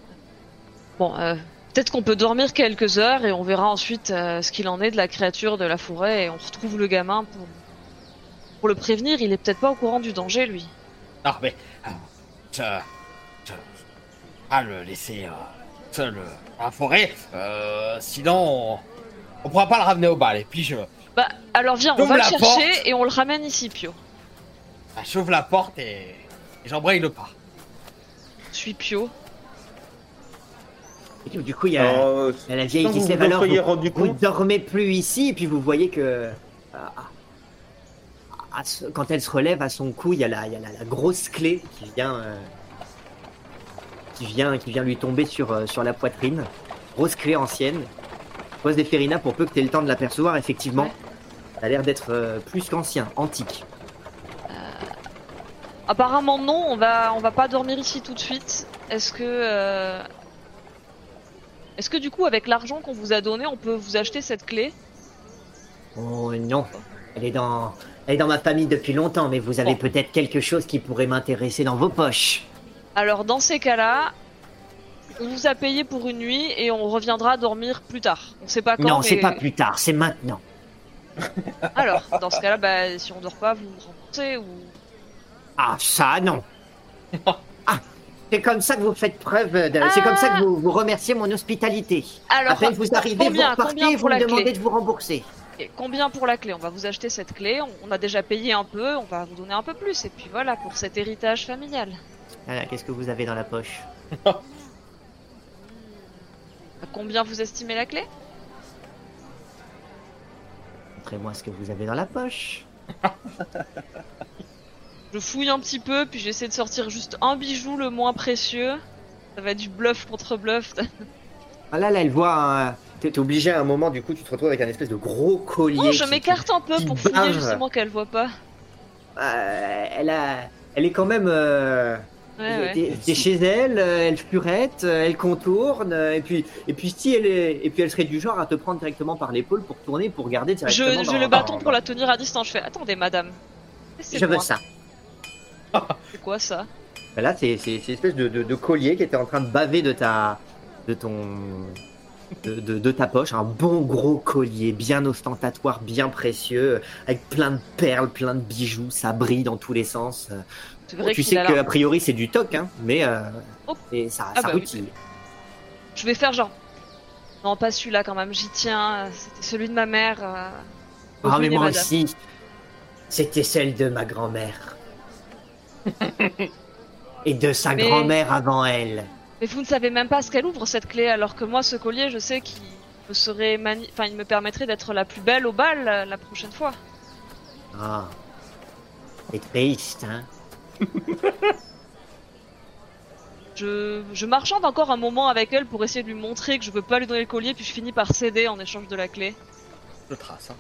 Bon, euh, peut-être qu'on peut dormir quelques heures et on verra ensuite euh, ce qu'il en est de la créature de la forêt et on retrouve le gamin pour pour le prévenir. Il est peut-être pas au courant du danger lui. Non, mais. euh, Je. Je. Pas le laisser euh, seul euh, la forêt. euh, sinon, on, on pourra pas le ramener au bal. Et puis je. Bah alors viens, on va le chercher porte. et on le ramène ici, Pio. bah, J'ouvre la porte et, et j'embraye le pas. Je suis Pio. Et du coup, il y a, euh, il y a la vieille qui vous se lève. vous en Alors, vous, rendu vous dormez plus ici, et puis vous voyez que. ah, ah, ce- quand elle se relève à son cou, il y a la, il y a la, la grosse clé qui vient, euh, qui vient, qui vient lui tomber sur, euh, sur la poitrine. Grosse clé ancienne. Pose des Ferina pour peu que tu aies le temps de l'apercevoir, effectivement. Ça a l'air d'être euh, plus qu'ancien, antique. Apparemment non, on va on va pas dormir ici tout de suite. Est-ce que euh, est-ce que du coup avec l'argent qu'on vous a donné, on peut vous acheter cette clé? Oh non, elle est dans, elle est dans ma famille depuis longtemps, mais vous avez Bon. peut-être quelque chose qui pourrait m'intéresser dans vos poches. Alors dans ces cas-là, on vous a payé pour une nuit et on reviendra dormir plus tard. On sait pas quand. non, c'est mais- pas plus tard, c'est maintenant. Alors dans ce cas-là, bah, si on dort pas, vous remboursez ou Ah, ça, non. ah, c'est comme ça que vous faites preuve de... C'est comme ça que vous, vous remerciez mon hospitalité. alors peine vous arrivez, combien- vous repartez, combien vous me demandez clé de vous rembourser. et combien pour la clé? On va vous acheter cette clé. On, on a déjà payé un peu, on va vous donner un peu plus et puis voilà pour cet héritage familial. Voilà, qu'est-ce que vous avez dans la poche? À combien vous estimez la clé? Montrez-moi ce que vous avez dans la poche. Je fouille un petit peu, puis j'essaie de sortir juste un bijou le moins précieux. Ça va être du bluff contre bluff. Ah là, là, elle voit un... T'es obligé à un moment, du coup, tu te retrouves avec un espèce de gros collier. Non, je qui- m'écarte un peu pour fouiller barre. justement qu'elle voit pas. Euh, elle a... Elle est quand même... euh, Ouais, ouais. T'es chez elle, euh, elle furette, euh, elle contourne, euh, et puis, et puis si elle est, et puis elle serait du genre à te prendre directement par l'épaule pour tourner, pour garder directement. je le bâton pour la tenir à distance. Je fais attendez, madame. Je veux ça. C'est quoi ça? Ben Là, c'est c'est espèce de, de, de collier qui était en train de baver de ta, de ton, de, de, de ta poche, un bon gros collier, bien ostentatoire, bien précieux, avec plein de perles, plein de bijoux, ça brille dans tous les sens. Vrai tu sais a que l'air- a priori c'est du toc, hein, mais euh, Oh. et ça, Ah ça bah oui. Je vais faire genre. Non, pas celui-là quand même. J'y tiens. C'était celui de ma mère. euh. Ah, mais moi aussi, c'était celle de ma grand-mère. Et de sa Mais- grand-mère avant elle. Mais vous ne savez même pas ce qu'elle ouvre cette clé, alors que moi, ce collier, je sais qu'il me serait mani... enfin, il me permettrait d'être la plus belle au bal euh, la prochaine fois. Ah, c'est triste, hein. Je, je marchande encore un moment avec elle pour essayer de lui montrer que je veux pas lui donner le collier, puis je finis par céder en échange de la clé. Je trace. hein.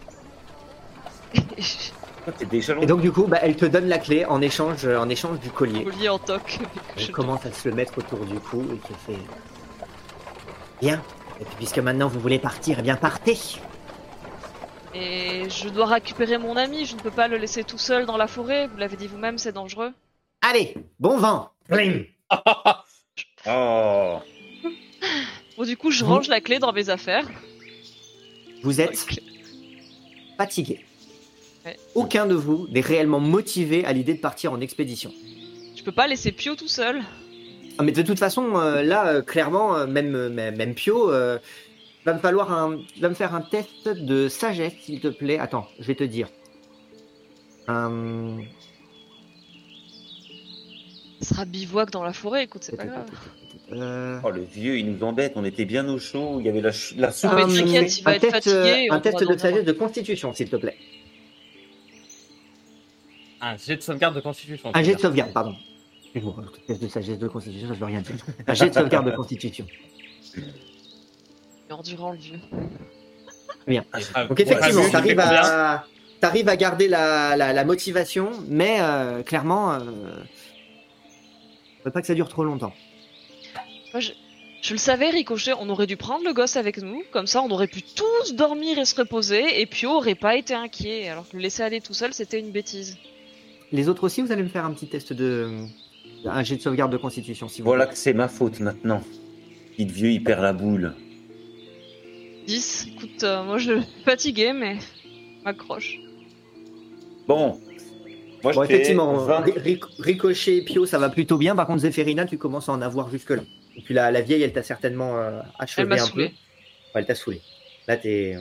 Et donc du coup, bah, elle te donne la clé en échange, en échange du collier. collier en toc. Elle Je- commence à se le mettre autour du cou et te fait... Bien. Et puis puisque maintenant vous voulez partir, eh bien partez. Et je dois récupérer mon ami, je ne peux pas le laisser tout seul dans la forêt, vous l'avez dit vous-même, c'est dangereux. Allez, bon vent. Oh. Bon, du coup, je range la clé dans mes affaires. Vous êtes fatigué. Ouais. Aucun de vous n'est réellement motivé à l'idée de partir en expédition. Je peux pas laisser Pio tout seul. Ah, mais de toute façon, euh, là, euh, clairement, euh, même, même, même Pio, euh, va me falloir un, va me faire un test de sagesse, s'il te plaît. Attends, je vais te dire. Un- sera bivouac dans la forêt, écoute, c'est pas grave. Euh, Oh, le vieux, il nous embête. On était bien au chaud. Il y avait la, ch- la soupe. Ah, mais un- un test, fatigué euh, un test de sagesse de constitution, s'il te plaît. Un jet de sauvegarde de constitution. Un jet de sauvegarde, pardon. Excuse-moi, test de sagesse de constitution, ça je veux rien dire. Un jet de sauvegarde de constitution. Et meurt durant le vieux. Ah, Donc effectivement, à, t'arrives à garder la, la- la motivation, mais euh, clairement, faut pas que ça dure trop longtemps. Moi, je, je le savais, Ricochet, on aurait dû prendre le gosse avec nous, comme ça on aurait pu tous dormir et se reposer, et Pio aurait pas été inquiet, alors que le laisser aller tout seul, c'était une bêtise. Les autres aussi, vous allez me faire un petit test de un jet de sauvegarde de constitution, si vous Voilà que c'est ma faute maintenant. Petit vieux, il perd la boule. 10, écoute, euh, moi je suis fatigué, mais je m'accroche. Bon. Moi, Bon, effectivement, 20. Ri- Ric- Ricochet et Pio, ça va plutôt bien. Par contre, Zéphérina, tu commences à en avoir jusque-là. Et puis la, la vieille, elle t'a certainement euh, achevé un saoulé. peu. Ouais, elle t'a saoulé. Là, t'es.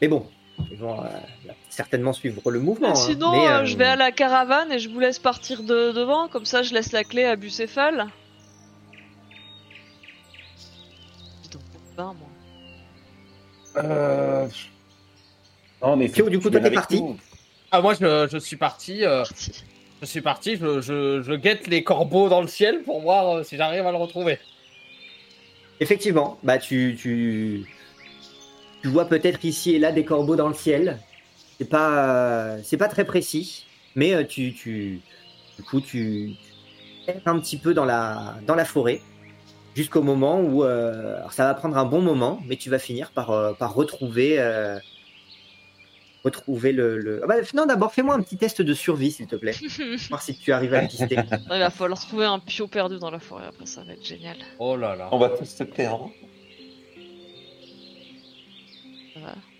Mais bon, ils vont euh, certainement suivre le mouvement. hein. Sinon, Mais, euh, euh, je vais à la caravane et je vous laisse partir de devant, comme ça je laisse la clé à Bucéphale. Dis donc, moi. Euh... Non, mais Pio, du coup, toi, t'es parti nous. Ah, moi, je, je suis parti. euh, je suis parti. Je, guette les corbeaux dans le ciel pour voir euh, si j'arrive à le retrouver. Effectivement, bah tu, tu, tu vois peut-être ici et là des corbeaux dans le ciel. C'est pas, euh, c'est pas très précis, mais euh, tu, tu, du coup, tu, tu un petit peu dans la, dans la forêt jusqu'au moment où, euh, ça va prendre un bon moment, mais tu vas finir par, euh, par retrouver, euh, retrouver le. le... Ah bah, non, d'abord fais-moi un petit test de survie, s'il te plaît, voir si tu arrives à le pister. Il va falloir trouver un pio perdu dans la forêt, après ça va être génial. Oh là là. On va tous se perdre.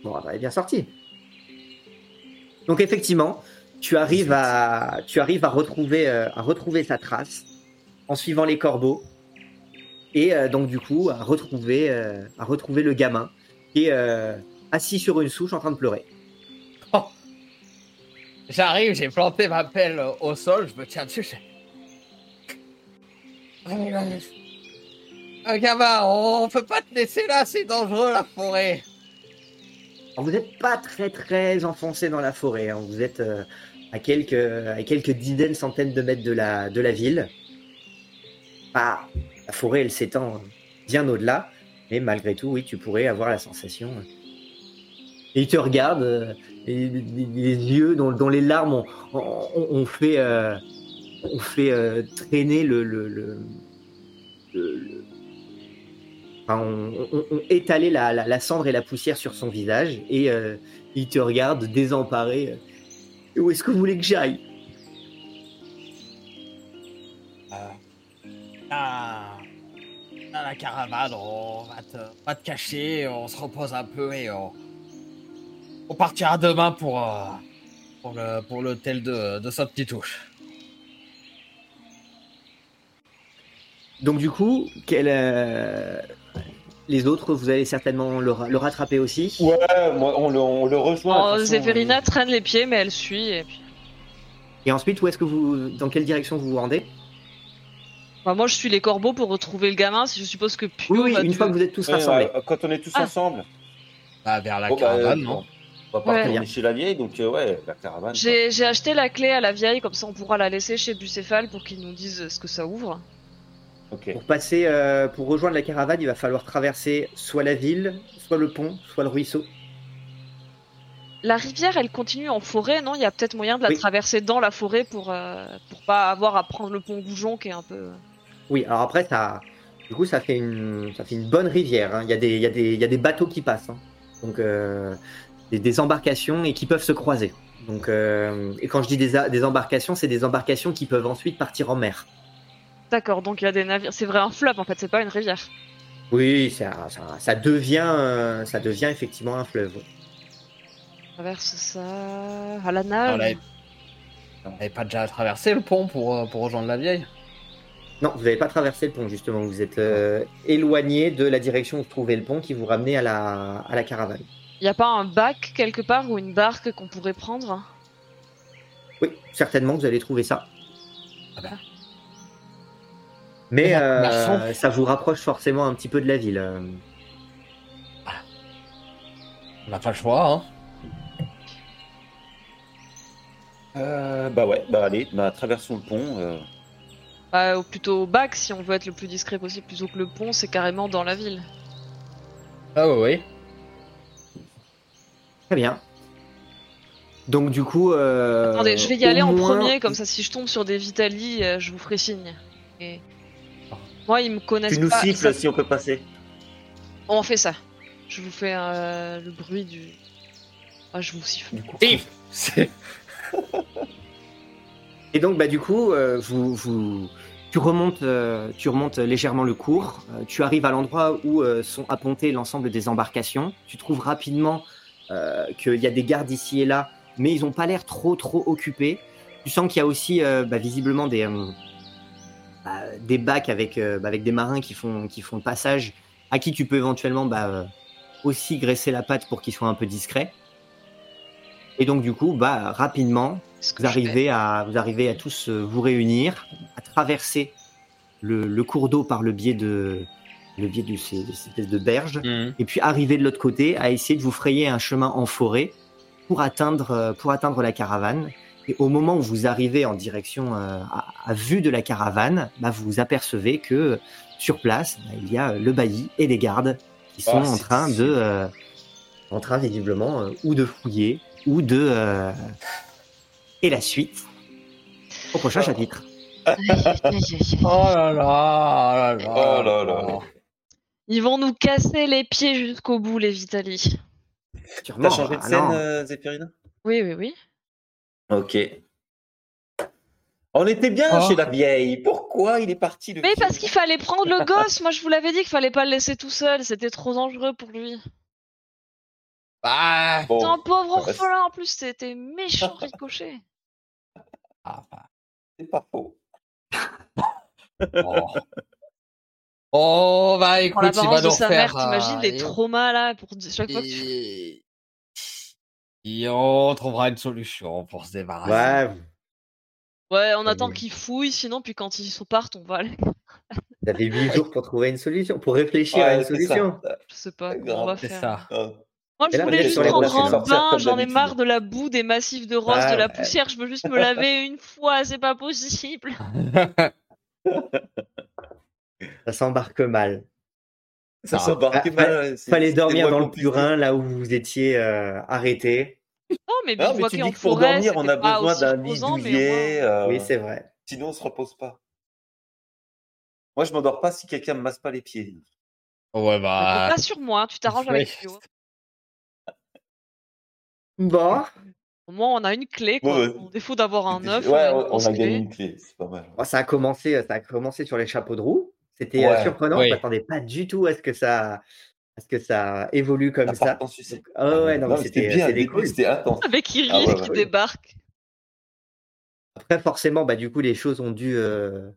Bon, bah, elle est bien sortie. Donc effectivement, tu arrives à, tu arrives à retrouver, euh, à retrouver sa trace en suivant les corbeaux et euh, donc du coup à retrouver, euh, à retrouver le gamin qui est euh, assis sur une souche en train de pleurer. J'arrive, j'ai planté ma pelle au sol, je me tiens dessus. je- Un gamin, on peut pas te laisser là, c'est dangereux la forêt. Vous n'êtes pas très très enfoncé dans la forêt. hein. Vous êtes euh, à quelques, à quelques dizaines, centaines de mètres de la, de la ville. Ah, la forêt, elle s'étend bien au-delà. Mais malgré tout, oui, tu pourrais avoir la sensation. euh. Et il te regarde, euh, les, les- yeux dont, les larmes ont, ont- ont fait, euh, ont fait euh, traîner le, le, le- le- Enfin, étalait la, cendre et la poussière sur son visage et euh, il te regarde désemparé. Où est-ce que vous voulez que j'aille? Ah, dans la caravane, on va te, va te cacher, on se repose un peu et on, on partira demain pour, euh, pour le pour l'hôtel de, de sa petite touche. Donc du coup, quel, euh, les autres, vous allez certainement le, ra- le rattraper aussi? Ouais, moi, on le, on le rejoint. Oh, Zéphérina traîne les pieds, mais elle suit. Et puis... Et ensuite, où est-ce que vous, dans quelle direction vous vous rendez? Bah, moi, je suis les corbeaux pour retrouver le gamin. Si je suppose que Pio Oui, oui, va une fois que vous êtes tous Ouais, rassemblés. ouais, quand on est tous Ah. ensemble. Bah, vers la bah, caravane, euh, non? On va pas Ouais. retourner chez la vieille, donc euh, ouais, la caravane. J'ai j'ai acheté la clé à la vieille, comme ça on pourra la laisser chez Bucéphale pour qu'il nous dise ce que ça ouvre. Pour passer, euh, pour rejoindre la caravane, il va falloir traverser soit la ville, soit le pont, soit le ruisseau. La rivière, elle continue en forêt, non? Il y a peut-être moyen de la Oui. traverser dans la forêt pour, euh, pour pas avoir à prendre le pont Goujon qui est un peu. Oui, alors après, ça, du coup, ça fait une, ça fait une bonne rivière. hein. Il, y a des, il, y a des, il y a des bateaux qui passent. hein. Donc, euh, des, des embarcations et qui peuvent se croiser. Donc, euh, et quand je dis des, des embarcations, c'est des embarcations qui peuvent ensuite partir en mer. D'accord, donc il y a des navires. C'est vrai un fleuve en fait, c'est pas une rivière. Oui, ça, ça, ça devient, euh, ça devient effectivement un fleuve. traverse ça à la nage. on n'avait pas déjà traversé le pont pour, euh, pour rejoindre la vieille? Non, vous n'avez pas traversé le pont, justement. Vous êtes euh, éloigné de la direction où se trouvait le pont qui vous ramenait à la, à la caravane. Il y a pas un bac quelque part ou une barque qu'on pourrait prendre? Oui, certainement, vous allez trouver ça. Ah bah. Mais euh, ça vous rapproche forcément un petit peu de la ville. euh. On n'a pas le choix, hein. Euh, bah ouais, bah allez, bah traversons le pont. euh. Bah, ou plutôt au bac si on veut être le plus discret possible, plutôt que le pont, c'est carrément dans la ville. Ah ouais, ouais. Très bien. Donc du coup, euh, Attendez, je vais y aller en premier, comme ça si je tombe sur des Vitali, euh, je vous ferai signe. Et... Moi, ils me connaissent Tu nous pas. siffles ça- si on peut passer. On fait ça. Je vous fais euh, le bruit du. Ah, je vous siffle. Et c'est Et donc, bah, du coup, euh, vous, vous- tu, remontes, euh, tu remontes légèrement le cours. euh, tu arrives à l'endroit où euh, sont appontées l'ensemble des embarcations. Tu trouves rapidement euh, qu'il y a des gardes ici et là, mais ils n'ont pas l'air trop, trop occupés. Tu sens qu'il y a aussi euh, bah, visiblement des, euh, bah, des bacs avec, euh, bah, avec des marins qui font, qui font le passage, à qui tu peux éventuellement euh, aussi graisser la patte pour qu'ils soient un peu discrets. Et donc, du coup, bah, rapidement, vous arrivez, à, vous arrivez à tous euh, vous réunir, à traverser le, le cours d'eau par le biais de, le biais de ces, espèces de berges, Mhm. et puis arriver de l'autre côté à essayer de vous frayer un chemin en forêt pour atteindre, euh, pour atteindre la caravane. Et au moment où vous arrivez en direction euh, à, à vue de la caravane, bah, vous vous apercevez que sur place, bah, il y a le bailli et les gardes qui sont Oh, en train de, euh, en train visiblement euh, ou de fouiller ou de euh, et la suite au prochain chapitre. Oh là là, oh là là. Oh là là. Ils vont nous casser les pieds jusqu'au bout, les Vitali. T'as changé de ah scène, euh, Zéphirine Oui, oui, oui. Ok. On était bien Oh. chez la vieille. Pourquoi il est parti le Mais parce qu'il fallait prendre le gosse. Moi, je vous l'avais dit qu'il fallait pas le laisser tout seul. C'était trop dangereux pour lui. Bah, Bon, C'est un pauvre orphelin en plus. C'était méchant, ricochet. ah, bah, c'est pas faux. oh. Oh, bah Pour écoute, il va de nous sa refaire. mère, t'imagines euh, les et- traumas là pour chaque fois que tu... et... on trouvera une solution pour se débarrasser. Ouais, Ouais, on attend qu'ils fouillent, sinon puis quand ils partent, on va aller. vous avez huit jours pour trouver une solution, pour réfléchir à Ouais, une c'est solution. ça. Je sais pas comment on va faire. ça. Moi, je là, voulais juste prendre un bain, j'en ai marre de la boue, des massifs de rose, Ah, de la ouais. poussière, je veux juste me laver une fois, c'est pas possible. Ça s'embarque mal. Ça Ah. s'embarque Ah, mal. Fallait dormir dans le purin, là où vous étiez euh, arrêté. Non, mais Non, mais tu en dis que pour forêt, dormir, on a pas besoin d'un lit douillet. euh, Oui, c'est vrai. Sinon, on se repose pas. Moi, je m'endors pas si quelqu'un me masse pas les pieds. Ouais, Bah. Pas sur moi, tu t'arranges avec. Théo. Bon, Au moins, on a une clé, quoi. Ouais, défaut d'avoir un œuf, ouais, on a une on a gagné une clé. C'est pas mal. Bon, ça a commencé, ça a commencé sur les chapeaux de roue. C'était euh, Ouais, surprenant. oui. Je m'attendais pas du tout à ce que ça, à ce que ça évolue comme ça. ah ouais, non, c'était bien. cool. C'était intense. Avec Iris Ah ouais, qui ouais. débarque. Après, forcément, bah, du coup, les choses ont dû, euh,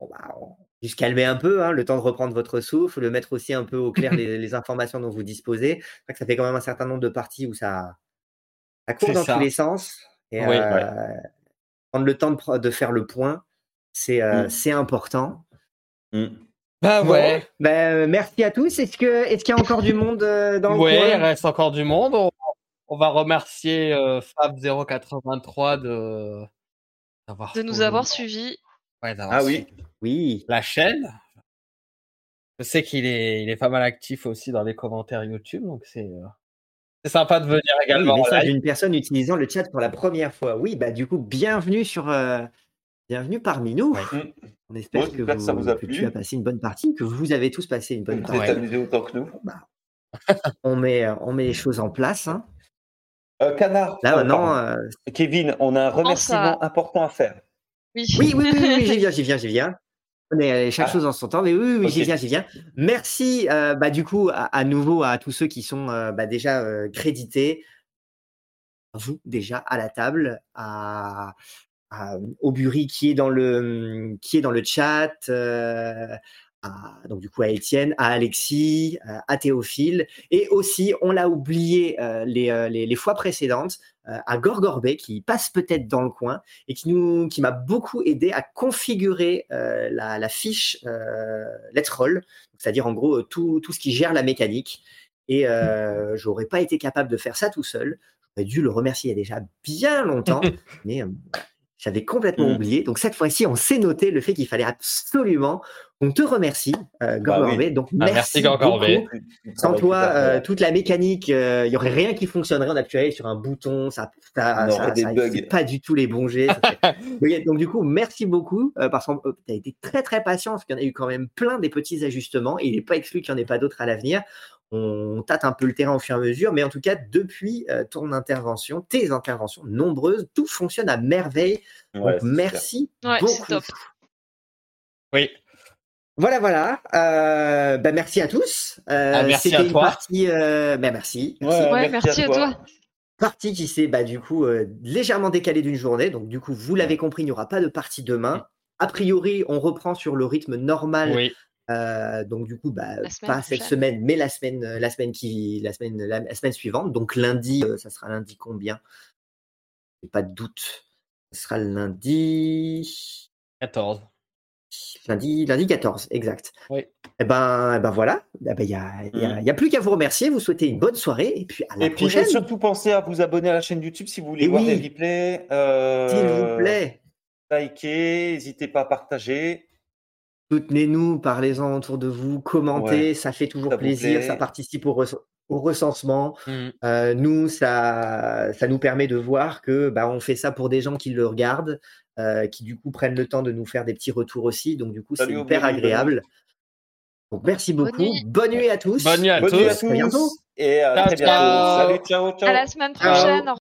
bon, bah, dû se calmer un peu, hein, le temps de reprendre votre souffle, de mettre aussi un peu au clair les, les informations dont vous disposez. Que ça fait quand même un certain nombre de parties où ça, ça court dans ça. tous les sens. Et, Oui, euh, prendre le temps de, faire le point, c'est euh, Mm. c'est important. Mm. Bah Bon, ouais. ben, merci à tous. Est-ce que est-ce qu'il y a encore du monde euh, dans le Ouais, il coin reste encore du monde. On, on va remercier euh, Fab083 de d'avoir De nous avoir suivis. Ouais, Ah oui. suivi Oui. la chaîne. Je sais qu'il est, il est pas mal actif aussi dans les commentaires YouTube, donc c'est euh, c'est sympa de venir Ah Oui, également. en message d'une personne utilisant le chat pour la première fois. Oui, bah du coup, bienvenue sur, euh, bienvenue parmi nous. Ouais. Mm. On espère que, j'espère que ça vous a que plu. tu as passé une bonne partie, que vous avez tous passé une bonne Vous partie. êtes Ouais. amusés autant que nous. On met, on met les choses en place. hein. Euh, Canard. Là oh, maintenant, pardon. euh, Kevin, on a un remerciement important à faire. Oui. oui, oui, oui, oui, oui, j'y viens, j'y viens, j'y viens. On est euh, chaque Ah. chose en son temps, mais oui, oui, oui, j'y viens, j'y viens. Merci, euh, bah, du coup, à, à nouveau à tous ceux qui sont euh, bah, déjà euh, crédités. Vous, déjà, à la table, à, à Aubury qui est dans le, qui est dans le chat, euh, à, donc du coup à Étienne, à Alexis, euh, à Théophile, et aussi, on l'a oublié euh, les, euh, les, les fois précédentes, euh, à Gorgorbet qui passe peut-être dans le coin et qui nous, qui m'a beaucoup aidé à configurer euh, la, la fiche euh, Let's Roll, c'est-à-dire en gros euh, tout, tout ce qui gère la mécanique. Et euh, j'aurais pas été capable de faire ça tout seul. J'aurais dû le remercier il y a déjà bien longtemps, mais euh, j'avais complètement Mm. oublié. Donc cette fois-ci, on s'est noté le fait qu'il fallait absolument on te remercie, euh, Bah oui. Donc, Ah, merci, merci. Sans toi, euh, toute la mécanique, il y aurait rien qui fonctionnerait. On appuierait sur un bouton, ça, ça, On ça, aurait des ça bugs. fait pas du tout les bons jets. fait- donc, du coup, merci beaucoup euh, parce que tu as été très très patient parce qu'il y en a eu quand même plein des petits ajustements et il n'est pas exclu qu'il n'y en ait pas d'autres à l'avenir. On tâte un peu le terrain au fur et à mesure, mais en tout cas, depuis euh, ton intervention, tes interventions nombreuses, tout fonctionne à merveille. Ouais, donc, merci Ouais, beaucoup. top. Oui. Voilà, voilà. Euh, bah, merci à tous. Euh, Ah, merci C'était une toi. partie. euh, bah, merci. merci. Ouais, Ouais, merci merci à à toi. toi. Partie qui s'est bah, du coup euh, légèrement décalée d'une journée. Donc, du coup, vous l'avez compris, il n'y aura pas de partie demain. A priori, on reprend sur le rythme normal. Oui. Euh, donc, du coup, bah, pas cette prochaine. semaine, mais la semaine, la semaine qui, la semaine, la, la semaine suivante. Donc, lundi, euh, ça sera lundi combien? J'ai Pas de doute. Ce sera le lundi. 14. Lundi, lundi 14, exact. Oui. Et ben, eh ben voilà. Il eh ben, y, a, y, a, y a plus qu'à vous remercier. Vous souhaitez une bonne soirée et puis à la Et puis prochaine. surtout pensez à vous abonner à la chaîne YouTube si vous voulez Et voir oui. les replays. euh, S'il vous plaît, Likez, n'hésitez pas à partager. soutenez-nous, parlez-en autour de vous, commentez, ça fait toujours Ça plaisir, ça participe au recensement. Mm. Euh, nous, ça, ça nous permet de voir que bah, on fait ça pour des gens qui le regardent, euh, qui du coup prennent le temps de nous faire des petits retours aussi. Donc du coup, c'est hyper agréable. Donc merci Bonne beaucoup. nuit. Bonne nuit à tous. Bonne nuit à Bonne tous. nuit à À bientôt. tous et à Ciao, très bientôt. ciao. Salut, ciao, ciao. À la semaine prochaine.